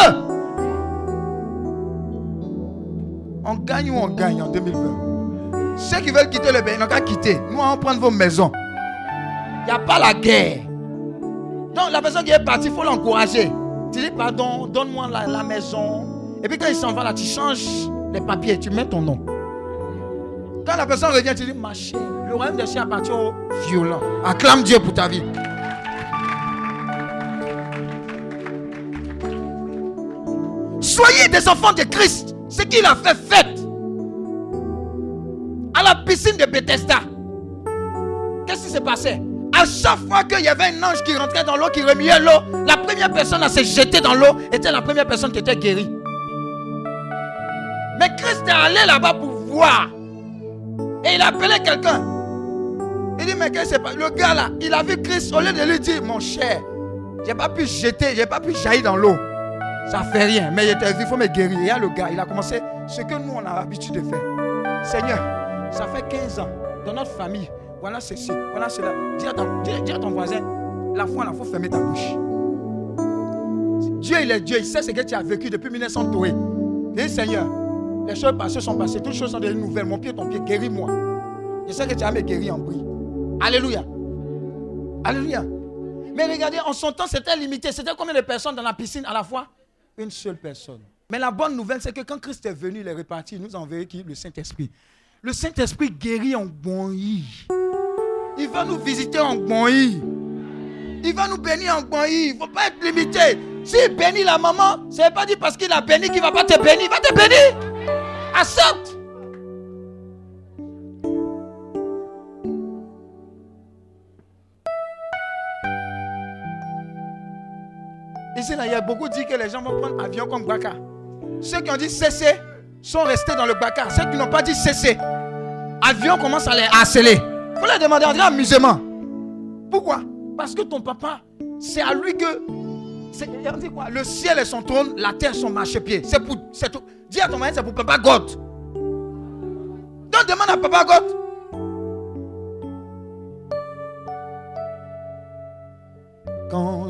On gagne ou on gagne en 2020 Ceux qui veulent quitter le pays, ils n'ont qu'à quitter. Nous, on va prendre vos maisons. Il n'y a pas la guerre. Donc, la personne qui est partie, il faut l'encourager. Tu dis, pardon, donne-moi la, la, maison. Et puis, quand il s'en va là, tu changes les papiers, tu mets ton nom. Quand la personne revient, tu dis, ma chère, le royaume des chiens appartient aux violents. Acclame Dieu pour ta vie. Soyez des enfants de Christ. Ce qu'il a fait, faites. À la piscine de Bethesda. Qu'est-ce qui s'est passé? À chaque fois qu'il y avait un ange qui rentrait dans l'eau, qui remuait l'eau, la première personne à se jeter dans l'eau était la première personne qui était guérie. Mais Christ est allé là-bas pour voir. Et il a appelé quelqu'un. Il dit, mais qu'est-ce que c'est Le gars là, il a vu Christ. Au lieu de lui dire, mon cher, j'ai pas pu jeter, j'ai pas pu jaillir dans l'eau. Ça fait rien. Mais il était il faut me guérir. Y a le gars, il a commencé ce que nous on a l'habitude de faire. Seigneur, ça fait 15 ans dans notre famille. Voilà ceci, voilà cela. Dis à ton, dis, à ton voisin, la foi, il faut fermer ta bouche. Dieu, il est Dieu. Il sait ce que tu as vécu depuis 1900 Dis, Seigneur, les choses passées sont passées. Toutes choses sont devenues nouvelles. Mon pied, ton pied, guéris-moi. Je sais que tu as me guéri en bruit. Alléluia. Alléluia. Mais regardez, en son temps, c'était limité. C'était combien de personnes dans la piscine à la fois? Une seule personne. Mais la bonne nouvelle, c'est que quand Christ est venu, il est reparti. Il nous a envoyé Le Saint-Esprit. Le Saint-Esprit guérit en Gbonyi. Il va nous visiter en Gbonyi. Il va nous bénir en Gbonyi. Il ne faut pas être limité. S'il bénit la maman, ce n'est pas dit parce qu'il a béni qu'il ne va pas te bénir. Il va te bénir. Accepte. Là, il y a beaucoup dit que les gens vont prendre avion comme Baka. Ceux qui ont dit cesser sont restés dans le Baka. Ceux qui n'ont pas dit cesser, avion commence à les harceler. Faut leur demander en amusement. Pourquoi? Parce que ton papa, c'est à lui que. Dit quoi? Le ciel est son trône, la terre son marchepied. C'est pour. Tout. Dis à ton mari, c'est pour papa God. Donc demande à papa God.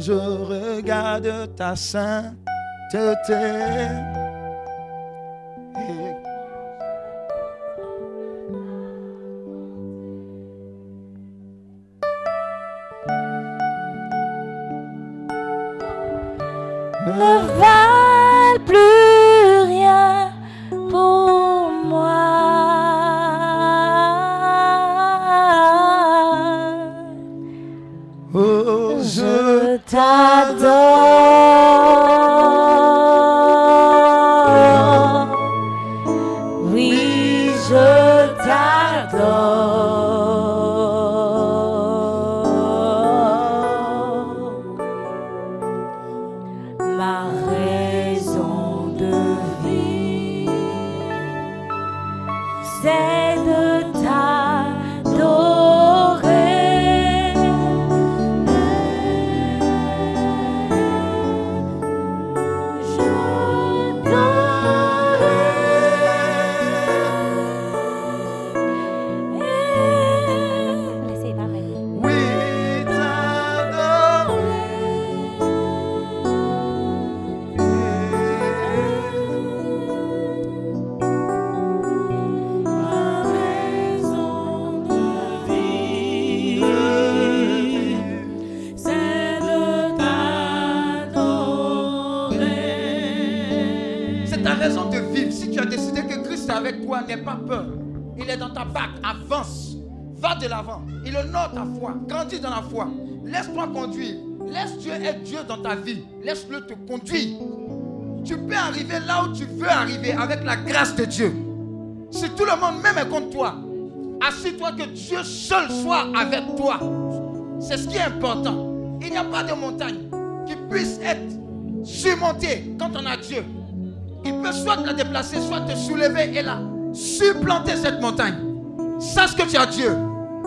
Je regarde ta sainteté. Arriver là où tu veux arriver avec la grâce de Dieu. Si tout le monde même est contre toi, assure-toi que Dieu seul soit avec toi. C'est ce qui est important. Il n'y a pas de montagne qui puisse être surmontée quand on a Dieu. Il peut soit te la déplacer, soit te soulever et la supplanter cette montagne. Sache que tu as Dieu.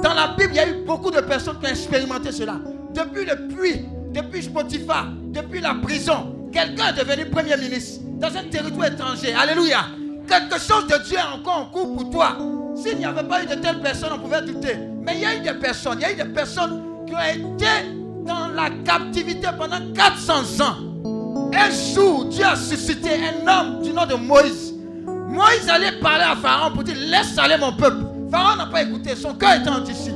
Dans la Bible, il y a eu beaucoup de personnes qui ont expérimenté cela. Depuis le puits, depuis Spotify, depuis la prison, quelqu'un est devenu Premier ministre dans un territoire étranger. Alléluia. Quelque chose de Dieu est encore en cours pour toi. S'il n'y avait pas eu de telles personnes, on pouvait douter. Mais il y a eu des personnes, il y a eu des personnes qui ont été dans la captivité pendant 400 ans. Un jour, Dieu a suscité un homme du nom de Moïse. Moïse allait parler à Pharaon pour dire Laisse aller mon peuple. Pharaon n'a pas écouté, son cœur était endurci.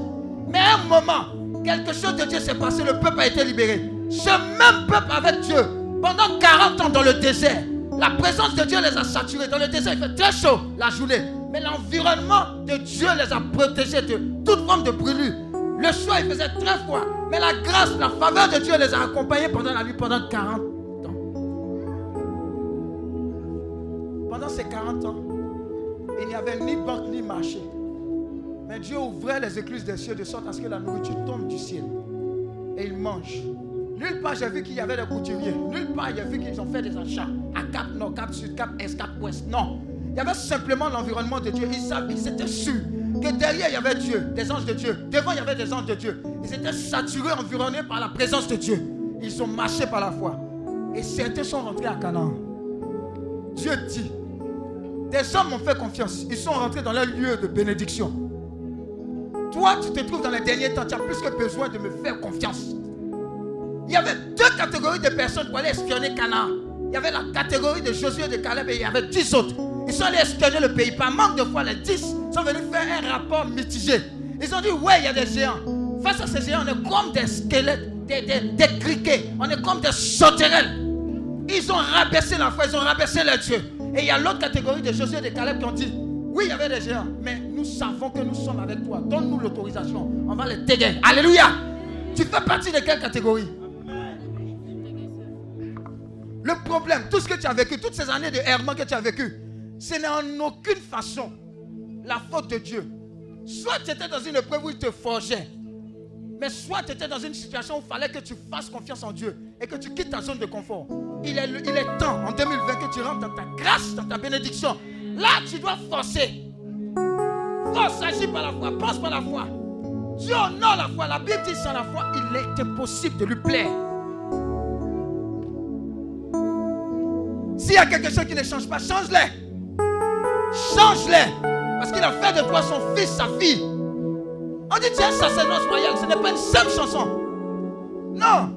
Mais à un moment, quelque chose de Dieu s'est passé, le peuple a été libéré. Ce même peuple avec Dieu, pendant 40 ans dans le désert, la présence de Dieu les a saturés. Dans le désert, il fait très chaud la journée. Mais l'environnement de Dieu les a protégés de toute forme de brûlure. Le soir, il faisait très froid. Mais la grâce, la faveur de Dieu les a accompagnés pendant la nuit, pendant 40 ans. Pendant ces 40 ans, il n'y avait ni banque ni marché. Mais Dieu ouvrait les écluses des cieux de sorte à ce que la nourriture tombe du ciel. Et ils mangent. Nulle part j'ai vu qu'il y avait des couturiers. Nulle part j'ai vu qu'ils ont fait des achats. À Cap Nord, Cap Sud, Cap Est, Cap Ouest. Non. Il y avait simplement l'environnement de Dieu. Ils savaient, ils étaient sûrs que derrière il y avait Dieu, des anges de Dieu. Devant il y avait des anges de Dieu. Ils étaient saturés, environnés par la présence de Dieu. Ils ont marché par la foi. Et certains sont rentrés à Canaan. Dieu dit, des hommes m'ont fait confiance. Ils sont rentrés dans leur lieu de bénédiction. Toi, tu te trouves dans les derniers temps. Tu as plus que besoin de me faire confiance. Il y avait deux catégories de personnes pour aller espionner Canaan. Il y avait la catégorie de Josué et de Caleb et il y avait dix autres. Ils sont allés espionner le pays. Par manque de foi, les dix sont venus faire un rapport mitigé. Ils ont dit, ouais, il y a des géants. Face à ces géants, on est comme des squelettes, des, des, criquets. On est comme des sauterelles. Ils ont rabaissé la foi, ils ont rabaissé les dieux. Et il y a l'autre catégorie de Josué et de Caleb qui ont dit, oui, il y avait des géants, mais nous savons que nous sommes avec toi. Donne-nous l'autorisation. On va les dégainer. Alléluia. Tu fais partie de quelle catégorie? Le problème, tout ce que tu as vécu, toutes ces années de errement que tu as vécu, ce n'est en aucune façon la faute de Dieu. Soit tu étais dans une épreuve où il te forgeait, mais soit tu étais dans une situation où il fallait que tu fasses confiance en Dieu. et que tu quittes ta zone de confort. Il est, il est temps en 2020 que tu rentres dans ta grâce, dans ta bénédiction. Là, tu dois forcer. Force, agis par la foi, pense par la foi. Dieu honore la foi. La Bible dit sans la foi, il est impossible de lui plaire. S'il y a quelque chose qui ne change pas, change-les. Change-les. Parce qu'il a fait de toi son fils, sa fille. On dit, tiens, sacerdoce royal, ce n'est pas une simple chanson. Non.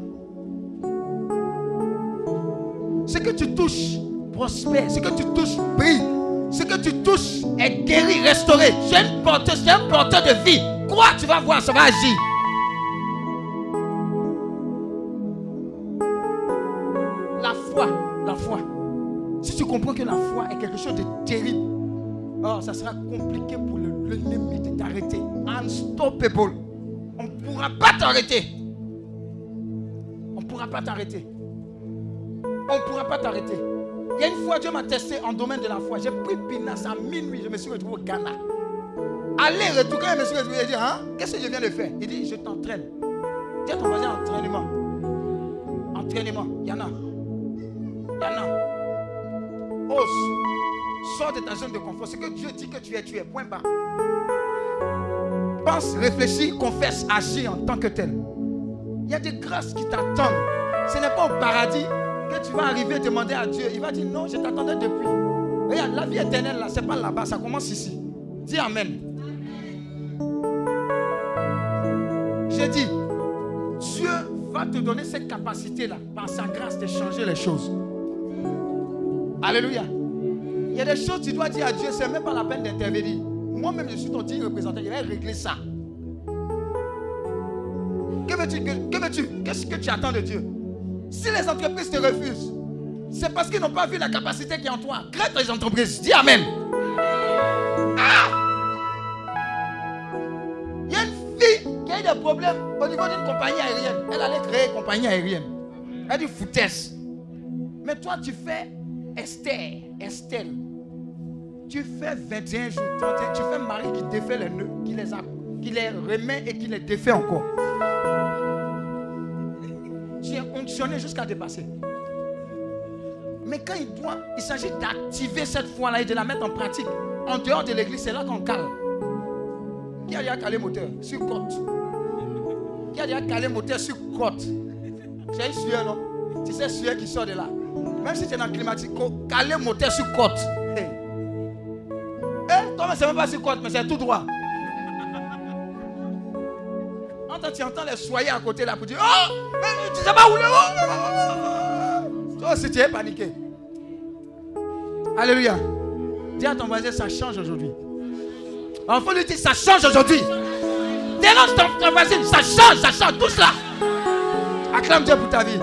Ce que tu touches prospère. Ce que tu touches brille. Ce que tu touches est guéri, restauré. Tu es, un porteur de vie. Quoi tu vas voir, ça va agir. Que la foi est quelque chose de terrible, oh, ça sera compliqué pour l'ennemi de t'arrêter. Unstoppable. On ne pourra pas t'arrêter. On ne pourra pas t'arrêter. On ne pourra pas t'arrêter. Il y a une fois, Dieu m'a testé en domaine de la foi. J'ai pris Pinas à minuit. Je me suis retrouvé au Ghana. Allez, retour, je me suis retrouvé, hein, qu'est-ce que je viens de faire? Il dit, je t'entraîne. À ton voisin, entraînement. Entraînement. Il y en a. Il y en a. Sors de ta zone de confort. Ce que Dieu dit que tu es, tu es. Point bas. Pense, réfléchis, confesse, agis en tant que tel. Il y a des grâces qui t'attendent. Ce n'est pas au paradis que tu vas arriver et demander à Dieu. Il va dire non, je t'attendais depuis. Regarde, la vie éternelle là, c'est pas là-bas, ça commence ici. Dis Amen. J'ai dit, Dieu va te donner cette capacité-là, par sa grâce, de changer les choses. Alléluia. Il y a des choses que tu dois dire à Dieu, c'est même pas la peine d'intervenir. Moi-même, je suis ton digne représentant, je vais régler ça. Que veux-tu Que Qu'est-ce que tu attends de Dieu? Si les entreprises te refusent, c'est parce qu'ils n'ont pas vu la capacité qui est en toi. Crée tes entreprises. Dis Amen. Ah! Il y a une fille qui a eu des problèmes au niveau d'une compagnie aérienne. Elle allait créer une compagnie aérienne. Elle dit foutaise. Mais toi, tu fais Esther, Estelle. Tu fais 21 jours, 31, tu fais Marie qui défait les nœuds, qui les, qui les remet et qui les défait encore. Tu es fonctionné jusqu'à dépasser. Mais quand il doit, il s'agit d'activer cette foi-là et de la mettre en pratique. En dehors de l'église, c'est là qu'on cale. Qui a déjà calé moteur? Sur côte. Qui a déjà calé moteur sur côte? C'est une sueur, non? Tu sais, sueur qui sort de là. Même si tu es dans le climatique, caler moteur sur côte. Hey. Eh, toi, c'est même pas sur côte, mais c'est tout droit. Entends, tu entends les soyez à côté là pour dire Oh, mais tu sais pas où le Toi aussi, tu es paniqué. Alléluia. Dis à ton voisin, ça change aujourd'hui. Enfin, lui dire, ça change aujourd'hui. Dénonce ton voisin, ça change, ça change, tout cela. Acclame Dieu pour ta vie.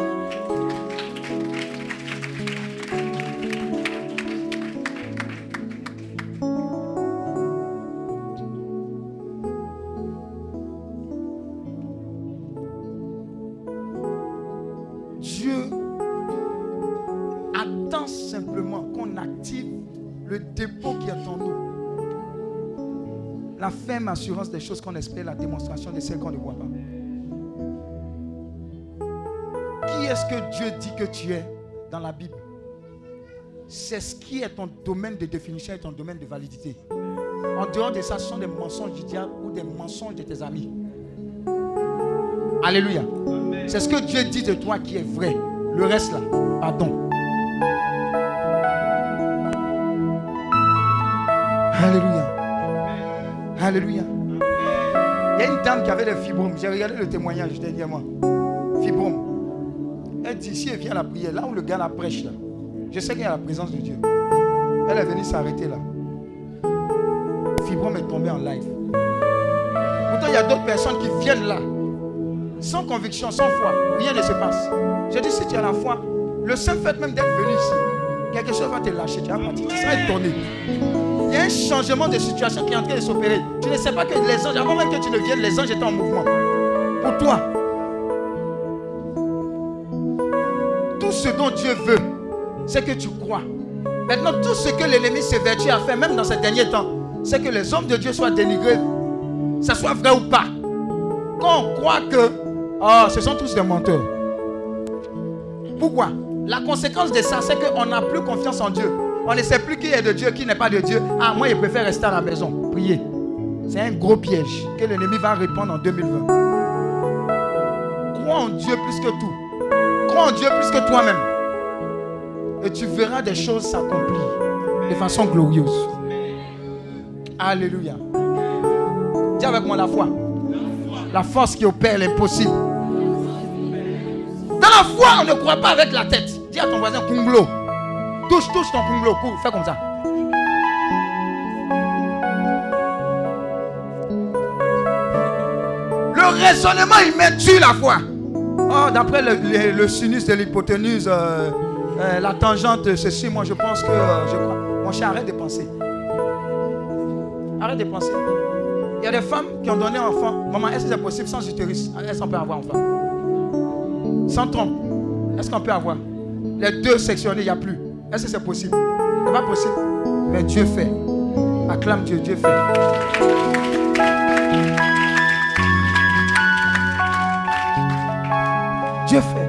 Ferme assurance des choses qu'on espère, la démonstration de celles qu'on ne voit pas. Qui est-ce que Dieu dit que tu es dans la Bible? C'est ce qui est ton domaine de définition et ton domaine de validité. En dehors de ça, ce sont des mensonges du diable ou des mensonges de tes amis. Alléluia. C'est ce que Dieu dit de toi qui est vrai. Le reste là, pardon. Alléluia. Alléluia. Il y a une dame qui avait des fibromes. J'ai regardé le témoignage dernièrement. Fibromes. Elle dit, si elle vient à la prière, là où le gars la prêche, là, je sais qu'il y a la présence de Dieu. Elle est venue s'arrêter là. Fibrome est tombé en live. Pourtant, il y a d'autres personnes qui viennent là, sans conviction, sans foi. Rien ne se passe. Je dis, si tu as la foi, le seul fait même d'être venu ici, quelque chose va te lâcher. Tu vas partir. Tu seras étonné. Il y a un changement de situation qui est en train de s'opérer. Tu ne sais pas que les anges, avant même que tu ne viennes, les anges étaient en mouvement. Pour toi. Tout ce dont Dieu veut, c'est que tu crois. Maintenant, tout ce que l'ennemi s'évertue à faire, même dans ces derniers temps, c'est que les hommes de Dieu soient dénigrés. Ça soit vrai ou pas. Quand on croit que oh, ce sont tous des menteurs. Pourquoi? La conséquence de ça, c'est qu'on n'a plus confiance en Dieu. On ne sait plus qui est de Dieu, qui n'est pas de Dieu. Ah, moi, je préfère rester à la maison, prier. C'est un gros piège que l'ennemi va répondre en 2020. Crois en Dieu plus que tout. Crois en Dieu plus que toi-même. Et tu verras des choses s'accomplir de façon glorieuse. Alléluia. Dis avec moi la foi. La force qui opère l'impossible. Dans la foi, on ne croit pas avec la tête. Dis à ton voisin Kunglo. Touche, touche ton Kunglo. Fais comme ça. Le raisonnement, il met tue la foi. Oh, D'après le, le, sinus de l'hypoténuse, euh, euh, la tangente, ceci, moi je pense que euh, je crois. Mon cher, arrête de penser. Arrête de penser. Il y a des femmes qui ont donné enfant. Maman, est-ce que c'est possible sans utérus? Est-ce qu'on peut avoir enfant? Sans trompe. Est-ce qu'on peut avoir? Les deux sectionnés, il n'y a plus. Est-ce que c'est possible? Ce n'est pas possible. Mais Dieu fait. Acclame Dieu, Dieu fait. Dieu fait.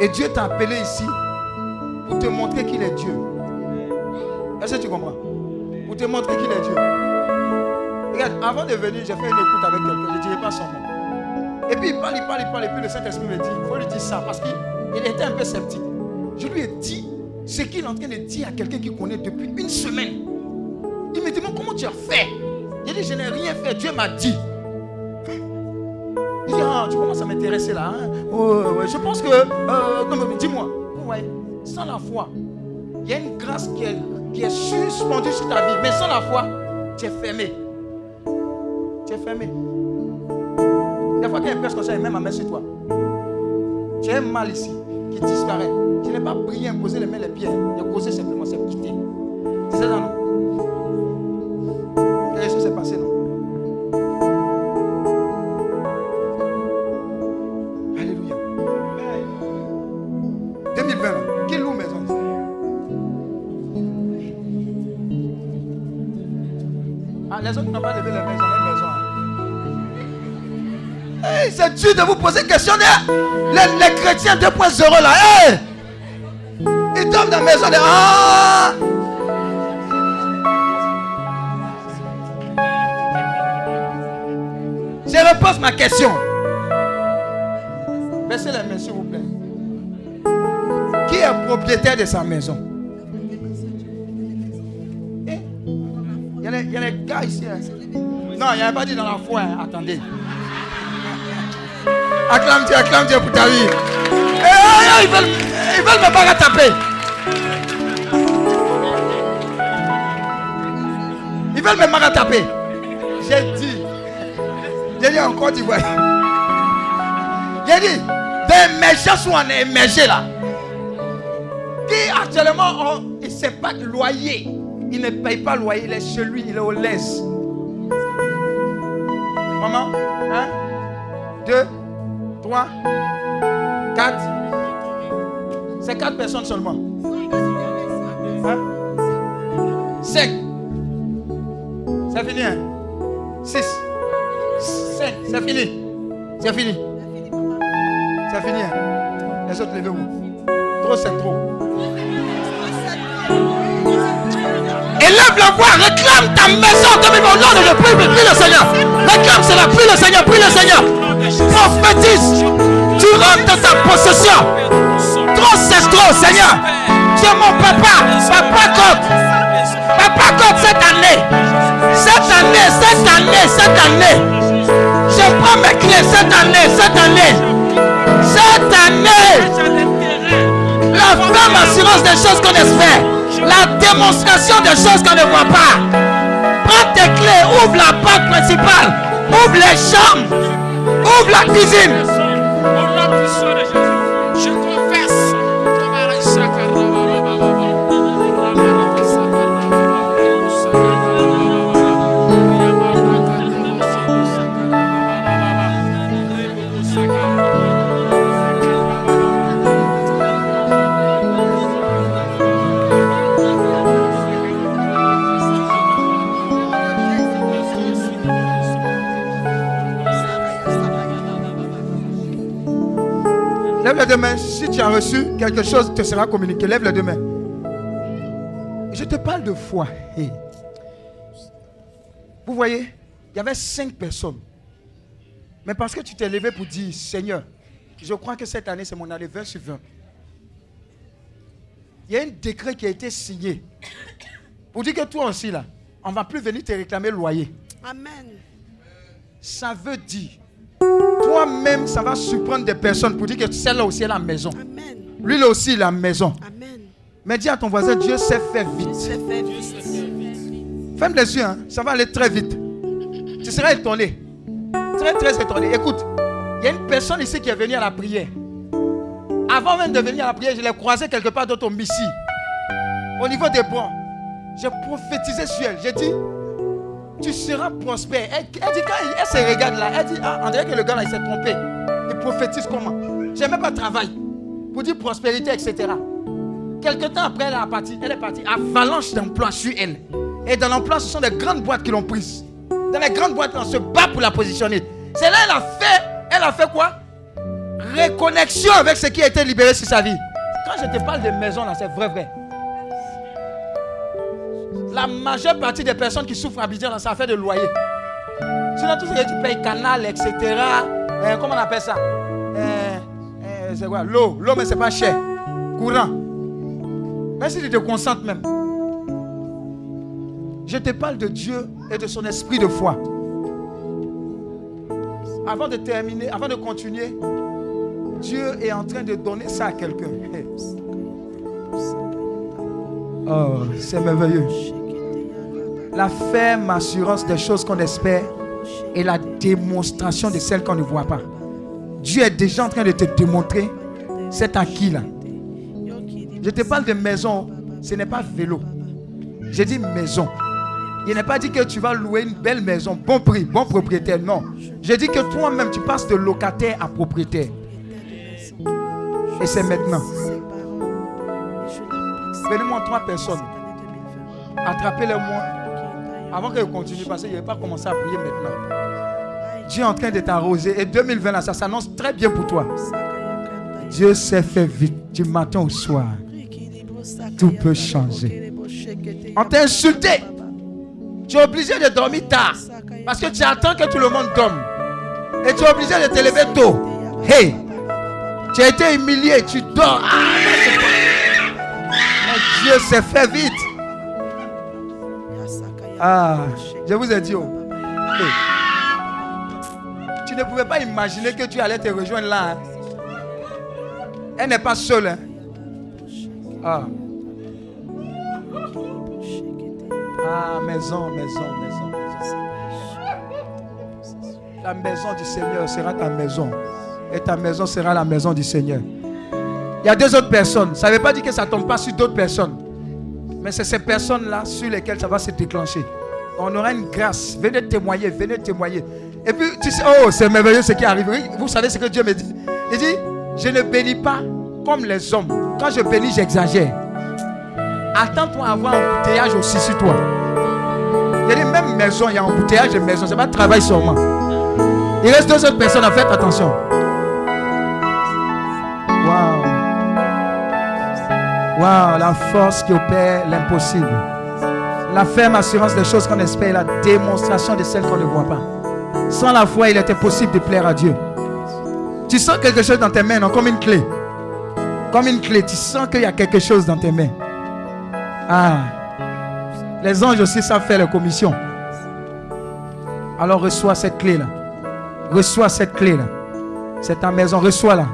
Et Dieu t'a appelé ici pour te montrer qu'il est Dieu. Est-ce que tu comprends? Pour te montrer qu'il est Dieu. Regarde, avant de venir, j'ai fait une écoute avec quelqu'un. Je ne dirai pas son nom. Et puis il parle, il parle, il parle. Et puis le Saint-Esprit me dit, il faut lui dire ça. Parce qu'il était un peu sceptique. Je lui ai dit ce qu'il est en train de dire à quelqu'un qui connaît depuis une semaine. Il me demande comment tu as fait? J'ai dit, je n'ai rien fait. Dieu m'a dit. Il dit, ah, tu commences à m'intéresser là. Hein? Oh, je pense que. Euh, dis-moi. Ouais, sans la foi, il y a une grâce qui est, qui est suspendue sur ta vie. Mais sans la foi, tu es fermé. Tu es fermé. Des fois, quand il personne comme ça, il met ma main sur toi. Tu as un mal ici qui disparaît. Pas prié, imposé les mains, les pieds. J'ai causé simplement, c'est quitté. C'est ça, non? Quelque chose s'est passé, non? Alléluia. 2020, qui loue maison Ah, les autres n'ont pas levé les mains, ils ont une maison. hein. Hey, c'est dur de vous poser question. Les, les chrétiens 2.0 là. Hey! La maison de. Ah! Je repose ma question. Baissez les mains, s'il vous plaît. Qui est propriétaire de sa maison? Eh, Il y, a les- y a les gars ici. hein. Non, il n'y avait pas dit dans la foi. hein. Attendez. Acclame Dieu, acclame Dieu pour ta vie. Eh, eh, ils, veulent, ils veulent me pas taper. Veulent me marataper. J'ai dit. J'ai dit encore du vrai. J'ai dit, des méchants sont en émergé là. Qui actuellement, ont- il ne sait pas loyer. Il ne paye pas loyer, il est chez lui, il est au laisse. Maman, un, deux, trois, quatre. C'est quatre personnes seulement. C'est fini, hein? Six. Cinq. C'est fini. C'est fini. C'est fini, hein? Les autres, levez-vous. Trop, c'est trop. Élève la voix, réclame ta maison de au nom de je prie, prie le Seigneur. Réclame cela, prie le Seigneur, prie le Seigneur. Prophétise, tu rentres dans ta possession. Trop c'est trop, Seigneur. Tu es mon papa, papa compte. Papa compte cette année. Cette année, cette année, cette année. Je prends mes clés cette année, cette année. Cette année. La ferme assurance des choses qu'on espère. La démonstration des choses qu'on ne voit pas. Prends tes clés, ouvre la porte principale. Ouvre les chambres. Ouvre la cuisine. Deux mains. Si tu as reçu quelque chose, te sera communiqué. Lève les deux mains. Je te parle de foi. Vous voyez, il y avait cinq personnes. Mais parce que tu t'es levé pour dire, Seigneur, je crois que cette année, c'est mon année 20 sur 20. Il y a un décret qui a été signé pour dire que toi aussi, là, on ne va plus venir te réclamer le loyer. Amen. Ça veut dire, toi-même, ça va surprendre des personnes pour dire que celle-là aussi est la maison. Amen. Lui, là aussi, la maison. Amen. Mais dis à ton voisin, Dieu sait faire vite. Fait vite. Ferme les yeux, hein. ça va aller très vite. Tu seras étonné. Très, très étonné. Écoute, il y a une personne ici qui est venue à la prière. Avant même de venir à la prière, je l'ai croisé quelque part dans ton Missy. Au niveau des bois. J'ai prophétisé sur elle. J'ai dit, tu seras prospère. Elle, dit, quand elle, elle se regarde là, elle dit, ah, on dirait que le gars là, il s'est trompé. Il prophétise comment? J'ai même pas de travail. Pour dire prospérité, etc. Quelque temps après, elle est partie. Elle est partie. Avalanche d'emplois sur elle. Et dans l'emploi, ce sont des grandes boîtes qui l'ont prise. Dans les grandes boîtes, on se bat pour la positionner. C'est là elle a fait. Elle a fait quoi? Réconnexion avec ce qui a été libéré sur sa vie. Quand je te parle de maison, là, c'est vrai, vrai. La majeure partie des personnes qui souffrent à Abidjan, ça fait de loyer. Sinon, tout ce que tu payes, canal, etc. euh, comment on appelle ça? Euh, euh, C'est quoi? L'eau. L'eau, mais c'est pas cher. Courant. Même si tu te concentres même. Je te parle de Dieu et de son esprit de foi. Avant de terminer, avant de continuer, Dieu est en train de donner ça à quelqu'un. Oh, c'est merveilleux. La ferme assurance des choses qu'on espère et la démonstration de celles qu'on ne voit pas. Dieu est déjà en train de te démontrer cet acquis-là. Je te parle de maison, ce n'est pas vélo. J'ai dit maison. Il n'est pas dit que tu vas louer une belle maison, bon prix, bon propriétaire. Non. J'ai dit que toi-même, tu passes de locataire à propriétaire. Et c'est maintenant. Venez-moi trois personnes. Attrapez-les-moi. Avant que je continue, parce que je ne vais pas commencer à prier maintenant. Dieu est en train de t'arroser. Et 2020, là, ça s'annonce très bien pour toi. Dieu s'est fait vite, du matin au soir. Tout peut changer. On t'a insulté. Tu es obligé de dormir tard. Parce que tu attends que tout le monde dorme. Et tu es obligé de te lever tôt. Hey! Tu as été humilié, tu dors. Ah, Mais Dieu s'est fait vite. Ah, je vous ai dit. oh. Tu ne pouvais pas imaginer que tu allais te rejoindre là. hein. Elle n'est pas seule. hein. Ah. Ah, maison, maison, maison, maison. La maison du Seigneur sera ta maison. Et ta maison sera la maison du Seigneur. Il y a deux autres personnes. Ça ne veut pas dire que ça ne tombe pas sur d'autres personnes. Mais c'est ces personnes-là sur lesquelles ça va se déclencher. On aura une grâce. Venez témoigner, venez témoigner. Et puis, tu sais, oh, c'est merveilleux ce qui arrive. Vous savez ce que Dieu me dit? Il dit, je ne bénis pas comme les hommes. Quand je bénis, j'exagère. Attends-toi à avoir un embouteillage aussi sur toi. Il y a des mêmes maisons, il y a un embouteillage de maison. C'est pas travail seulement. Il reste deux autres personnes à faire attention. Waouh, la force qui opère l'impossible. La ferme assurance des choses qu'on espère, la démonstration de celles qu'on ne voit pas. Sans la foi, il était possible de plaire à Dieu. Tu sens quelque chose dans tes mains, non, comme une clé. Comme une clé, tu sens qu'il y a quelque chose dans tes mains. Ah. Les anges aussi savent faire les commissions. Alors reçois cette clé-là. Reçois cette clé-là. C'est ta maison, reçois-la.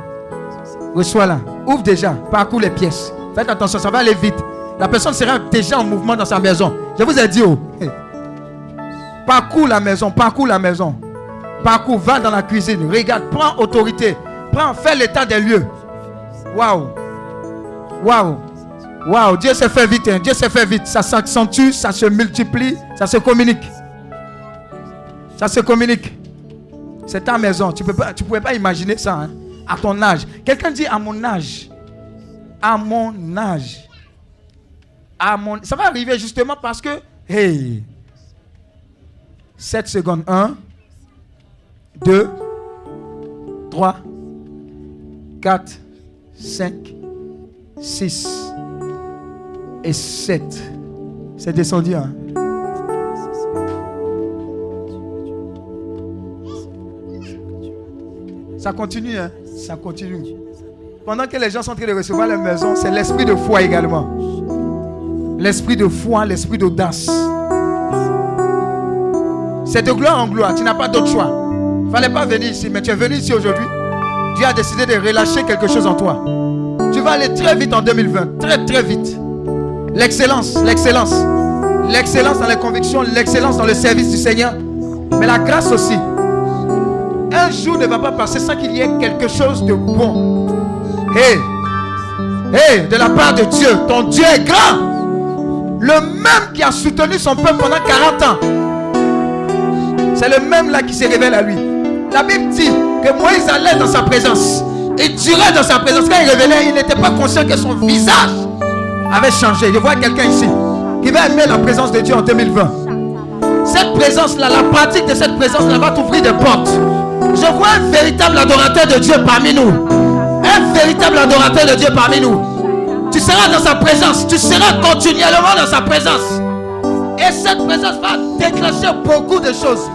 Reçois-la. Ouvre déjà, parcours les pièces. Faites attention, ça va aller vite. La personne sera déjà en mouvement dans sa maison. Je vous ai dit, oh. Parcours la maison, parcours la maison. Parcours, va dans la cuisine, regarde, prends autorité. Prends, fais l'état des lieux. Waouh. Waouh. Waouh, Dieu s'est fait vite, hein. Dieu s'est fait vite. Ça s'accentue, ça se multiplie, ça se communique. Ça se communique. C'est ta maison. Tu ne pouvais pas imaginer ça hein, à ton âge. Quelqu'un dit à mon âge. À mon âge. À mon... Ça va arriver justement parce que, hey, 7 secondes. 1, 2, 3, 4, 5, 6 et 7. C'est descendu. Hein? Ça continue, hein? Ça continue. Pendant que les gens sont en train de recevoir la maison, c'est l'esprit de foi également. L'esprit de foi, l'esprit d'audace. C'est de gloire en gloire. Tu n'as pas d'autre choix. Il ne fallait pas venir ici, mais tu es venu ici aujourd'hui. Dieu a décidé de relâcher quelque chose en toi. Tu vas aller très vite en 2020. Très, très vite. L'excellence, l'excellence. L'excellence dans les convictions, l'excellence dans le service du Seigneur. Mais la grâce aussi. Un jour ne va pas passer sans qu'il y ait quelque chose de bon. Hé, hé, de la part de Dieu, ton Dieu est grand. Le même qui a soutenu son peuple pendant 40 ans. C'est le même là qui se révèle à lui. La Bible dit que Moïse allait dans sa présence. Il durait dans sa présence. Quand il révélait, il n'était pas conscient que son visage avait changé. Je vois quelqu'un ici qui va aimer la présence de Dieu en 2020. Cette présence-là, la pratique de cette présence-là va t'ouvrir des portes. Je vois un véritable adorateur de Dieu parmi nous. Véritable adorateur de Dieu parmi nous. Tu seras dans sa présence. Tu seras continuellement dans sa présence. Et cette présence va déclencher beaucoup de choses.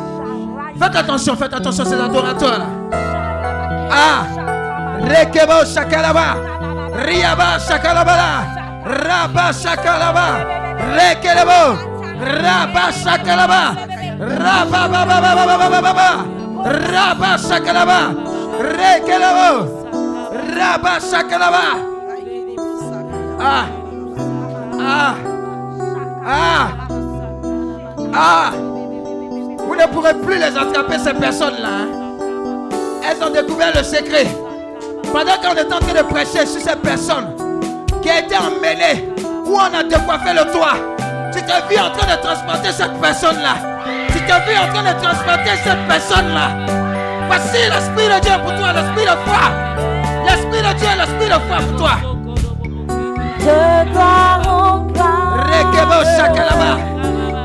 Faites attention, faites attention, ces adorateurs là. Ah, Rekebo Shakalaba, Riaba Shakalabala, Raba Shakalaba, Rekelebo, Raba Shakalaba, Raba Raba Shakalaba, Rekelebo, Shakalaba. Ah, ah, ah, ah. Vous ne pourrez plus les attraper, ces personnes-là. hein. Elles ont découvert le secret. Pendant qu'on est en train de prêcher sur ces personnes qui a été emmenée, où on a décoiffé le toit, tu t'es vu en train de transporter cette personne-là. Tu t'es vu en train de transporter cette personne-là. Voici l'Esprit de Dieu pour toi, l'Esprit de foi. L'Esprit de Dieu, l'Esprit de foi pour toi. De gloire en gloire. Rekebo Shakalaba.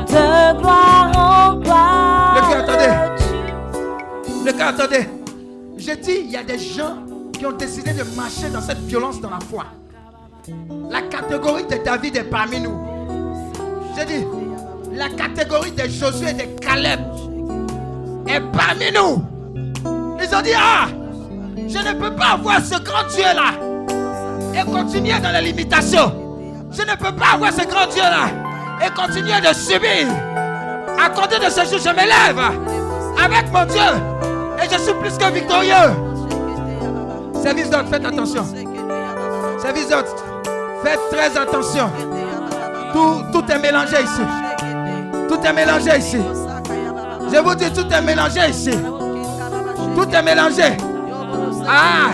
De gloire en gloire. Le cœur, attendez. Le gars, attendez. J'ai dit, il y a des gens qui ont décidé de marcher dans cette violence dans la foi. La catégorie de David est parmi nous. J'ai dit, la catégorie de Josué et de Caleb est parmi nous. Ils ont dit, ah, je ne peux pas avoir ce grand Dieu-là et continuer dans la limitation. Je ne peux pas avoir ce grand Dieu-là et continuer de subir. À compter de ce jour, je me lève avec mon Dieu et je suis plus que victorieux. Service d'ordre, faites attention. Service d'ordre, faites très attention. Tout, tout est mélangé ici. Tout est mélangé ici. Je vous dis, tout est mélangé ici. Tout est mélangé. Ah,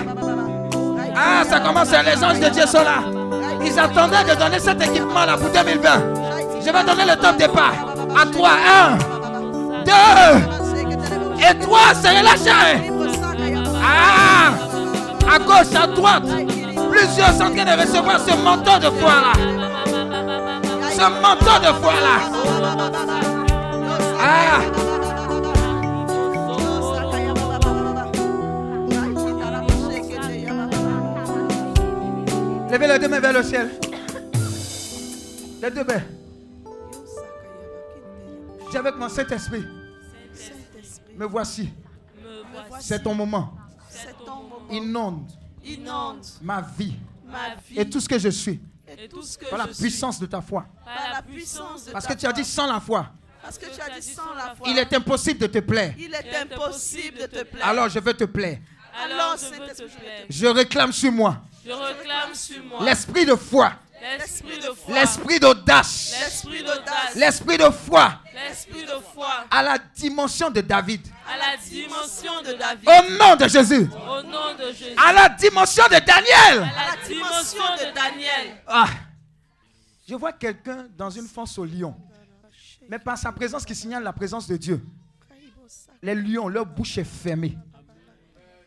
ah, ça commence, les anges de Dieu sont là. Ils attendaient de donner cet équipement-là pour 2020. Je vais donner le top départ. À 3, 1, 2, et 3, c'est relâché. Ah, à gauche, à droite, plusieurs sont en train de recevoir ce manteau de foi-là. Ce manteau de foi-là. Ah, levez les deux mains vers le ciel. Les deux mains. Dis avec mon Saint-Esprit. Me voici. C'est ton moment. Inonde Inonde ma vie ma vie et tout ce que je suis et tout ce que par la je puissance de ta foi. par la puissance de Parce ta que tu as dit sans la foi, Parce que tu as dit sans la foi. il est impossible de te plaire. Il est impossible de te plaire. Alors je veux te plaire. Alors, je c'est veux te plaire. Je réclame sur moi Je réclame sur moi l'esprit de foi, l'esprit de foi, l'esprit d'audace, l'esprit d'audace, l'esprit de foi l'esprit de foi à la dimension de David. à la dimension de David. Au nom de Jésus. Au nom de Jésus. À la dimension de Daniel. À la dimension de Daniel. Ah. Je vois quelqu'un dans une fosse au lion. Mais par sa présence qui signale la présence de Dieu. Les lions, leur bouche est fermée.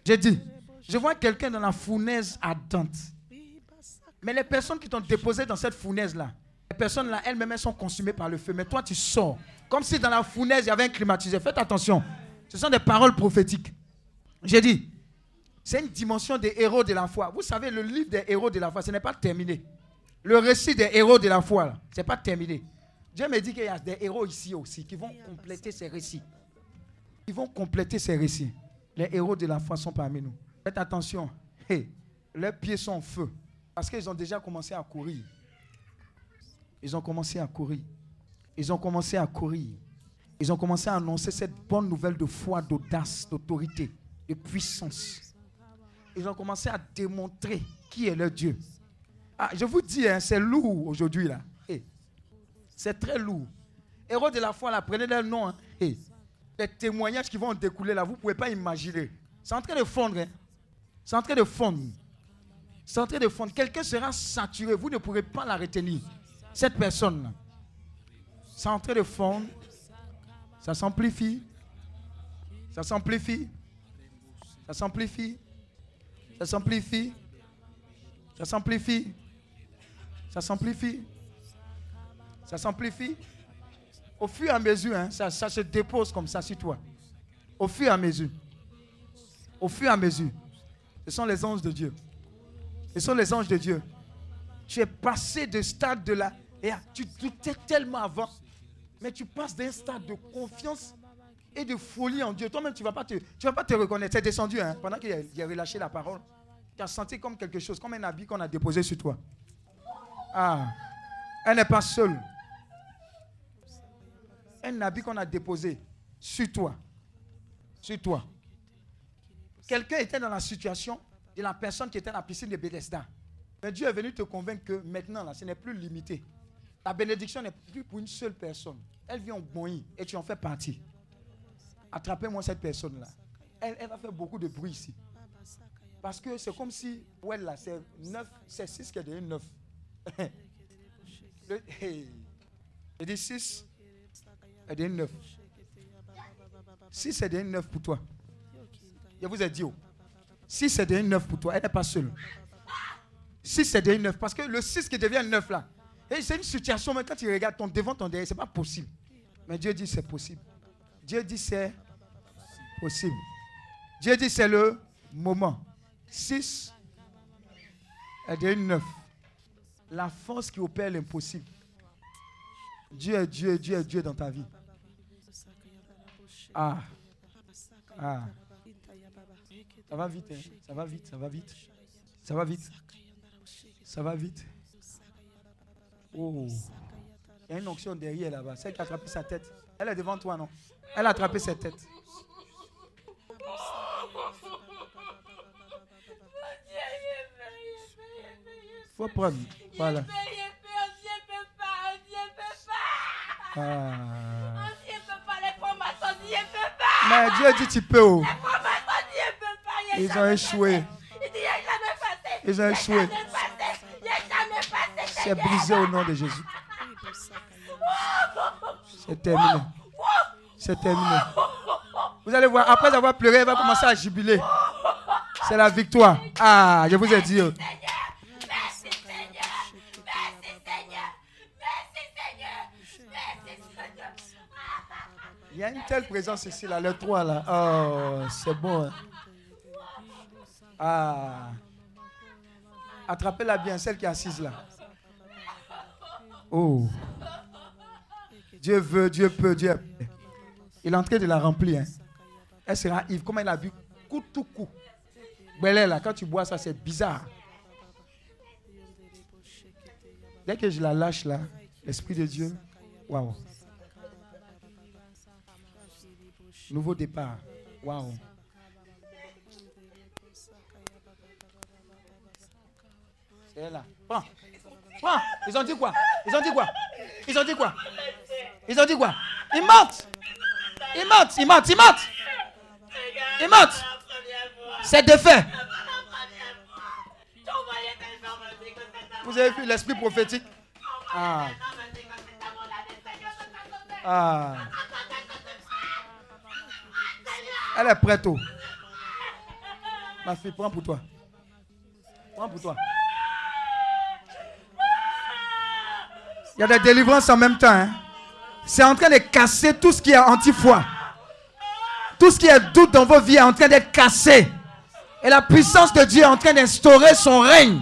J'ai dit, je vois quelqu'un dans la fournaise ardente. Mais les personnes qui t'ont déposé dans cette fournaise-là, les personnes-là, elles-mêmes, elles sont consumées par le feu. Mais toi, tu sors. Comme si dans la fournaise, il y avait un climatiseur. Faites attention. Ce sont des paroles prophétiques. J'ai dit, C'est une dimension des héros de la foi. Vous savez, le livre des héros de la foi, ce n'est pas terminé. Le récit des héros de la foi, ce n'est pas terminé. Dieu me dit qu'il y a des héros ici aussi qui vont compléter ces récits. Ils vont compléter ces récits. Les héros de la foi sont parmi nous. Faites attention. Hey, leurs pieds sont en feu. Parce qu'ils ont déjà commencé à courir. Ils ont commencé à courir. Ils ont commencé à courir. Ils ont commencé à annoncer cette bonne nouvelle de foi, d'audace, d'autorité, de puissance. Ils ont commencé à démontrer qui est leur Dieu. Ah, je vous dis, hein, c'est lourd aujourd'hui là. Hey, c'est très lourd. Héros de la foi, là, prenez leur nom. Hein. Hey, les témoignages qui vont découler là, vous ne pouvez pas imaginer. C'est en train de fondre. Hein. C'est en train de fondre. C'est en de fondre. Quelqu'un sera saturé. Vous ne pourrez pas la retenir. Cette personne-là. C'est en train de fondre. Ça s'amplifie. Ça s'amplifie. Ça s'amplifie. Ça s'amplifie. Ça s'amplifie. Ça s'amplifie. Ça s'amplifie. Au fur et à mesure, hein, ça, ça se dépose comme ça sur toi. Au fur et à mesure. Au fur et à mesure. Ce sont les anges de Dieu. Ce sont les anges de Dieu. Tu es passé de stade de là. Et tu doutais tellement avant. Mais tu passes d'un stade de confiance et de folie en Dieu. Toi-même, tu ne vas, pas te, tu vas pas te reconnaître. Tu es descendu hein, pendant qu'il a, relâché la parole. Tu as senti comme quelque chose, comme un habit qu'on a déposé sur toi. Ah, elle n'est pas seule. Un habit qu'on a déposé sur toi. Sur toi. Quelqu'un était dans la situation de la personne qui était dans la piscine de Bethesda. Mais Dieu est venu te convaincre que maintenant, là, ce n'est plus limité. La bénédiction n'est plus pour une seule personne. Elle vient au et tu en fais partie. Attrapez-moi cette personne-là. Elle, elle, va faire beaucoup de bruit ici. Parce que c'est comme si, ouais, là, c'est 9, c'est 6 qui est devenu 9. Le, hey. Je dis 6 est devenu 9. 6 est devenu 9 pour toi. Je vous ai dit, oh. si c'est devenu 9 pour toi, elle n'est pas seule. Si c'est devenu 9, parce que le 6 qui devient 9 là, c'est une situation, mais quand tu regardes ton devant, ton derrière, ce n'est pas possible. Mais Dieu dit c'est possible. Dieu dit c'est possible. Dieu dit c'est le moment. 6 est devenu 9. La force qui opère l'impossible. Dieu est Dieu, Dieu est Dieu dans ta vie. Ah. Ah. Ça va vite, hein. ça va vite, ça va vite. Ça va vite. Ça va vite. Oh. Il y a une onction derrière là-bas. Celle qui a attrapé sa tête. Elle est devant toi, non? Elle a attrapé sa tête. Faut prendre. Voilà. Ah. Mais Dieu dit tu peux. Oh. Ils ont échoué. Ils ont échoué. C'est brisé au nom de Jésus. C'est terminé. C'est terminé. Vous allez voir, après avoir pleuré, elle va commencer à jubiler. C'est la victoire. Ah, je vous ai dit. Il y a une telle présence ici, là, le 3, là. Oh, c'est bon. Hein. Ah. Attrapez-la bien, celle qui est assise là. Oh. Dieu veut, Dieu peut, Dieu Il est en train de la remplir. Hein. Elle sera Yves. Comment elle a bu coup tout coup. Belé là, quand tu bois ça, c'est bizarre. Dès que je la lâche là, l'Esprit de Dieu, waouh. Nouveau départ. Waouh. Là. Prends. Prends. Ils ont dit quoi? Ils ont dit quoi? Ils ont dit quoi? Ils ont dit quoi? Ils mentent. Ils mentent. Ils mentent. Ils mentent. Ils mentent. C'est de fait. Vous avez vu l'esprit prophétique? Ah. Ah. Elle est prête. Oh. Ma fille, prends pour toi. Prends pour toi. Il y a des délivrances en même temps. Hein. C'est en train de casser tout ce qui est anti-foi. Tout ce qui est doute dans vos vies est en train d'être cassé. Et la puissance de Dieu est en train d'instaurer son règne.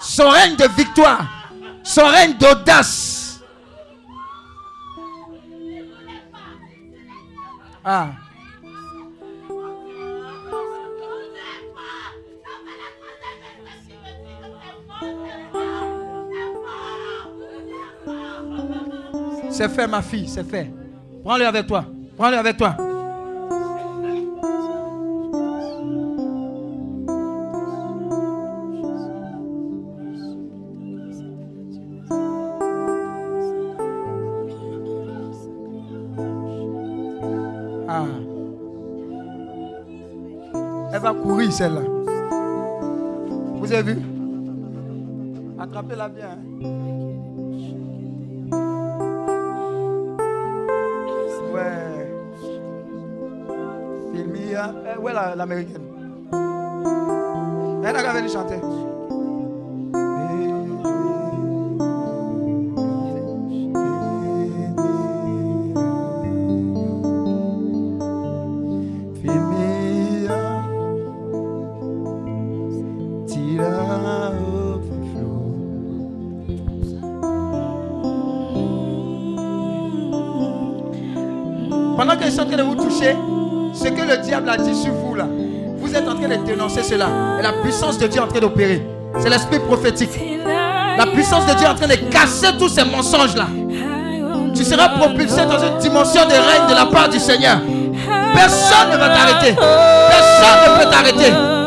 Son règne de victoire. Son règne d'audace. Ah. C'est fait, ma fille, c'est fait. Prends-le avec toi. Prends-le avec toi. Ah. Elle va courir, celle-là. Vous avez vu? Attrapez-la bien. L'américaine Elle n'a qu'à venir chanter. Diable a dit sur vous là, vous êtes en train de dénoncer cela. Et la puissance de Dieu est en train d'opérer. C'est l'esprit prophétique. La puissance de Dieu est en train de casser tous ces mensonges là. Tu seras propulsé dans une dimension de règne de la part du Seigneur. Personne ne va t'arrêter. Personne ne peut t'arrêter.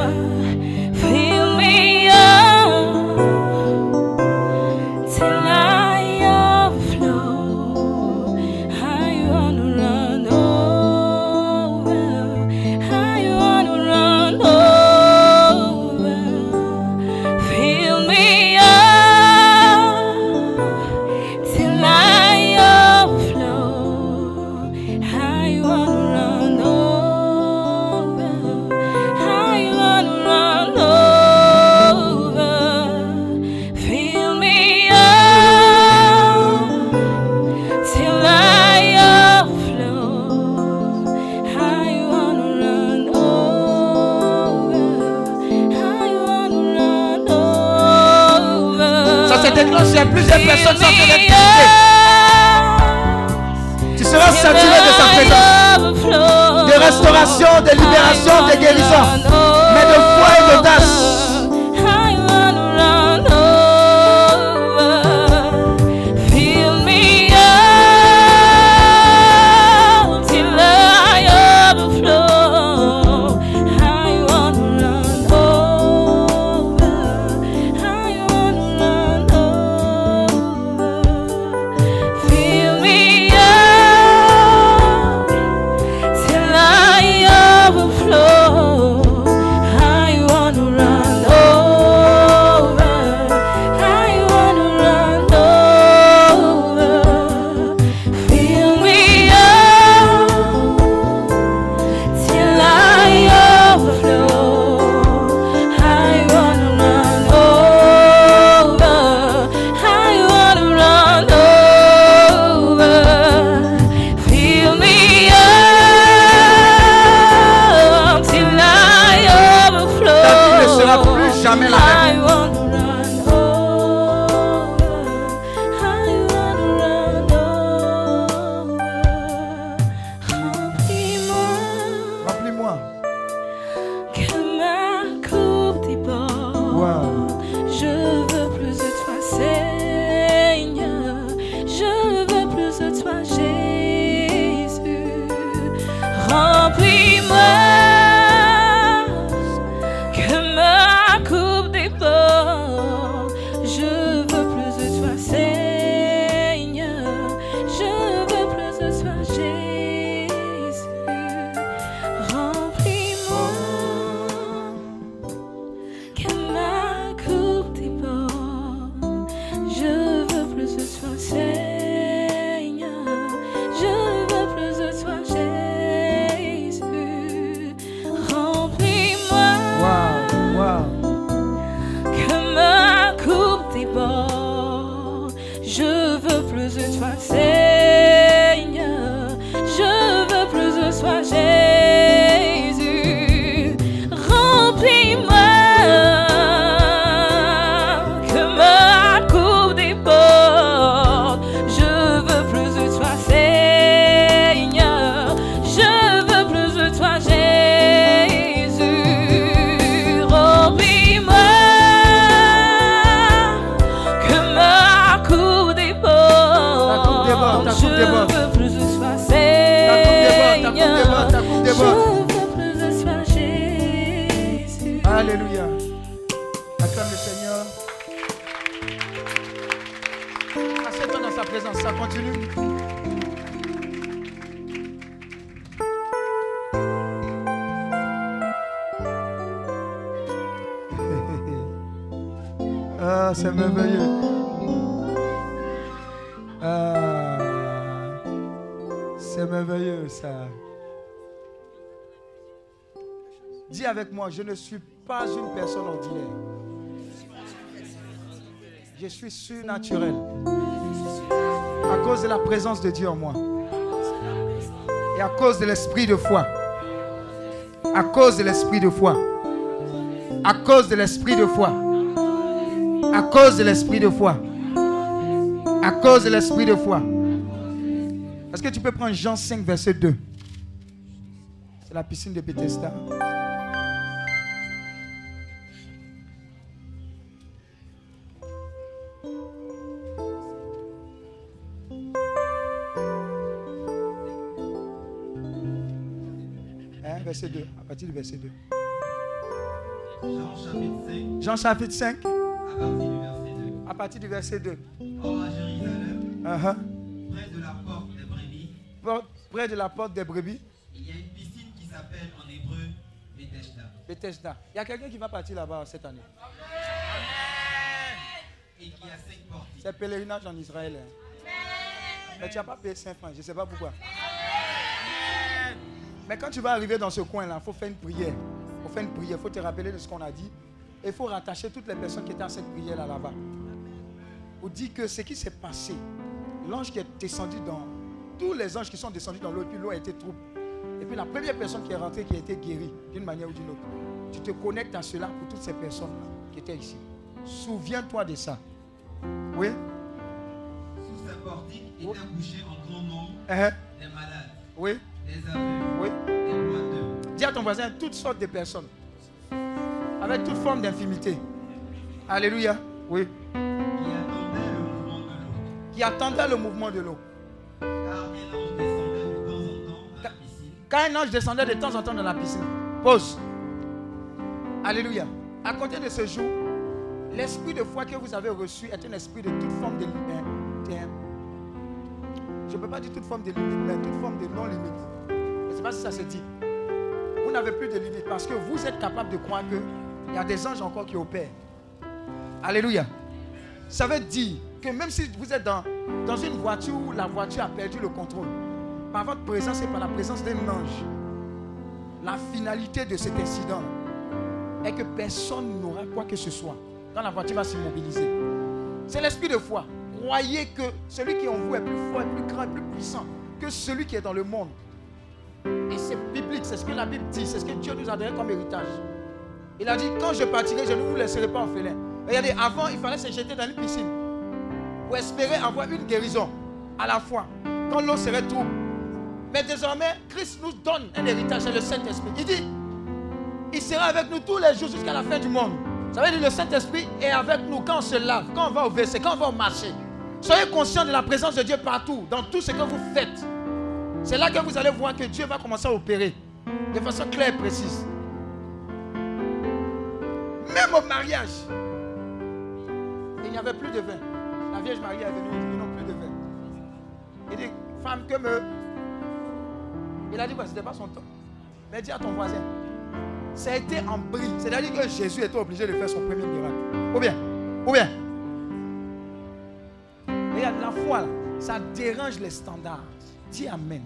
Je ne suis pas une personne ordinaire. Je suis surnaturel. À cause de la présence de Dieu en moi. Et à cause de l'esprit de foi. À cause de l'esprit de foi. À cause de l'esprit de foi. À cause de l'esprit de foi. À cause de l'esprit de foi. Est-ce que tu peux prendre Jean 5, verset 2 C'est la piscine de Bethesda. Partir du verset 2. Jean chapitre 5, Jean chapitre 5, à partir du verset 2. à partir du verset 2. Or à Jérusalem, Uh-huh. près de la porte des brebis, Porte- Près de la porte des brebis, il y a une piscine qui s'appelle en hébreu Bethesda Bethesda. Il y a quelqu'un qui va partir là-bas cette année. et qui a cinq portes. C'est pèlerinage en Israël. hein. Mais tu n'as pas payé 5 francs, je ne sais pas pourquoi. Mais quand tu vas arriver dans ce coin-là, il faut faire une prière. Il faut faire une prière, il faut te rappeler de ce qu'on a dit. Et il faut rattacher toutes les personnes qui étaient à cette prière-là là-bas. On dit que ce qui s'est passé, l'ange qui est descendu dans. Tous les anges qui sont descendus dans l'eau, puis l'eau a été trouble. Et puis la première personne qui est rentrée, qui a été guérie d'une manière ou d'une autre. Tu te connectes à cela pour toutes ces personnes qui étaient ici. Souviens-toi de ça. Oui? Sous sa portique était couché en grand nombre Uh-huh. des malades, Oui? Oui? Dis à ton voisin toutes sortes de personnes. Avec toute forme d'infimité. Alléluia. Oui. qui attendaient le mouvement de l'eau. Qui attendait le mouvement de l'eau. Car un ange descendait de temps en temps dans la piscine. Quand un ange descendait de temps en temps dans la piscine. Pause. Alléluia. À compter de ce jour, l'esprit de foi que vous avez reçu est un esprit de toute forme de limite. Je ne peux pas dire toute forme de limite, mais toute forme de non-limite. Sais pas si ça se dit. Vous n'avez plus de limite parce que vous êtes capable de croire qu'il y a des anges encore qui opèrent. Alléluia. Ça veut dire que même si vous êtes dans, dans une voiture où la voiture a perdu le contrôle, par votre présence et par la présence d'un ange, la finalité de cet incident est que personne n'aura quoi que ce soit quand la voiture va s'immobiliser. C'est l'esprit de foi. Croyez que celui qui est en vous est plus fort, plus grand, est plus puissant que celui qui est dans le monde. C'est biblique, c'est ce que la Bible dit, c'est ce que Dieu nous a donné comme héritage. Il a dit, quand je partirai, je ne vous laisserai pas orphelin. Regardez, avant, il fallait se jeter dans une piscine pour espérer avoir une guérison à la fois, quand l'eau serait trouble. Mais désormais, Christ nous donne un héritage, c'est le Saint-Esprit. Il dit, il sera avec nous tous les jours jusqu'à la fin du monde. Ça veut dire le Saint-Esprit est avec nous quand on se lave, quand on va au WC, quand on va au marché. Soyez conscients de la présence de Dieu partout, dans tout ce que vous faites. C'est là que vous allez voir que Dieu va commencer à opérer de façon claire et précise. Même au mariage, il n'y avait plus de vin. La Vierge Marie est venue, il dit, ils n'ont plus de vin. Il dit, femme, que me... Il a dit quoi, c'était pas son temps. Mais dis à ton voisin, ça a été en bris. C'est-à-dire que Jésus était obligé de faire son premier miracle. Ou bien, ou bien. Regarde, la foi, ça dérange les standards. Dis Amen.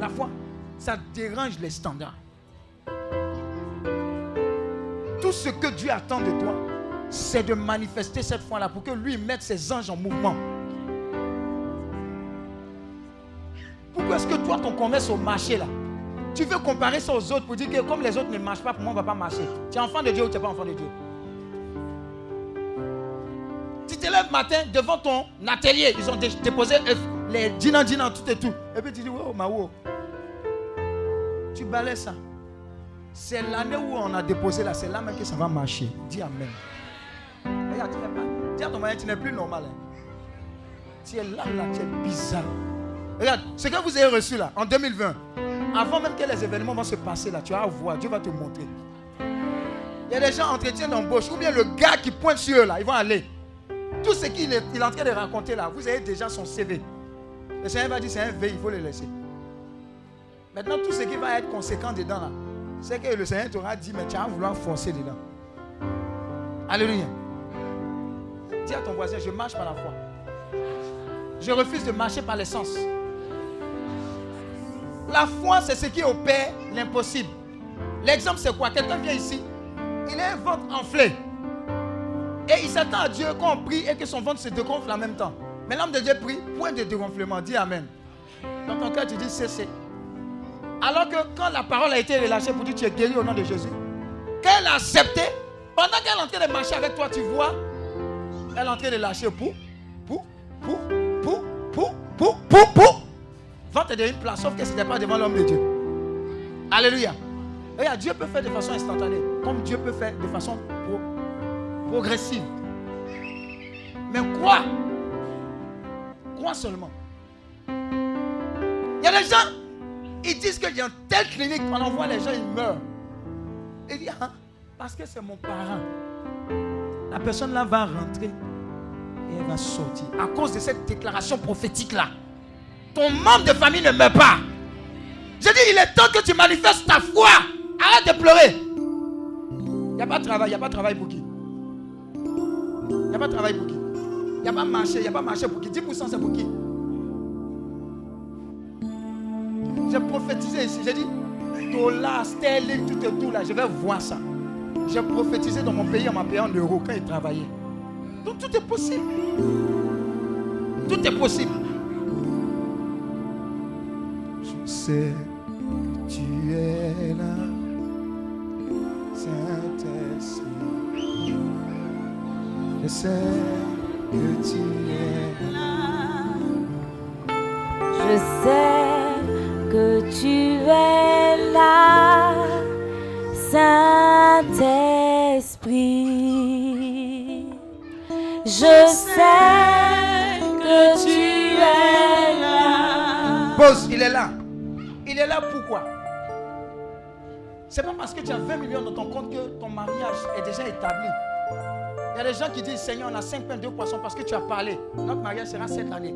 La foi, ça dérange les standards. Tout ce que Dieu attend de toi, c'est de manifester cette foi-là pour que lui mette ses anges en mouvement. Pourquoi est-ce que toi, ton commerce au marché là, tu veux comparer ça aux autres pour dire que comme les autres ne marchent pas, pour moi, on ne va pas marcher. Tu es enfant de Dieu ou tu n'es pas enfant de Dieu? Tu te lèves matin devant ton atelier, ils ont dé- déposé euh, les dînans, dînans, tout et tout. Et puis tu dis, oh, ma wow. Tu balais ça. C'est l'année où on a déposé là, c'est là même que ça va marcher. Dis Amen. Regarde, tu n'es pas. Dis à ton mari, tu n'es plus normal. hein. Tu es là, là, tu es bizarre. Regarde, ce que vous avez reçu là, en 2020, Avant même que les événements vont se passer là, tu vas voir, Dieu va te montrer. Il y a des gens entretien d'embauche, ou bien le gars qui pointe sur eux là, ils vont aller. Tout ce qu'il est, il est en train de raconter là, vous avez déjà son CV. Le Seigneur va dire c'est un V, il faut le laisser. Maintenant, tout ce qui va être conséquent dedans c'est que le Seigneur t'aura dit, mais tu vas vouloir forcer dedans. Alléluia. Dis à ton voisin, je marche par la foi. Je refuse de marcher par l'essence. La foi, c'est ce qui opère l'impossible. L'exemple, c'est quoi? Quelqu'un vient ici, il a un ventre enflé. Et il s'attend à Dieu qu'on prie et que son ventre se dégonfle en même temps. Mais l'homme de Dieu prie, point de dégonflement. Dis Amen. Dans ton cœur, tu dis cessez. Alors que quand la parole a été relâchée pour dire tu es guéri au nom de Jésus, quand elle a accepté, pendant qu'elle est en train de marcher avec toi, tu vois, elle est en train de lâcher pour, pour, pour, pour, pour, pour, pour, pour. Ventre de une place, sauf que ce n'était pas devant l'homme de Dieu. Alléluia. Regarde, Dieu peut faire de façon instantanée, comme Dieu peut faire de façon progressive. Mais quoi Seulement Il y a des gens, ils disent que dans telle clinique, on envoie les gens, ils meurent. Il dit, ah, parce que c'est mon parent. La personne là va rentrer et elle va sortir. À cause de cette déclaration prophétique-là, ton membre de famille ne meurt pas. Je dis, il est temps que tu manifestes ta foi. Arrête de pleurer. Il n'y a pas de travail, il n'y a pas de travail pour qui? Il n'y a pas de travail pour qui? N'y a pas marché, il n'y a pas marché pour qui? 10% c'est pour qui? J'ai prophétisé ici, j'ai dit, dollars, sterling, tout et tout là, je vais voir ça. J'ai prophétisé dans mon pays en m'appuyant en euros quand il travaillait. Donc tout est possible. Tout est possible. Je sais que tu es là, Saint-Esprit. Je sais que tu es là. Je sais que tu es là, Saint-Esprit. Je sais que tu es là. Pause, il est là. Il est là pourquoi? C'est pas parce que tu as 20 millions dans ton compte que ton mariage est déjà établi. Il y a des gens qui disent Seigneur, on a 5 pains, 2 poissons parce que tu as parlé. Notre mariage sera cette année.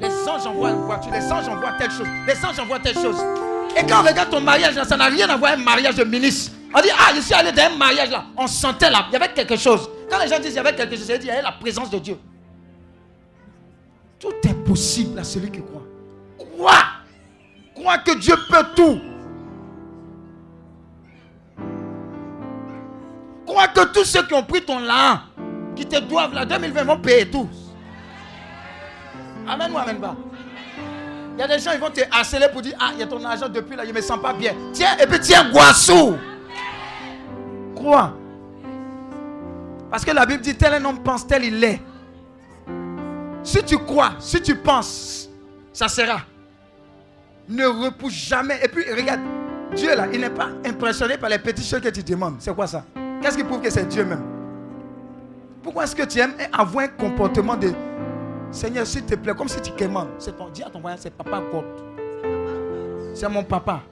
Les anges envoient une voiture, les anges envoient telle chose, les anges envoient telle chose. Et quand on regarde ton mariage, ça n'a rien à voir avec un mariage de ministre. On dit, ah, je suis allé dans un mariage là, on sentait là, il y avait quelque chose. Quand les gens disent il y avait quelque chose, il y avait la présence de Dieu. Tout est possible à celui qui croit. Crois. Crois que Dieu peut tout. Crois que tous ceux qui ont pris ton là, qui te doivent là, 2020 vont payer tout. Amen ou amen pas? Il y a des gens, ils vont te harceler pour dire, ah, il y a ton argent depuis là, je ne me sens pas bien. Tiens, et puis tiens, Guassou. Crois. Parce que la Bible dit, tel un homme pense, tel il est. Si tu crois, si tu penses, ça sera. Ne repousse jamais. Et puis, regarde, Dieu là, il n'est pas impressionné par les petites choses que tu demandes. C'est quoi ça? Qu'est-ce qui prouve que c'est Dieu même? Pourquoi est-ce que tu aimes avoir un comportement de Seigneur, s'il te plaît, comme si tu commandes. C'est dis à ton voisin, c'est papa God. C'est mon papa.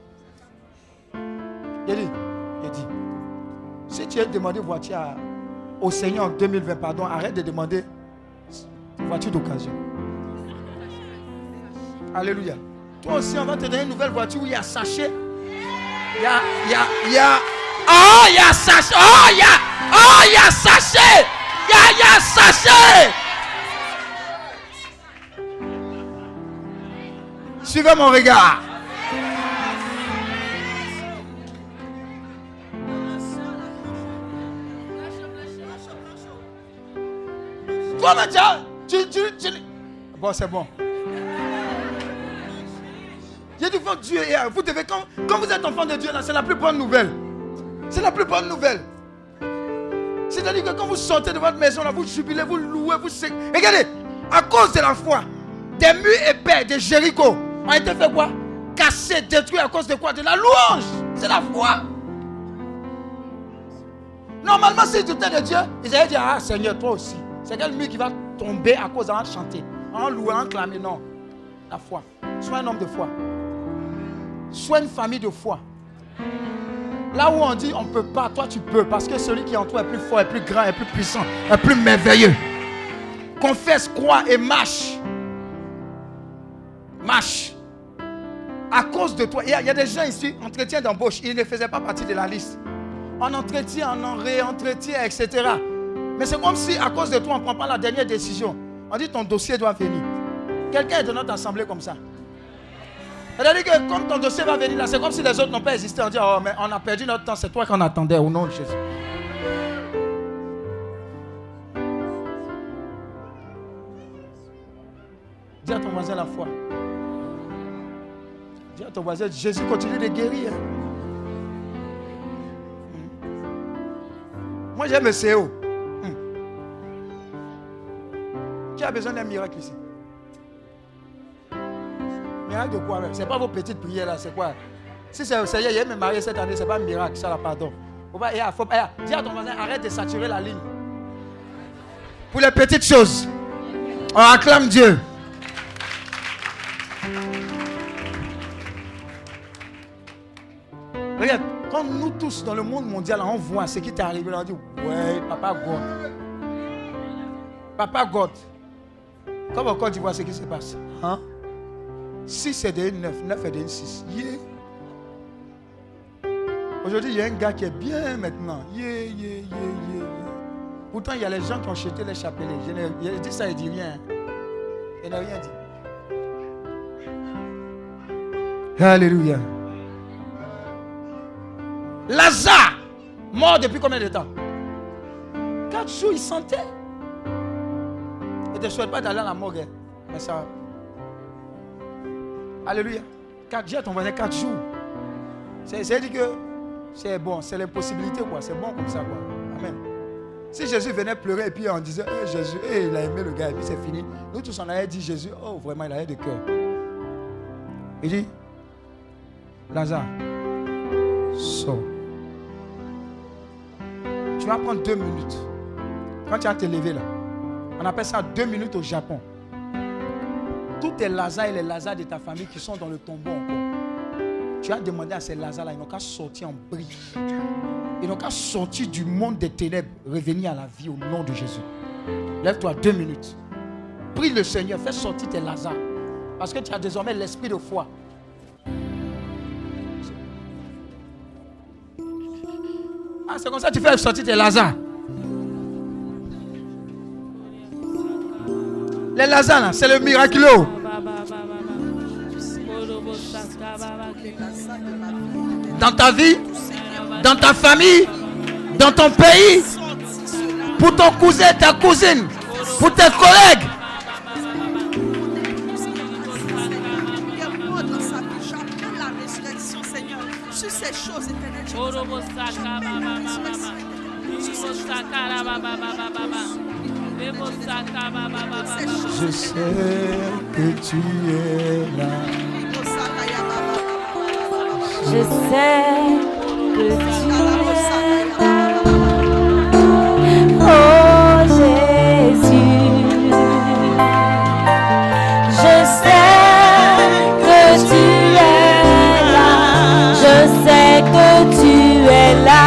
Il dit, il dit, si tu as demandé voiture au Seigneur en 2020, pardon, arrête de demander voiture d'occasion. Alléluia. Toi aussi, on va te donner une nouvelle voiture où il y a sachet. Il y a, il y a, il y a. Oh, il y a sachet. Oh, il y a. Oh, il y a sachet. Il y a, il y a sachet. Suivez mon regard. Toi, maintenant, tu, tu, tu... Bon, c'est bon. J'ai dit, votre Dieu là. Vous devez, quand, quand vous êtes enfant de Dieu, c'est la plus bonne nouvelle. C'est la plus bonne nouvelle. C'est-à-dire que quand vous sortez de votre maison, là, vous jubilez, vous louez, vous Regardez, à cause de la foi, des murs épais de Jéricho ont été fait quoi? Cassés, détruits à cause de quoi? De la louange. C'est la foi. Normalement, si tu étais de Dieu, ils allaient dire Ah Seigneur, toi aussi. C'est quel mur qui va tomber à cause d'en chanter, en louer, en clamer Non. La foi. Sois un homme de foi. Sois une famille de foi. Là où on dit on ne peut pas, toi tu peux, parce que celui qui est en toi est plus fort, est plus grand, est plus puissant, est plus merveilleux. Confesse, crois et marche. Marche. À cause de toi, il y, a, des gens ici, entretien d'embauche, ils ne faisaient pas partie de la liste. En entretien, en réentretien, etc. Mais c'est comme si à cause de toi, on ne prend pas la dernière décision. On dit ton dossier doit venir. Quelqu'un est de notre assemblée comme ça. C'est-à-dire que comme ton dossier va venir là, c'est comme si les autres n'ont pas existé. On dit, oh, mais on a perdu notre temps, c'est toi qu'on attendait au nom de Jésus. Dis à ton voisin la foi. Dis à ton voisin, Jésus continue de guérir. Hmm. Moi j'aime le. Hmm. Qui a besoin d'un miracle ici Miracle de quoi C'est pas vos petites prières là, c'est quoi? Si c'est Seigneur, il me marié cette année, c'est pas un miracle, ça là, pardon. Pas, faut, dis à ton voisin, arrête de saturer la ligne. Pour les petites choses, on acclame Dieu. Regarde, quand nous tous dans le monde mondial, on voit ce qui t'est arrivé, on dit, ouais, papa God. Papa God. Comme encore tu vois ce qui se passe. Hein? 6 est de 9, 9 est de 6. Yeah. Aujourd'hui, il y a un gars qui est bien maintenant. Pourtant, il y a les gens qui ont jeté les chapelets. Je, je dis ça, il dit rien. Il n'a rien dit. Alléluia. Lazare, mort depuis combien de temps? Quatre jours, il sentait. Il ne te souhaite pas d'aller à la morgue. Hein. Mais ça. Alléluia. Quatre jours, ton voisin, quatre jours. C'est dit que c'est bon, c'est l'impossibilité, quoi. C'est bon comme ça, quoi. Amen. Si Jésus venait pleurer et puis on disait, eh, Jésus, il a aimé le gars et puis c'est fini. Nous tous, on avait dit, Jésus, oh, vraiment, il a de cœur. Il dit, Lazare, sors. Tu vas prendre deux minutes. Quand tu vas te lever là, on appelle ça deux minutes au Japon. Tous tes Lazare et les Lazare de ta famille qui sont dans le tombeau encore, tu as demandé à ces Lazare là, ils n'ont qu'à sortir en bris. Ils n'ont qu'à sortir du monde des ténèbres, revenir à la vie au nom de Jésus. Lève-toi deux minutes. Prie le Seigneur, fais sortir tes Lazare. Parce que tu as désormais l'esprit de foi. Ah, c'est comme ça que tu fais sortir tes Lazare. Les Lazare, c'est le miraculeux. Dans ta vie, dans ta famille, dans ton pays, pour ton cousin, ta cousine, pour tes collègues. Sur ces choses Je sais que tu es là. Je sais que tu es là. Oh. Je sais que tu es là. Je sais que tu es là.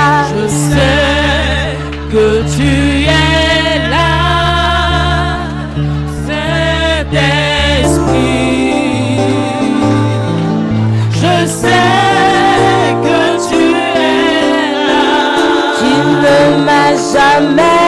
M'as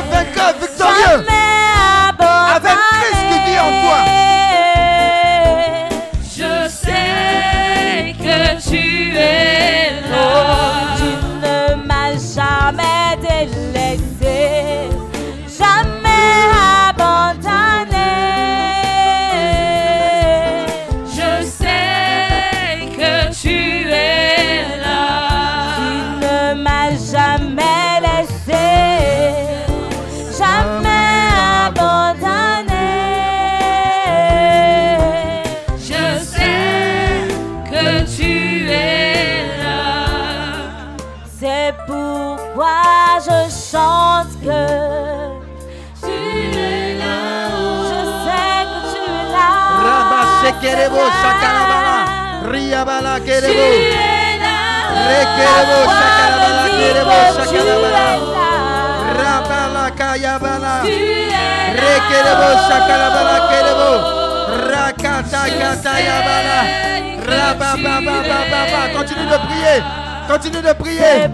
es plus que vainqueur, Continue de prier. Continue de prier.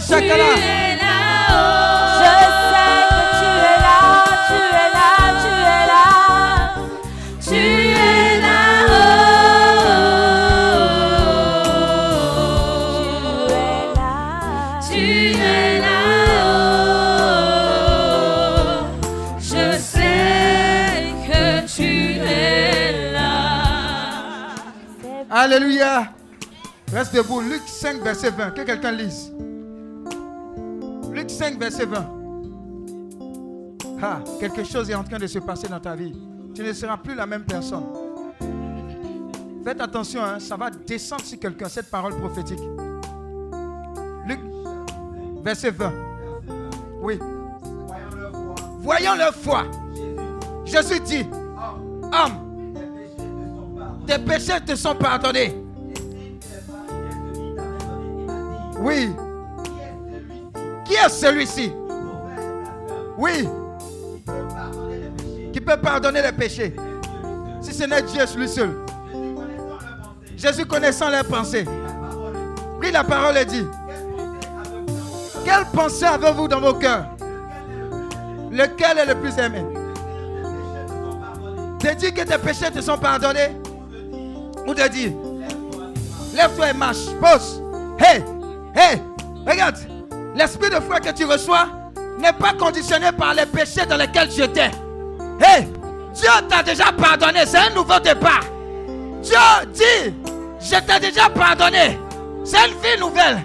Shakala. Alléluia. Reste debout. Luc 5, verset 20. Que quelqu'un lise. Luc 5, verset 20. Ah, quelque chose est en train de se passer dans ta vie. Tu ne seras plus la même personne. Faites attention, hein, ça va descendre sur quelqu'un, cette parole prophétique. Luc, verset 20. Oui. Voyons leur foi. Jésus dit, homme, tes péchés te sont pardonnés. Oui. Qui est celui-ci? Oui. Qui peut pardonner les péchés? Si ce n'est Dieu lui seul. Jésus connaissant leurs pensées. Pris la parole et dit Quelle pensée avez-vous dans vos cœurs? Lequel est le plus aimé? De dire que tes péchés te sont pardonnés? Ou de dire Lève-toi et marche. Pause. Hey, hey, regarde. L'esprit de foi que tu reçois n'est pas conditionné par les péchés dans lesquels tu étais. Hey, Dieu t'a déjà pardonné. C'est un nouveau départ. Dieu dit, je t'ai déjà pardonné. C'est une vie nouvelle.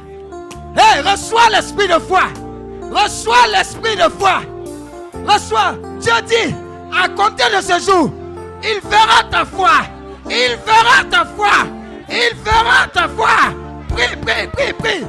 Hey, reçois l'esprit de foi. Reçois l'esprit de foi. Reçois. Dieu dit, à compter de ce jour, il verra ta foi. Il verra ta foi. Il verra ta foi. Prie, prie, prie, prie.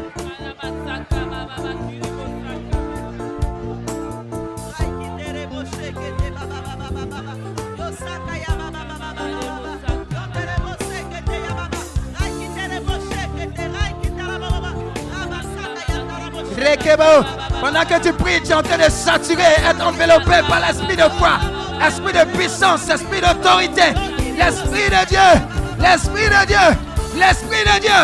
Pendant que tu pries, tu es en train de saturer, être enveloppé par l'esprit de foi, esprit de puissance, esprit d'autorité, l'esprit de Dieu, l'esprit de Dieu, l'esprit de Dieu,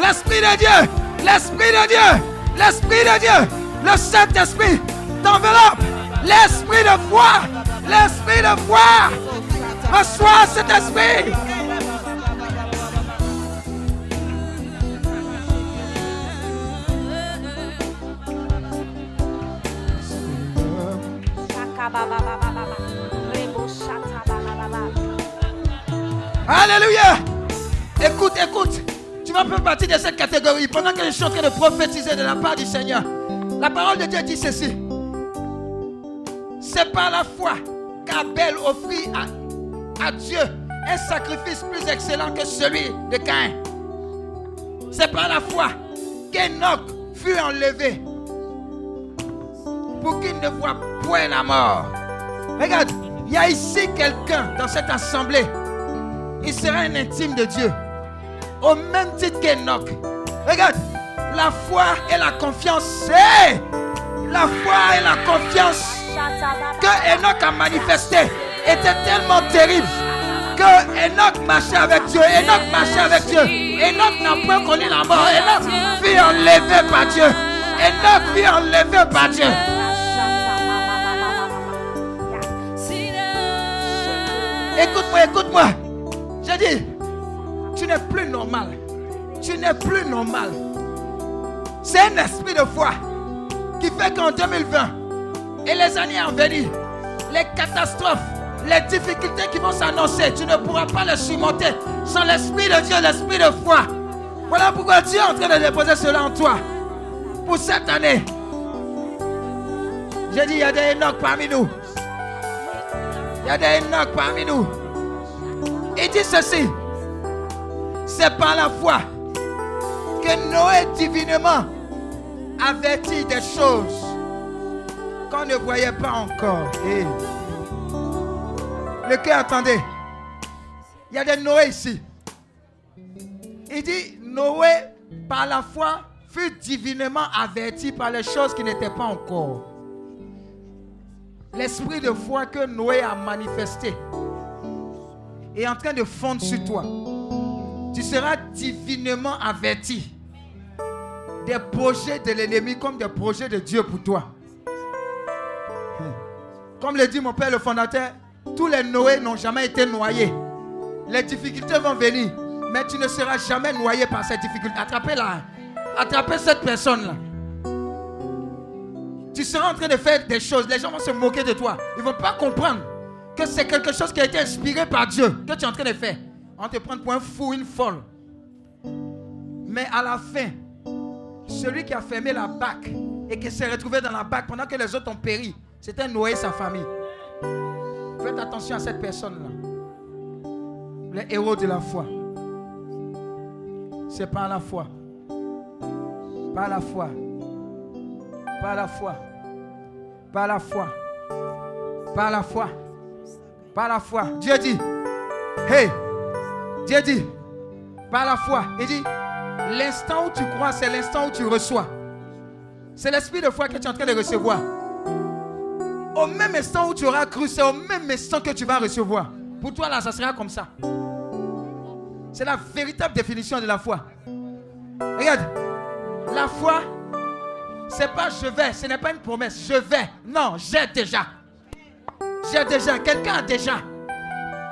l'esprit de Dieu, l'esprit de Dieu, l'esprit de Dieu, le Saint-Esprit t'enveloppe, l'esprit de foi, l'esprit de foi. Reçois cet esprit. Alléluia. Écoute, écoute. Tu vas faire partie de cette catégorie. Pendant que je suis en train de prophétiser de la part du Seigneur, la parole de Dieu dit ceci. C'est par la foi qu'Abel offrit à, à Dieu un sacrifice plus excellent que celui de Caïn. C'est par la foi qu'Enoch fut enlevé pour qu'il ne voit point la mort. Regarde, il y a ici quelqu'un dans cette assemblée. Il sera un intime de Dieu. Au même titre qu'Enoch. Regarde, La foi et la confiance, la foi et la confiance que Enoch a manifesté était tellement terrible que Enoch marchait avec Dieu. Enoch marchait avec Dieu. Enoch n'a pas connu la mort. Enoch fut enlevé par Dieu. Enoch fut enlevé par Dieu. Écoute-moi, écoute-moi. J'ai dit, tu n'es plus normal. Tu n'es plus normal. C'est un esprit de foi qui fait qu'en 2020 et les années à venir, les catastrophes, les difficultés qui vont s'annoncer, tu ne pourras pas les surmonter sans l'esprit de Dieu, l'esprit de foi. Voilà pourquoi Dieu est en train de déposer cela en toi. Pour cette année. J'ai dit, il y a des Enoch parmi nous. Il y a des Enoch parmi nous. Il dit ceci. C'est par la foi que Noé divinement avertit des choses qu'on ne voyait pas encore. Et le cœur, attendez. Il y a des Noé ici. Il dit, Noé, par la foi, fut divinement averti par les choses qui n'étaient pas encore. L'esprit de foi que Noé a manifesté est en train de fondre sur toi. Tu seras divinement averti des projets de l'ennemi comme des projets de Dieu pour toi. Comme le dit mon père le fondateur, tous les Noé n'ont jamais été noyés. Les difficultés vont venir, mais tu ne seras jamais noyé par ces difficultés. Attrapez-la. Attrapez cette personne-là. Tu seras en train de faire des choses. Les gens vont se moquer de toi. Ils ne vont pas comprendre que c'est quelque chose qui a été inspiré par Dieu que tu es en train de faire. On te prend pour un fou, une folle. Mais à la fin, celui qui a fermé la bac et qui s'est retrouvé dans la bac pendant que les autres ont péri, c'était Noé et sa famille. Faites attention à cette personne-là. Les héros de la foi. C'est par la foi. Par la foi. Par la foi. Par la foi. Par la foi. Par la foi. Dieu dit. Hey. Dieu dit. Par la foi. Il dit. L'instant où tu crois, c'est l'instant où tu reçois. C'est l'esprit de foi que tu es en train de recevoir. Au même instant où tu auras cru, c'est au même instant que tu vas recevoir. Pour toi, là, ça sera comme ça. C'est la véritable définition de la foi. Regarde, la foi, c'est pas je vais, ce n'est pas une promesse, je vais. Non, j'ai déjà. J'ai déjà. Quelqu'un a déjà.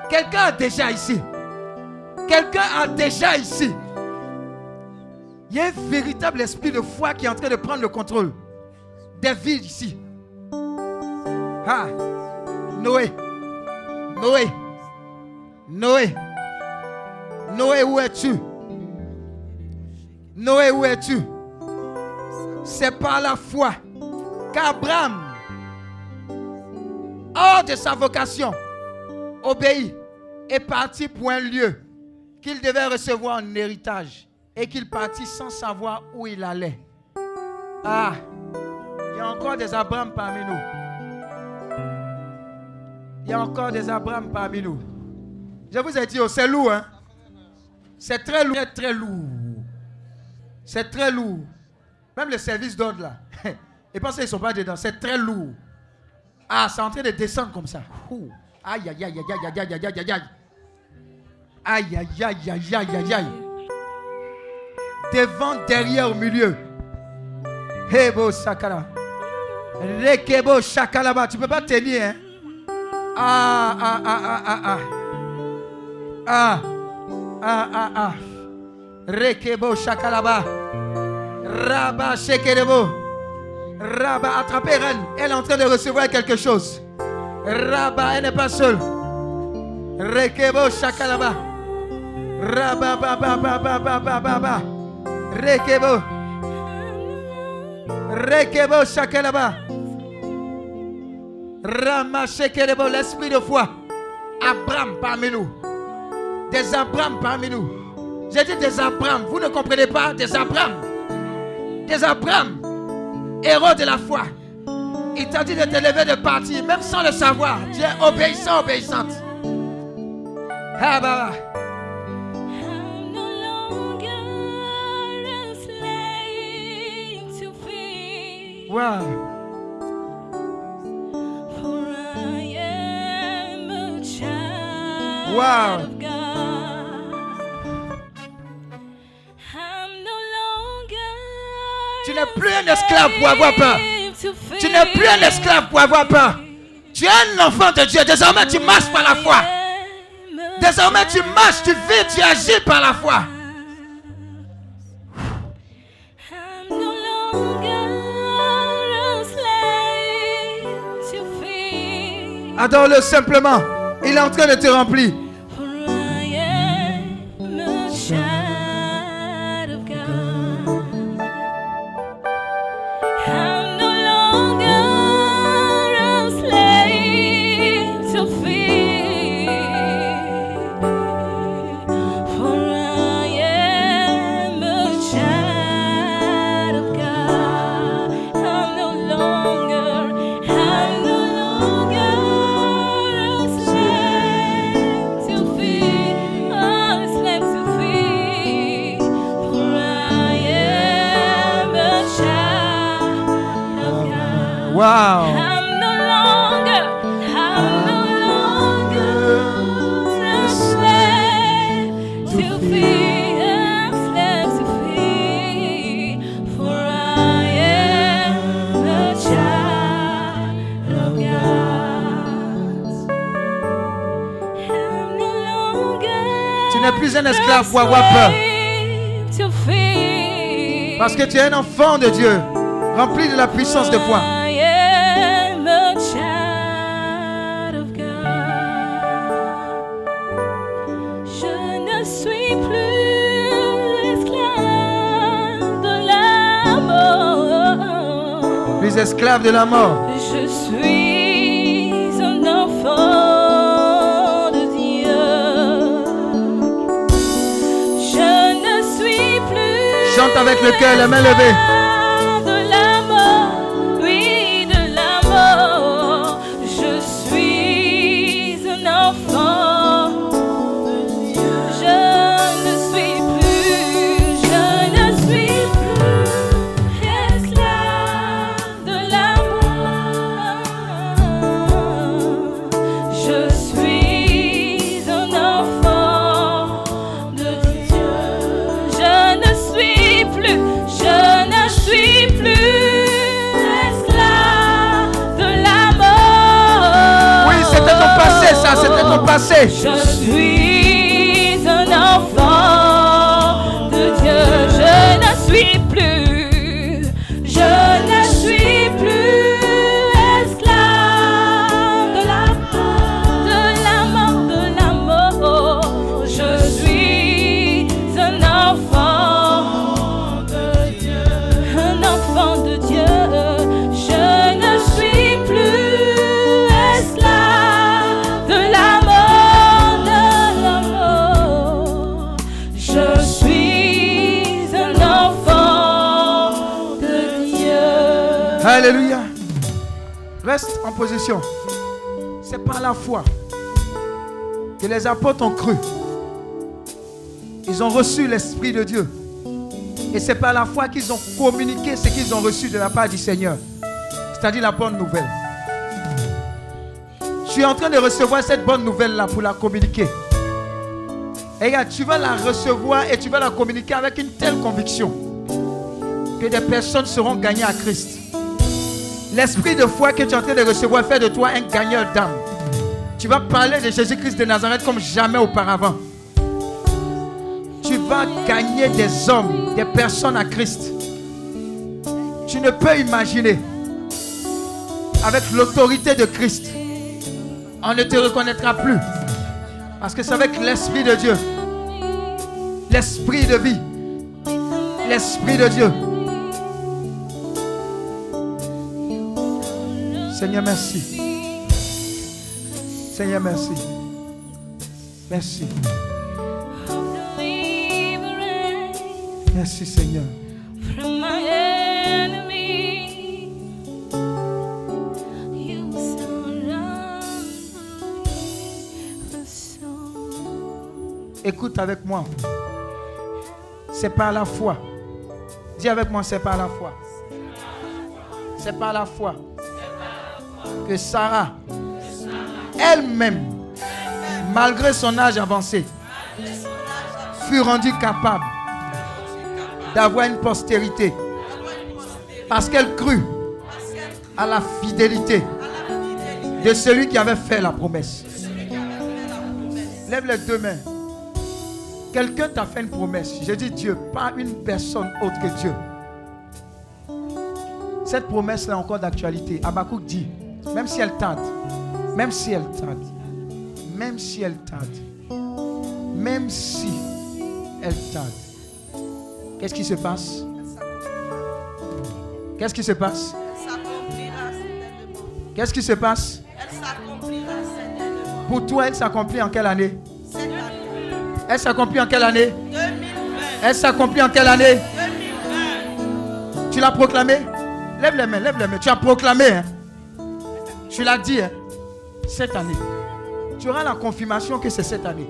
Quelqu'un a déjà ici. Quelqu'un a déjà ici. Il y a un véritable esprit de foi qui est en train de prendre le contrôle des villes ici. Ah, Noé, Noé, Noé, Noé, où es-tu? Noé, où es-tu? C'est par la foi qu'Abraham, hors de sa vocation, obéit et parti pour un lieu qu'il devait recevoir en héritage et qu'il partit sans savoir où il allait. Ah, il y a encore des Abraham parmi nous. Il y a encore des Abraham parmi nous. Je vous ai dit, oh, c'est lourd, hein? C'est très lourd, très, lourd. C'est très lourd. Même les services d'ordre là. Et pensez qu'ils ne sont pas dedans. C'est très lourd. Ah, c'est en train de descendre comme ça. Aïe, aïe, aïe, aïe, aïe, aïe, aïe, aïe, aïe. Aïe, aïe, aïe, aïe, aïe, aïe, aïe. Devant, derrière, au milieu. Hebo Sakara. Rekebo Shakalaba. Tu peux pas tenir, hein? Ah, ah, ah, ah, ah, ah. Ah, ah, ah, ah. Rekebo Shakalaba. Rabba Shekerebo. Rabba, attrapez Reine. Elle est en train de recevoir quelque chose. Rabba, elle n'est pas seule. Rekebo Shakalaba. Rabba, ba, ba, ba, ba, ba, ba, ba, ba. Rekebo. Rekebo Shakalaba. Rama Shekerebo, l'esprit de foi. Abraham parmi nous. Des Abraham parmi nous. J'ai dit des Abraham. Vous ne comprenez pas? Des Abraham. Des Abraham. Héros de la foi. Il t'a dit de te lever de partir, même sans le savoir. Tu es obéissant, obéissante. Ah bah. Wow. For I am a child Wow. Tu n'es plus un esclave pour avoir peur. Tu n'es plus un esclave pour avoir peur. Tu es un enfant de Dieu. Désormais, tu marches par la foi. Désormais, tu marches, tu vis, tu agis par la foi. Adore-le simplement. Il est en train de te remplir. N'es plus un esclave pour avoir peur. Parce que tu es un enfant de Dieu. Rempli de la puissance de foi. Mort. Plus esclave de la mort. Je suis un enfant de Dieu. Je ne suis plus Chante avec le cœur, les mains levées. C'était C'est par la foi que les apôtres ont cru. Ils ont reçu l'Esprit de Dieu. Et c'est par la foi qu'ils ont communiqué ce qu'ils ont reçu de la part du Seigneur. C'est-à-dire la bonne nouvelle. Je suis en train de recevoir cette bonne nouvelle-là pour la communiquer. Et tu vas la recevoir et tu vas la communiquer avec une telle conviction que des personnes seront gagnées à Christ. L'esprit de foi que tu es en train de recevoir fait de toi un gagneur d'âme. Tu vas parler de Jésus-Christ de Nazareth comme jamais auparavant. Tu vas gagner des hommes, des personnes à Christ. Tu ne peux imaginer. Avec l'autorité de Christ, on ne te reconnaîtra plus. Parce que c'est avec l'Esprit de Dieu. L'Esprit de vie. L'Esprit de Dieu. Seigneur, merci. Seigneur, merci. Merci. Merci, Seigneur. Écoute avec moi. C'est par la foi. Dis avec moi, c'est par la foi. C'est par la foi que Sarah, elle-même, malgré son âge avancé, fut rendue capable d'avoir une postérité. Parce qu'elle crut à la fidélité de celui qui avait fait la promesse. Lève les deux mains. Quelqu'un t'a fait une promesse. J'ai dit Dieu, pas une personne autre que Dieu. Cette promesse-là est encore d'actualité. Abakouk dit, même si elle tarde, même si elle tarde, même si elle tarde, même si elle tarde, qu'est-ce qui se passe? Qu'est-ce qui se passe? Qu'est-ce qui se passe? Pour toi, elle s'accomplit en quelle année? Elle s'accomplit en quelle année? Elle s'accomplit en quelle année? Tu l'as proclamé? Lève les mains, lève les mains. Tu as proclamé. Hein? Tu l'as dit. Hein? Cette année. Tu auras la confirmation que c'est cette année.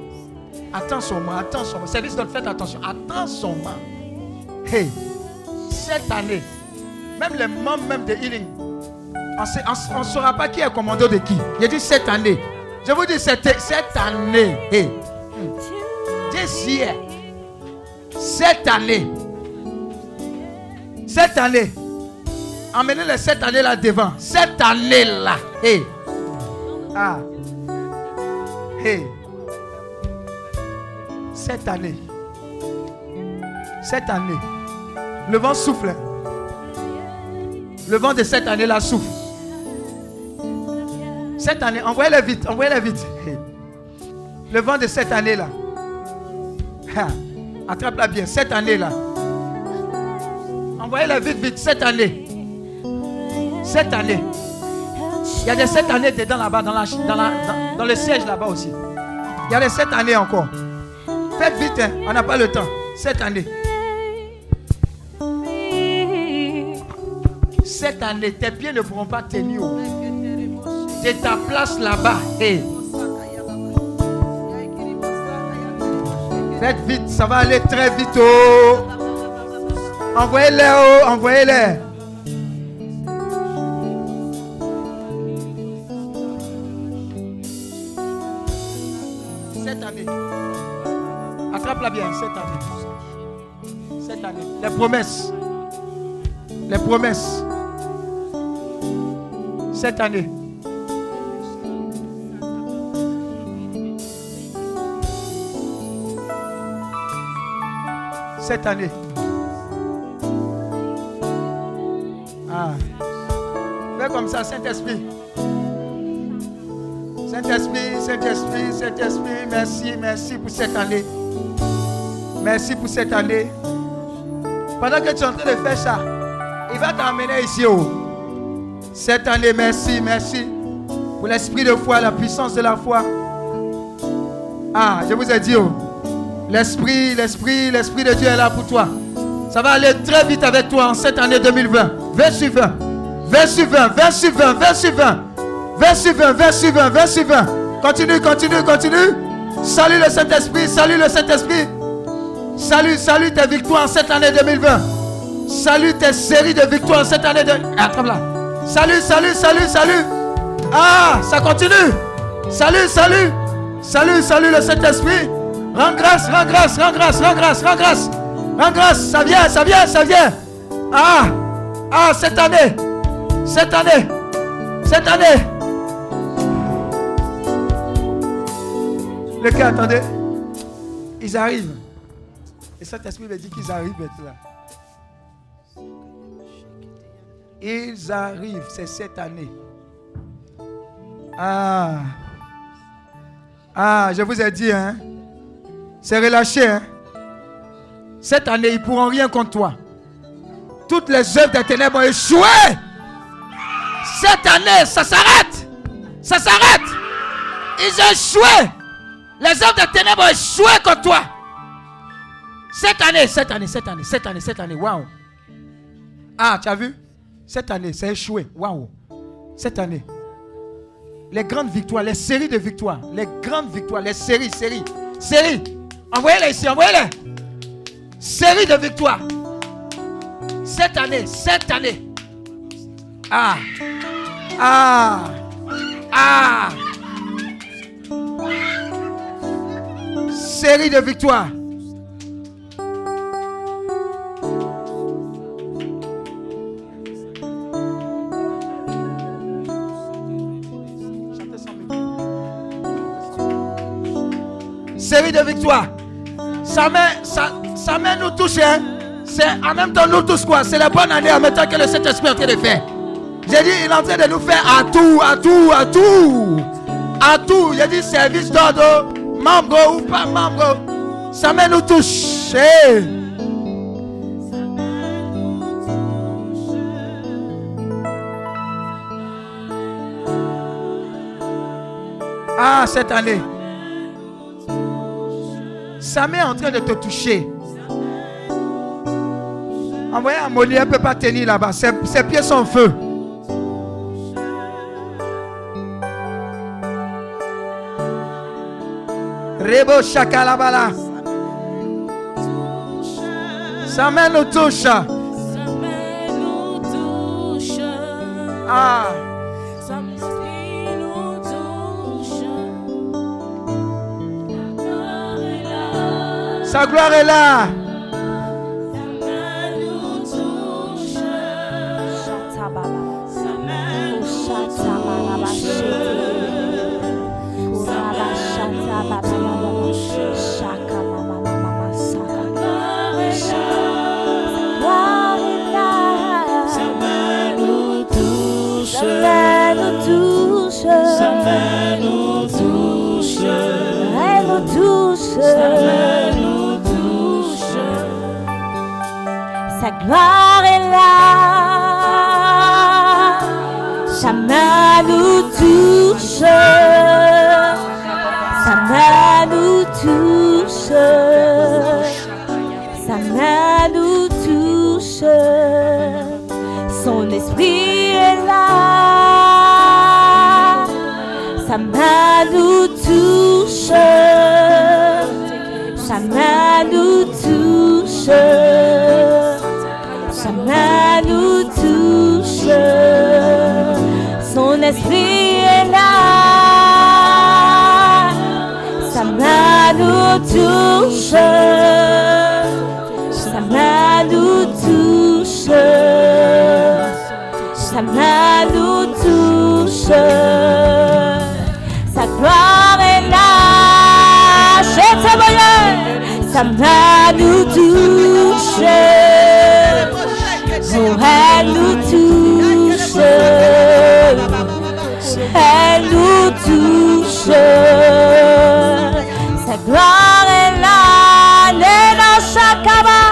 Attends son moment, attends son moment. Service de faites attention. Attends son moment. Hey, cette année, même les membres même de Healing, on ne saura pas qui est commandeur de qui. J'ai dit cette année. Je vous dis cette, cette année. Hey. This year. Cette année. Cette année. Emmenez les cette année-là devant. Cette année-là. Hey. Ah. Hey. Cette année. Cette année. Le vent souffle. Le vent de cette année-là souffle. Cette année, envoyez-les vite, envoyez-les vite. Le vent de cette année-là. Attrape-la bien, cette année-là. Envoyez-les vite, vite, cette année. Cette année. Il y a des sept années dedans là-bas, dans, la, dans, le siège là-bas aussi. Il y a des sept années encore. Faites vite, hein, on n'a pas le temps. Cette année. Cette année, tes pieds ne pourront pas tenir. C'est ta place là-bas. Faites vite, ça va aller très vite. Oh. Envoyez-les, oh, envoyez-les. Les promesses. Les promesses. Cette année. cette année. Ah. Fais comme ça, Saint-Esprit. Saint-Esprit, Saint-Esprit, Saint-Esprit, merci, merci pour cette année. Merci pour cette année. Pendant que tu es en train de faire ça, il va t'emmener ici haut. Cette année, merci, merci pour l'esprit de foi, la puissance de la foi. Ah, je vous ai dit, oh. L'Esprit, l'Esprit, l'Esprit de Dieu est là pour toi. Ça va aller très vite avec toi en cette année 2020. Verset 20. Verset 20, verset 20, verset 20. Verset 20, verset 20, verset 20. Continue, continue, continue. Salut le Saint-Esprit, salut le Saint-Esprit. Salut, salut tes victoires en cette année 2020. Salut tes séries de victoires en cette année de... Attrape là. Salut, salut, salut, salut. Ah, ça continue. Salut, salut. Salut, salut le Saint-Esprit. Rends grâce, rends grâce, rends grâce, rends grâce, rends grâce. Rends grâce, ça vient, ça vient, ça vient. Ah, ah, cette année, cette année, cette année. Le cœur, attendez. Ils arrivent. Et cet esprit me dit qu'ils arrivent maintenant. Ils arrivent, c'est cette année. Ah. Ah, je vous ai dit, hein. C'est relâché. Hein? Cette année, ils ne pourront rien contre toi. Toutes les œuvres des ténèbres ont échoué. Cette année, ça s'arrête. Ça s'arrête. Ils ont échoué. Les œuvres des ténèbres ont échoué contre toi. Cette année, cette année, cette année, cette année, cette année, waouh. Ah, tu as vu? Cette année, c'est échoué. Waouh. Cette année. Les grandes victoires, les séries de victoires, les grandes victoires, les séries, séries, séries. Envoyez-les ici, envoyez-les. Série de victoires. Cette année, cette année. Ah. Ah. Ah. Série de victoires. Série de victoires. Ça met, ça, nous touche. Hein? C'est en même temps nous tous quoi. C'est la bonne année en même temps que le Saint-Esprit est en train de faire. J'ai dit, il est en train de nous faire à tout, à tout, à tout. À tout. J'ai dit service d'ordre, membre ou pas membre. Ça met nous touche. Ah, cette année. Ça met en train de te toucher. Envoyez un elle ne peut pas tenir là-bas. Ses, ses pieds sont en feu. Rebo Shakalabala. Sa main nous touche. Sa main nous touche. Ah. Sa gloire est là. Gloire est là. Sa main nous touche. Sa main nous touche. Sa main nous touche. Son esprit est là. Sa main nous touche. Sa main nous touche. Main nous touche. Main nous touche. Main nous touche. Sa gloire est là. Chez Sa main nous touche. Oh, elle nous touche. Elle nous touche. Gloire est là. Léna Shakaba.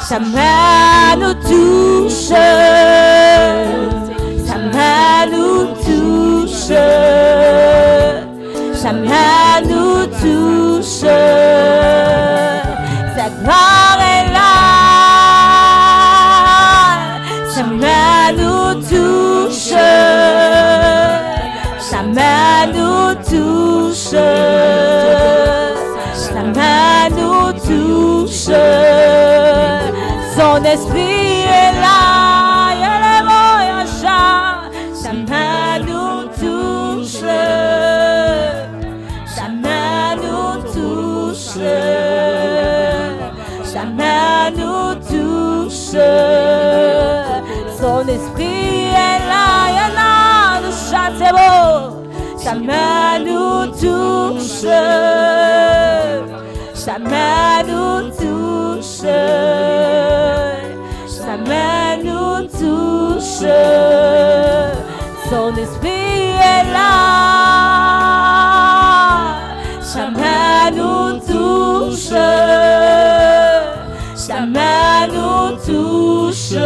Sa main nous touche. Sa main nous touche. Sa main nous touche. Sa gloire est là. Sa main nous touche. Sa main nous touche. Esprit est là. Yalemo-yasha. Sa main nous touche. Sa main nous touche. Sa main nous touche. Son esprit est là. Yana de Château. Sa main nous touche. Sa main Son esprit est là. Sa main nous touche. Sa main nous touche.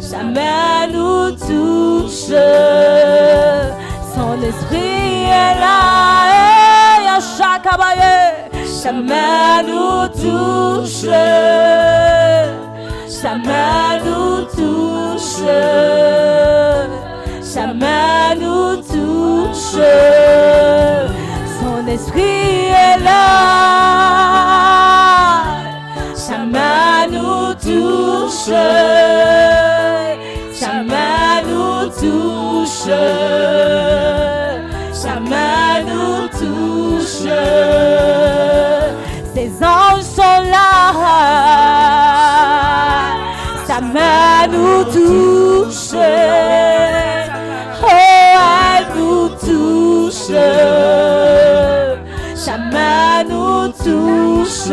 Sa main nous touche. Son esprit est là. Et à chaque main nous touche sa main nous touche, sa main nous touche, son esprit est là, sa main nous touche, sa main nous touche, sa main nous touche, ses anges sont là. Oh, elle nous touche. Sa main nous touche.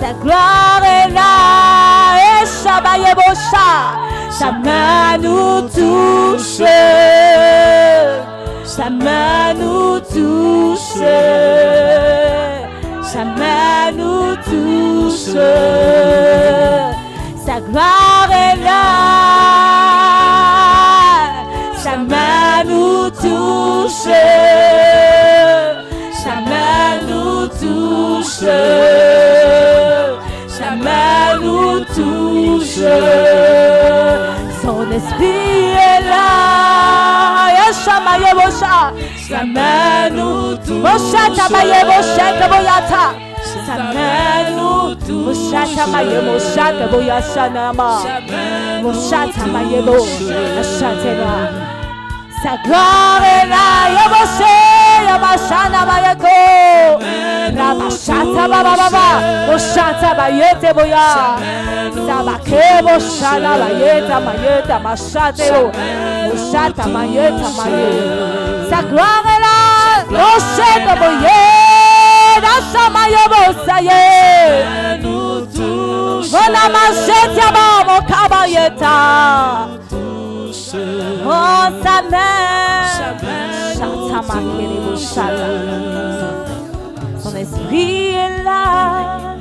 Sa gloire est là. Et Shabayebosha. Sa main nous touche. Sa main nous touche. Sa main nous touche. Sa gloire est là. Sa main nous touche. Sa main nous touche. Sa main nous touche. Son esprit est là. Yeshama Yebosha. Sa main nous touche. Mosha Tabaye Mosha Kaboyata. Sa main nous touche. Mosha Tamaye Mosha Kaboyasha Nama. Saklavena Yabashe Yabashana Bayako Rabashata Baba Baba. Boshata Bayete Boya. Sabake Boshana Bayeta Mayeta Mashate Boshata Mayeta Mayeta Saklavena Rosheta Boye. Rashamaya Bosaye Vona ba Baba Kabayeta Oh, sa main, Makere Boshata. Son esprit est là.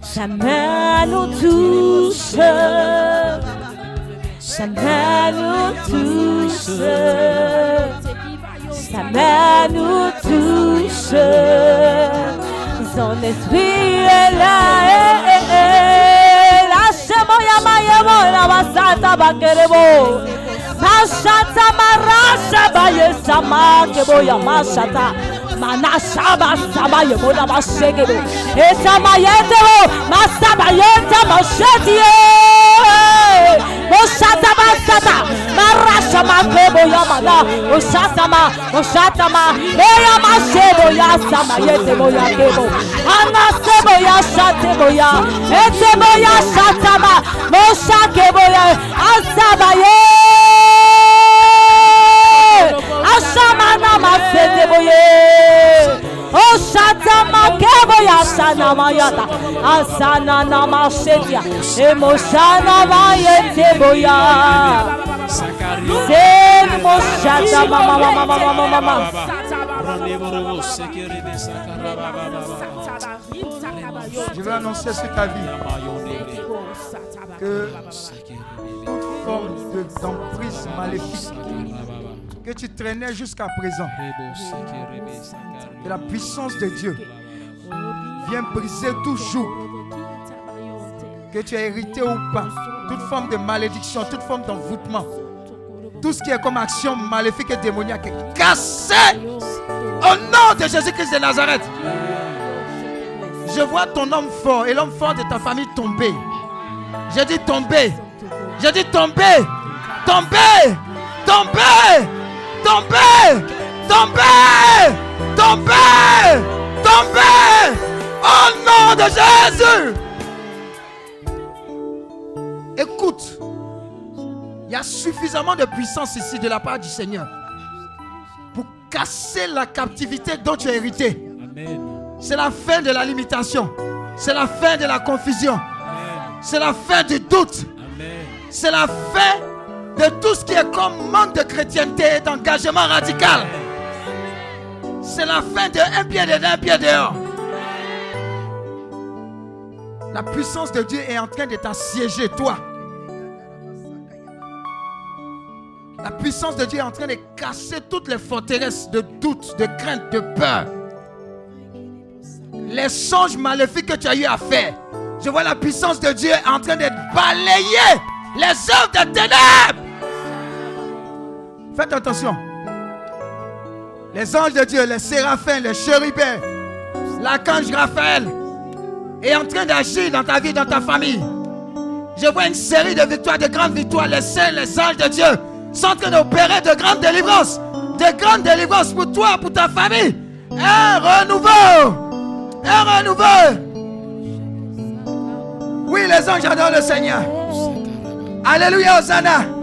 Sa main nous touche. Sa main nous touche. Sa main nous touche. Son esprit est là. basata bakerebo. Sashata marasha baye sama kebo ya mashata. Manashaba sama yebo na bashegebo esama yetebo masaba yeta mashetiye Oshatama Sata, Marashama Kebo Yamada, Oshatama, Oshatama, Oyama Shebo Yasama, Yetebo Yakebo, Anna Sebo Yashatebo Ya, Etebo Yashatama, Mosha Kebo Ya, Asaba Ye, Ashamana Masetebo Ye. Oh Asana Je veux annoncer sur ta vie que forme de- d'emprise maléfique que tu traînais jusqu'à présent, que la puissance de Dieu vient briser toujours, que tu as hérité ou pas, toute forme de malédiction, toute forme d'envoûtement, tout ce qui est comme action maléfique et démoniaque est cassé au nom de Jésus-Christ de Nazareth. Je vois ton homme fort et l'homme fort de ta famille tomber. J'ai dit tomber. J'ai dit tomber. Tomber. Tomber. Tomber. Tomber. Tomber. Tomber. Au nom de Jésus. Écoute. Il y a suffisamment de puissance ici de la part du Seigneur pour casser la captivité dont tu as hérité. C'est la fin de la limitation. C'est la fin de la confusion. C'est la fin du doute. C'est la fin de tout ce qui est comme manque de chrétienté et d'engagement radical. C'est la fin de un pied dedans, un pied dehors. La puissance de Dieu est en train de t'assiéger, toi. La puissance de Dieu est en train de casser toutes les forteresses de doute, de crainte, de peur. Les songes maléfiques que tu as eu à faire. Je vois la puissance de Dieu en train de balayer les œuvres des ténèbres. Faites attention. Les anges de Dieu, les séraphins, les chérubins, l'archange Raphaël est en train d'agir dans ta vie, dans ta famille. Je vois une série de victoires, de grandes victoires. Les saints, les anges de Dieu sont en train d'opérer de grandes délivrances. De grandes délivrances pour toi, pour ta famille. Un renouveau. Un renouveau. Oui, les anges adorent le Seigneur. Alléluia, Hosanna.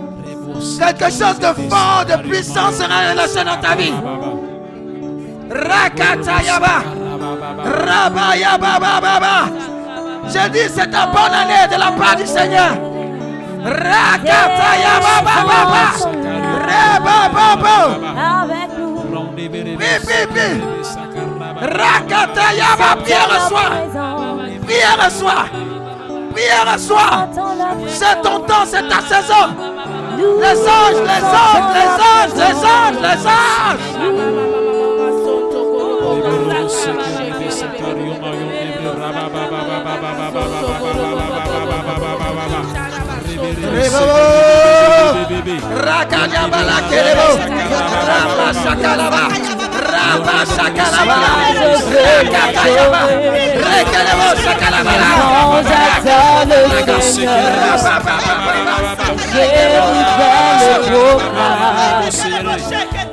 Quelque chose de fort, de puissant sera relâché dans ta vie. Rakatayaba. Rabayababa. Je dis, c'est ta bonne année de la part du Seigneur. Rakatayaba. Rebababa. Avec nous. Rakatayaba. Pierre reçoit. Soi. Prière à soi. C'est ton temps, c'est ta saison. Les anges, les anges, les anges, les anges, les anges. Rama shakalaba. Rama shakalaba. Rekatayaba. Rekelebo shakalabala.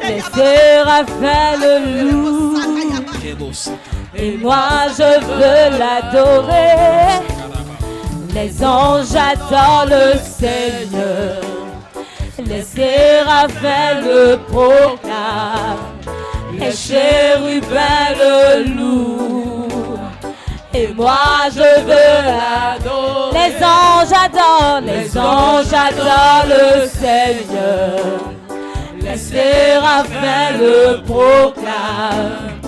Les séraphins le louent. Et moi je veux l'adorer. Les anges adorent le Seigneur. Les séraphins le proclament. Les chérubins le louent. Et moi je veux l'adorer. Les anges adorent, les anges adorent le Seigneur. Les séraphins le proclament.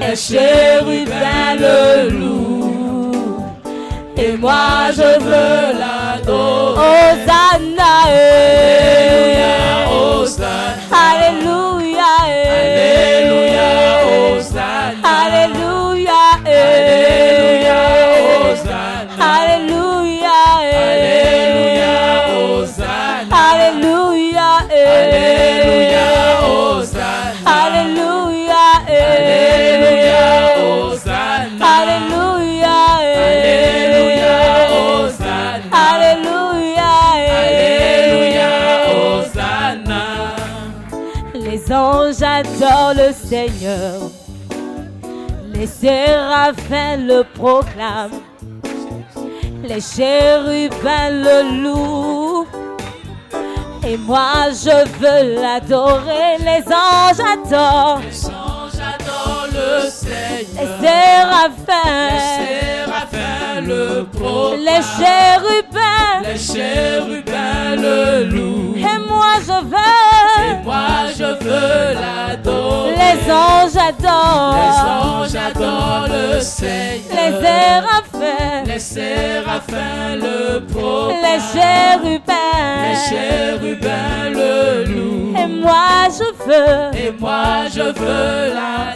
Les chérubins le louent. Et moi je veux l'adorer. Hosanna, eh. Alléluia, le Seigneur. Les séraphins le proclament. Les chérubins le louent. Et moi je veux l'adorer. Les anges adorent. Le Seigneur. Les séraphins. séraphins le proclament. Les chérubins. Les chérubins le louent. Et moi je Et veux. moi je veux l'adorer. Les anges adorent. Les anges adorent le Seigneur. Les séraphins. Les séraphins le proclament. Les chérubins. Les chérubins le louent. Et moi je veux. Et moi je veux l'adorer.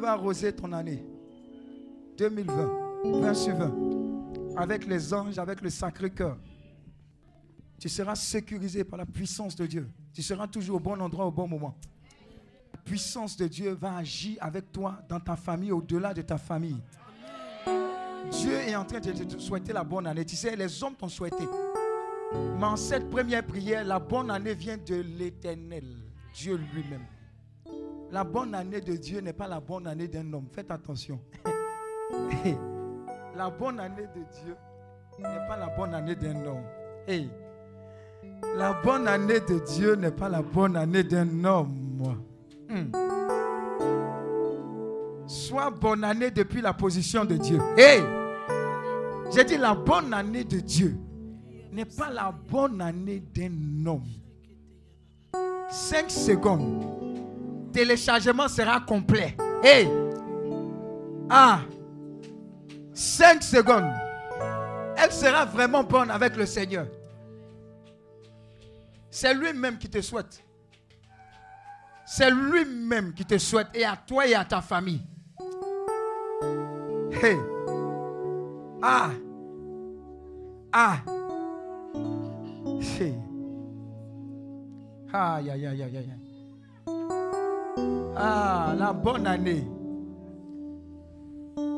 va arroser ton année 2020, 20 sur 20, avec les anges, avec le Sacré-Cœur. Tu seras sécurisé par la puissance de Dieu. Tu seras toujours au bon endroit au bon moment. La puissance de Dieu va agir avec toi dans ta famille, au-delà de ta famille. Dieu est en train de te souhaiter la bonne année. Tu sais, les hommes t'ont souhaité. Mais en cette première prière, la bonne année vient de l'éternel, Dieu lui-même. La bonne année de Dieu n'est pas la bonne année d'un homme. Faites attention. la bonne année de Dieu n'est pas la bonne année d'un homme. Hey. La bonne année de Dieu n'est pas la bonne année d'un homme. Hmm. Sois bonne année depuis la position de Dieu. Hey! J'ai dit la bonne année de Dieu n'est pas la bonne année d'un homme. 5 secondes téléchargement sera complet. Et à 5 secondes, elle sera vraiment bonne avec le Seigneur. C'est lui-même qui te souhaite. C'est lui-même qui te souhaite et à toi et à ta famille. Hey. Ah. Ah. Hey. Aïe, aïe, aïe, aïe, aïe. Ah, la bonne année.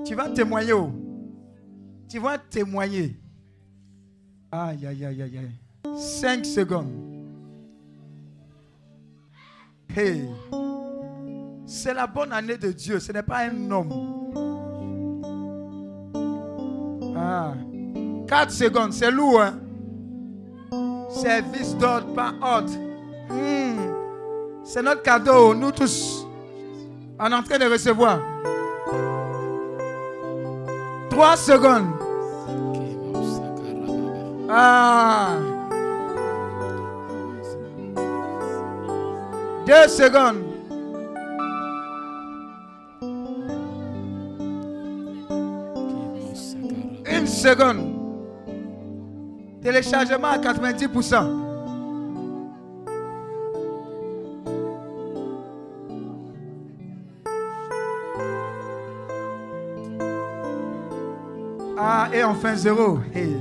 Tu vas témoigner. oh. Tu vas témoigner. Aïe, aïe, aïe, aïe, aïe. Cinq secondes. Hey. C'est la bonne année de Dieu. Ce n'est pas un homme. Ah. 4 secondes, c'est lourd. Hein? Service d'ordre, pas ordre. Hmm. C'est notre cadeau, nous tous. En train de recevoir. 3 secondes. Ah. 2 secondes. Une seconde. Téléchargement à 90%. Ah, et enfin zéro. Hey.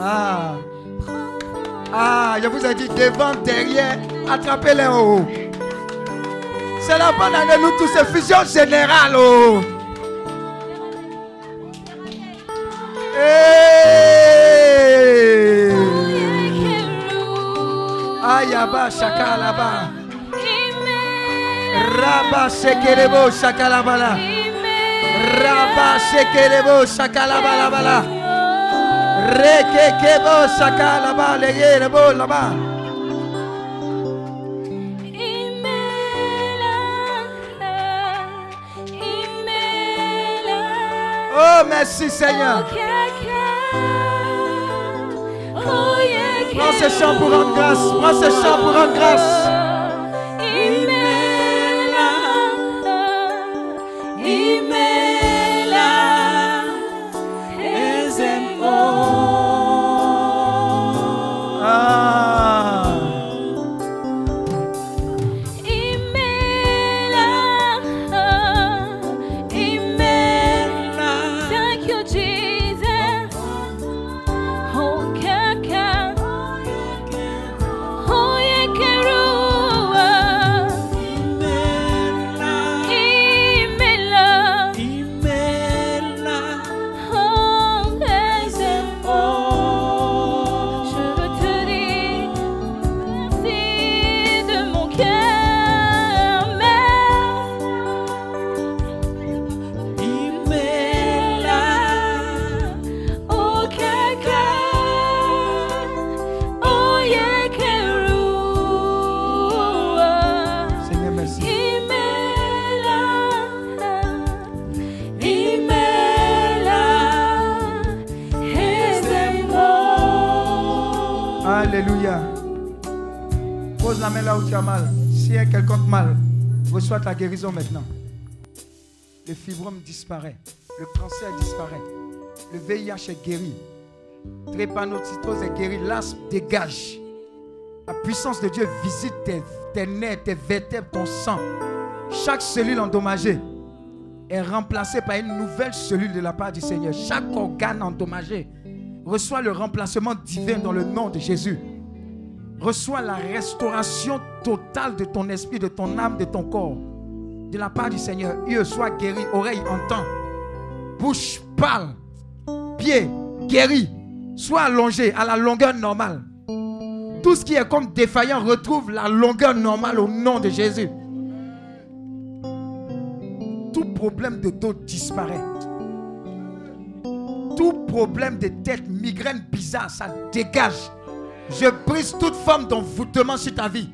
Ah. Ah, je vous ai dit devant, derrière, attrapez-les en haut. C'est la bonne année, nous tous, c'est fusion générale. Oh. Hey. Ayaba shakalaba. Raba shekerebo shakalabala. Raba shekerebo shakalabalabala. Rekekebo shakalaba legerebo laba. Oh, merci Seigneur. Prends ce chant pour rendre grâce. Prends ce chant pour rendre grâce. Quelconque mal, reçois ta guérison maintenant. Le fibrome disparaît. Le cancer disparaît. Le VIH est guéri. Drépanocytose est guéri. L'asthme dégage. La puissance de Dieu visite tes, tes nerfs, tes vertèbres, ton sang. Chaque cellule endommagée est remplacée par une nouvelle cellule de la part du Seigneur. Chaque organe endommagé reçoit le remplacement divin dans le nom de Jésus. Reçois la restauration totale de ton esprit, de ton âme, de ton corps. De la part du Seigneur. Yeux, sois guéri. Oreille, entend. Bouche, parle. Pied, guéri. Sois allongé à la longueur normale. Tout ce qui est comme défaillant retrouve la longueur normale au nom de Jésus. Tout problème de dos disparaît. Tout problème de tête, migraine bizarre, ça dégage. Je brise toute forme d'envoûtement sur ta vie.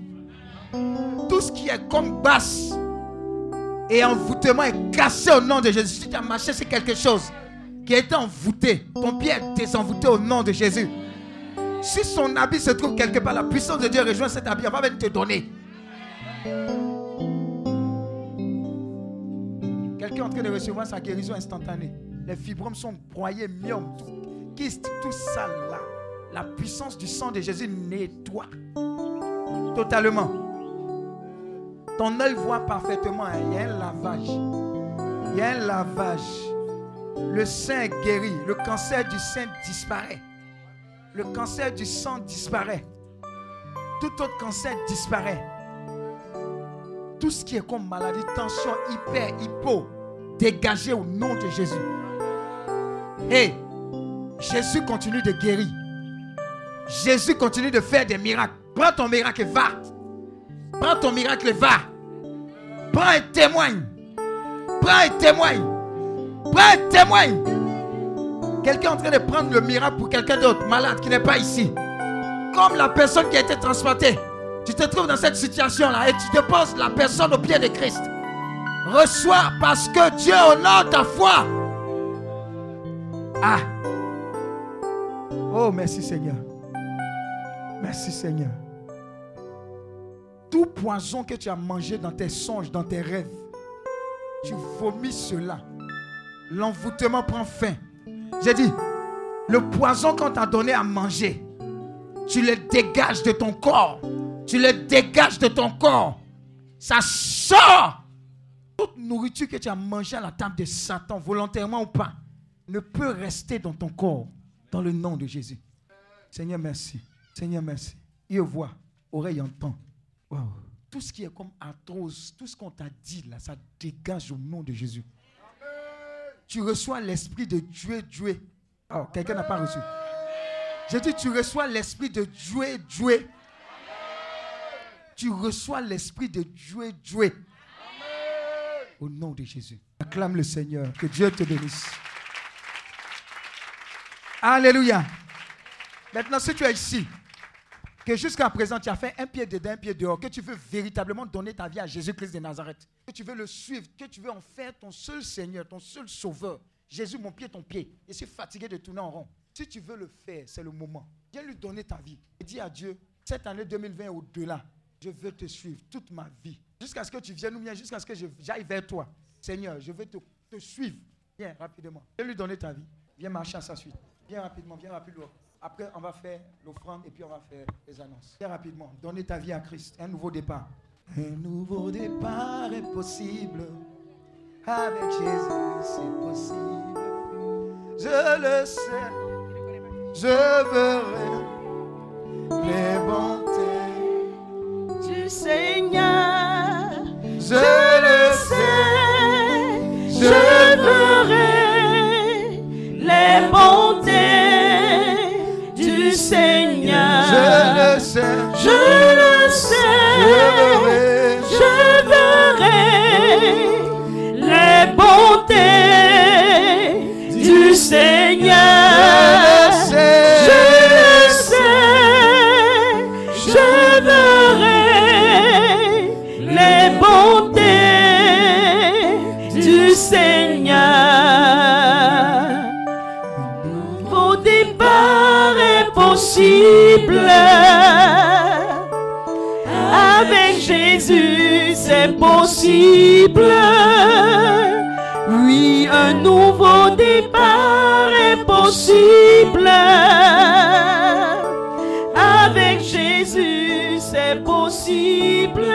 Tout ce qui est comme basse et envoûtement est cassé au nom de Jésus. Si tu as marché sur quelque chose qui a été envoûté, ton pied est désenvoûté au nom de Jésus. Si son habit se trouve quelque part, la puissance de Dieu rejoint cet habit, on va venir te donner. Quelqu'un est en train de recevoir sa guérison instantanée. Les fibromes sont broyés, myomes, tout ça là? La puissance du sang de Jésus nettoie totalement. Ton œil voit parfaitement. hein. Il y a un lavage. Il y a un lavage. Le sein est guéri. Le cancer du sein disparaît. Le cancer du sang disparaît. Tout autre cancer disparaît. Tout ce qui est comme maladie, tension, hyper, hypo, dégagé au nom de Jésus. Et Jésus continue de guérir. Jésus continue de faire des miracles. Prends ton miracle et va. Prends ton miracle et va. Prends et témoigne. Prends et témoigne. Prends et témoigne. Quelqu'un est en train de prendre le miracle pour quelqu'un d'autre, malade, qui n'est pas ici. Comme la personne qui a été transplantée. Tu te trouves dans cette situation-là et tu déposes la personne au pied de Christ. Reçois parce que Dieu honore ta foi. Ah. Oh, merci Seigneur. Merci Seigneur. Tout poison que tu as mangé dans tes songes, dans tes rêves, tu vomis cela. L'envoûtement prend fin. J'ai dit, le poison qu'on t'a donné à manger, tu le dégages de ton corps. Tu le dégages de ton corps. Ça sort. Toute nourriture que tu as mangée à la table de Satan, volontairement ou pas, ne peut rester dans ton corps. Dans le nom de Jésus. Seigneur, merci. Seigneur, merci. Il voit, oreille entend. Tout ce qui est comme arthrose, tout ce qu'on t'a dit là, ça dégage au nom de Jésus. Tu reçois l'esprit de Dieu, Dieu. Oh, quelqu'un n'a pas reçu. J'ai dit, tu reçois l'esprit de Dieu, Dieu. Tu reçois l'esprit de Dieu, Dieu. Au nom de Jésus. Acclame le Seigneur. Que Dieu te bénisse. Alléluia. Maintenant, si tu es ici, que jusqu'à présent tu as fait un pied dedans, un pied dehors, que tu veux véritablement donner ta vie à Jésus-Christ de Nazareth, que tu veux le suivre, que tu veux en faire ton seul Seigneur, ton seul Sauveur. Jésus, mon pied, ton pied. Je suis fatigué de tourner en rond. Si tu veux le faire, c'est le moment. Viens lui donner ta vie. Et dis à Dieu, cette année 2020 au-delà, je veux te suivre toute ma vie. Jusqu'à ce que tu viennes ou bien jusqu'à ce que j'aille vers toi. Seigneur, je veux te, te suivre. Viens rapidement. Viens lui donner ta vie. Viens marcher à sa suite. Viens rapidement, viens rapidement. Après, on va faire l'offrande et puis on va faire les annonces. Très rapidement, donnez ta vie à Christ. Un nouveau départ. Un nouveau départ est possible. Avec Jésus, c'est possible. Je le sais. Je verrai les bontés sais. Jésus, c'est possible. Oui, un nouveau départ est possible. Avec Jésus, c'est possible.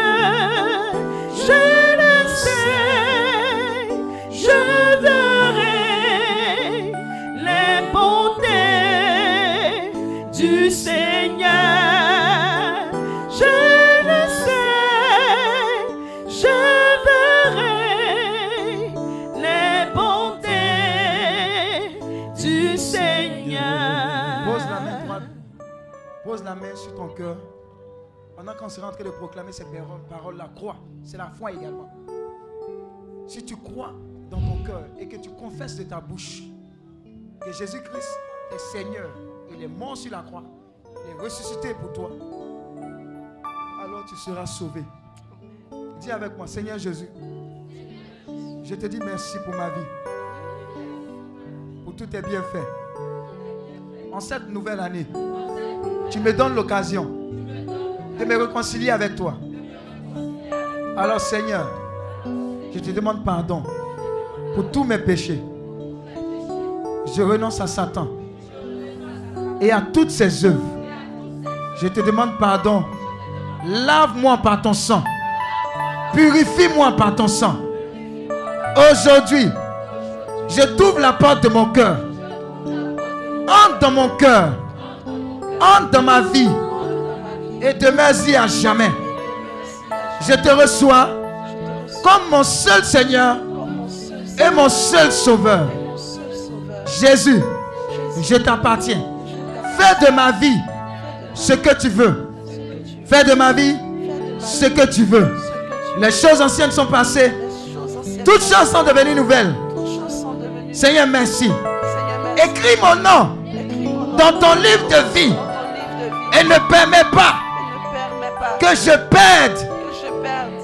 Ton cœur. Pendant qu'on sera en train de proclamer ces paroles, la croix, c'est la foi également. Si tu crois dans ton cœur et que tu confesses de ta bouche que Jésus-Christ est Seigneur, il est mort sur la croix, il est ressuscité pour toi, alors tu seras sauvé. Dis avec moi, Seigneur Jésus, je te dis merci pour ma vie, pour tous tes bienfaits. En cette nouvelle année, tu me donnes l'occasion de me réconcilier avec toi. Alors Seigneur, je te demande pardon pour tous mes péchés. Je renonce à Satan et à toutes ses œuvres. Je te demande pardon. Lave-moi par ton sang. Purifie-moi par ton sang. Aujourd'hui, je t'ouvre la porte de mon cœur. Entre dans mon cœur. Entre dans ma vie. et demeure-y à jamais. Je te reçois comme mon seul Seigneur et mon seul Sauveur. Jésus, je t'appartiens. Fais de ma vie ce que tu veux. Fais de ma vie ce que tu veux. Les choses anciennes sont passées. Toutes choses sont devenues nouvelles. Seigneur, merci. Écris mon nom dans ton livre de vie et ne permets pas que je perde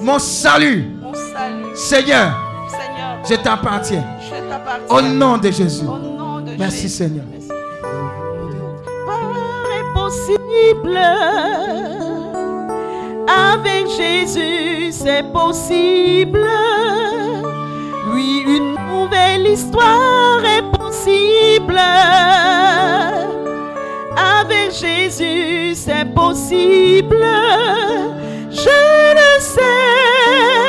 mon salut. Seigneur, je t'appartiens. Au nom de Jésus. Merci Seigneur. Avec Jésus, c'est possible. Oui, une nouvelle histoire est possible. Avec Jésus, c'est possible. Je le sais,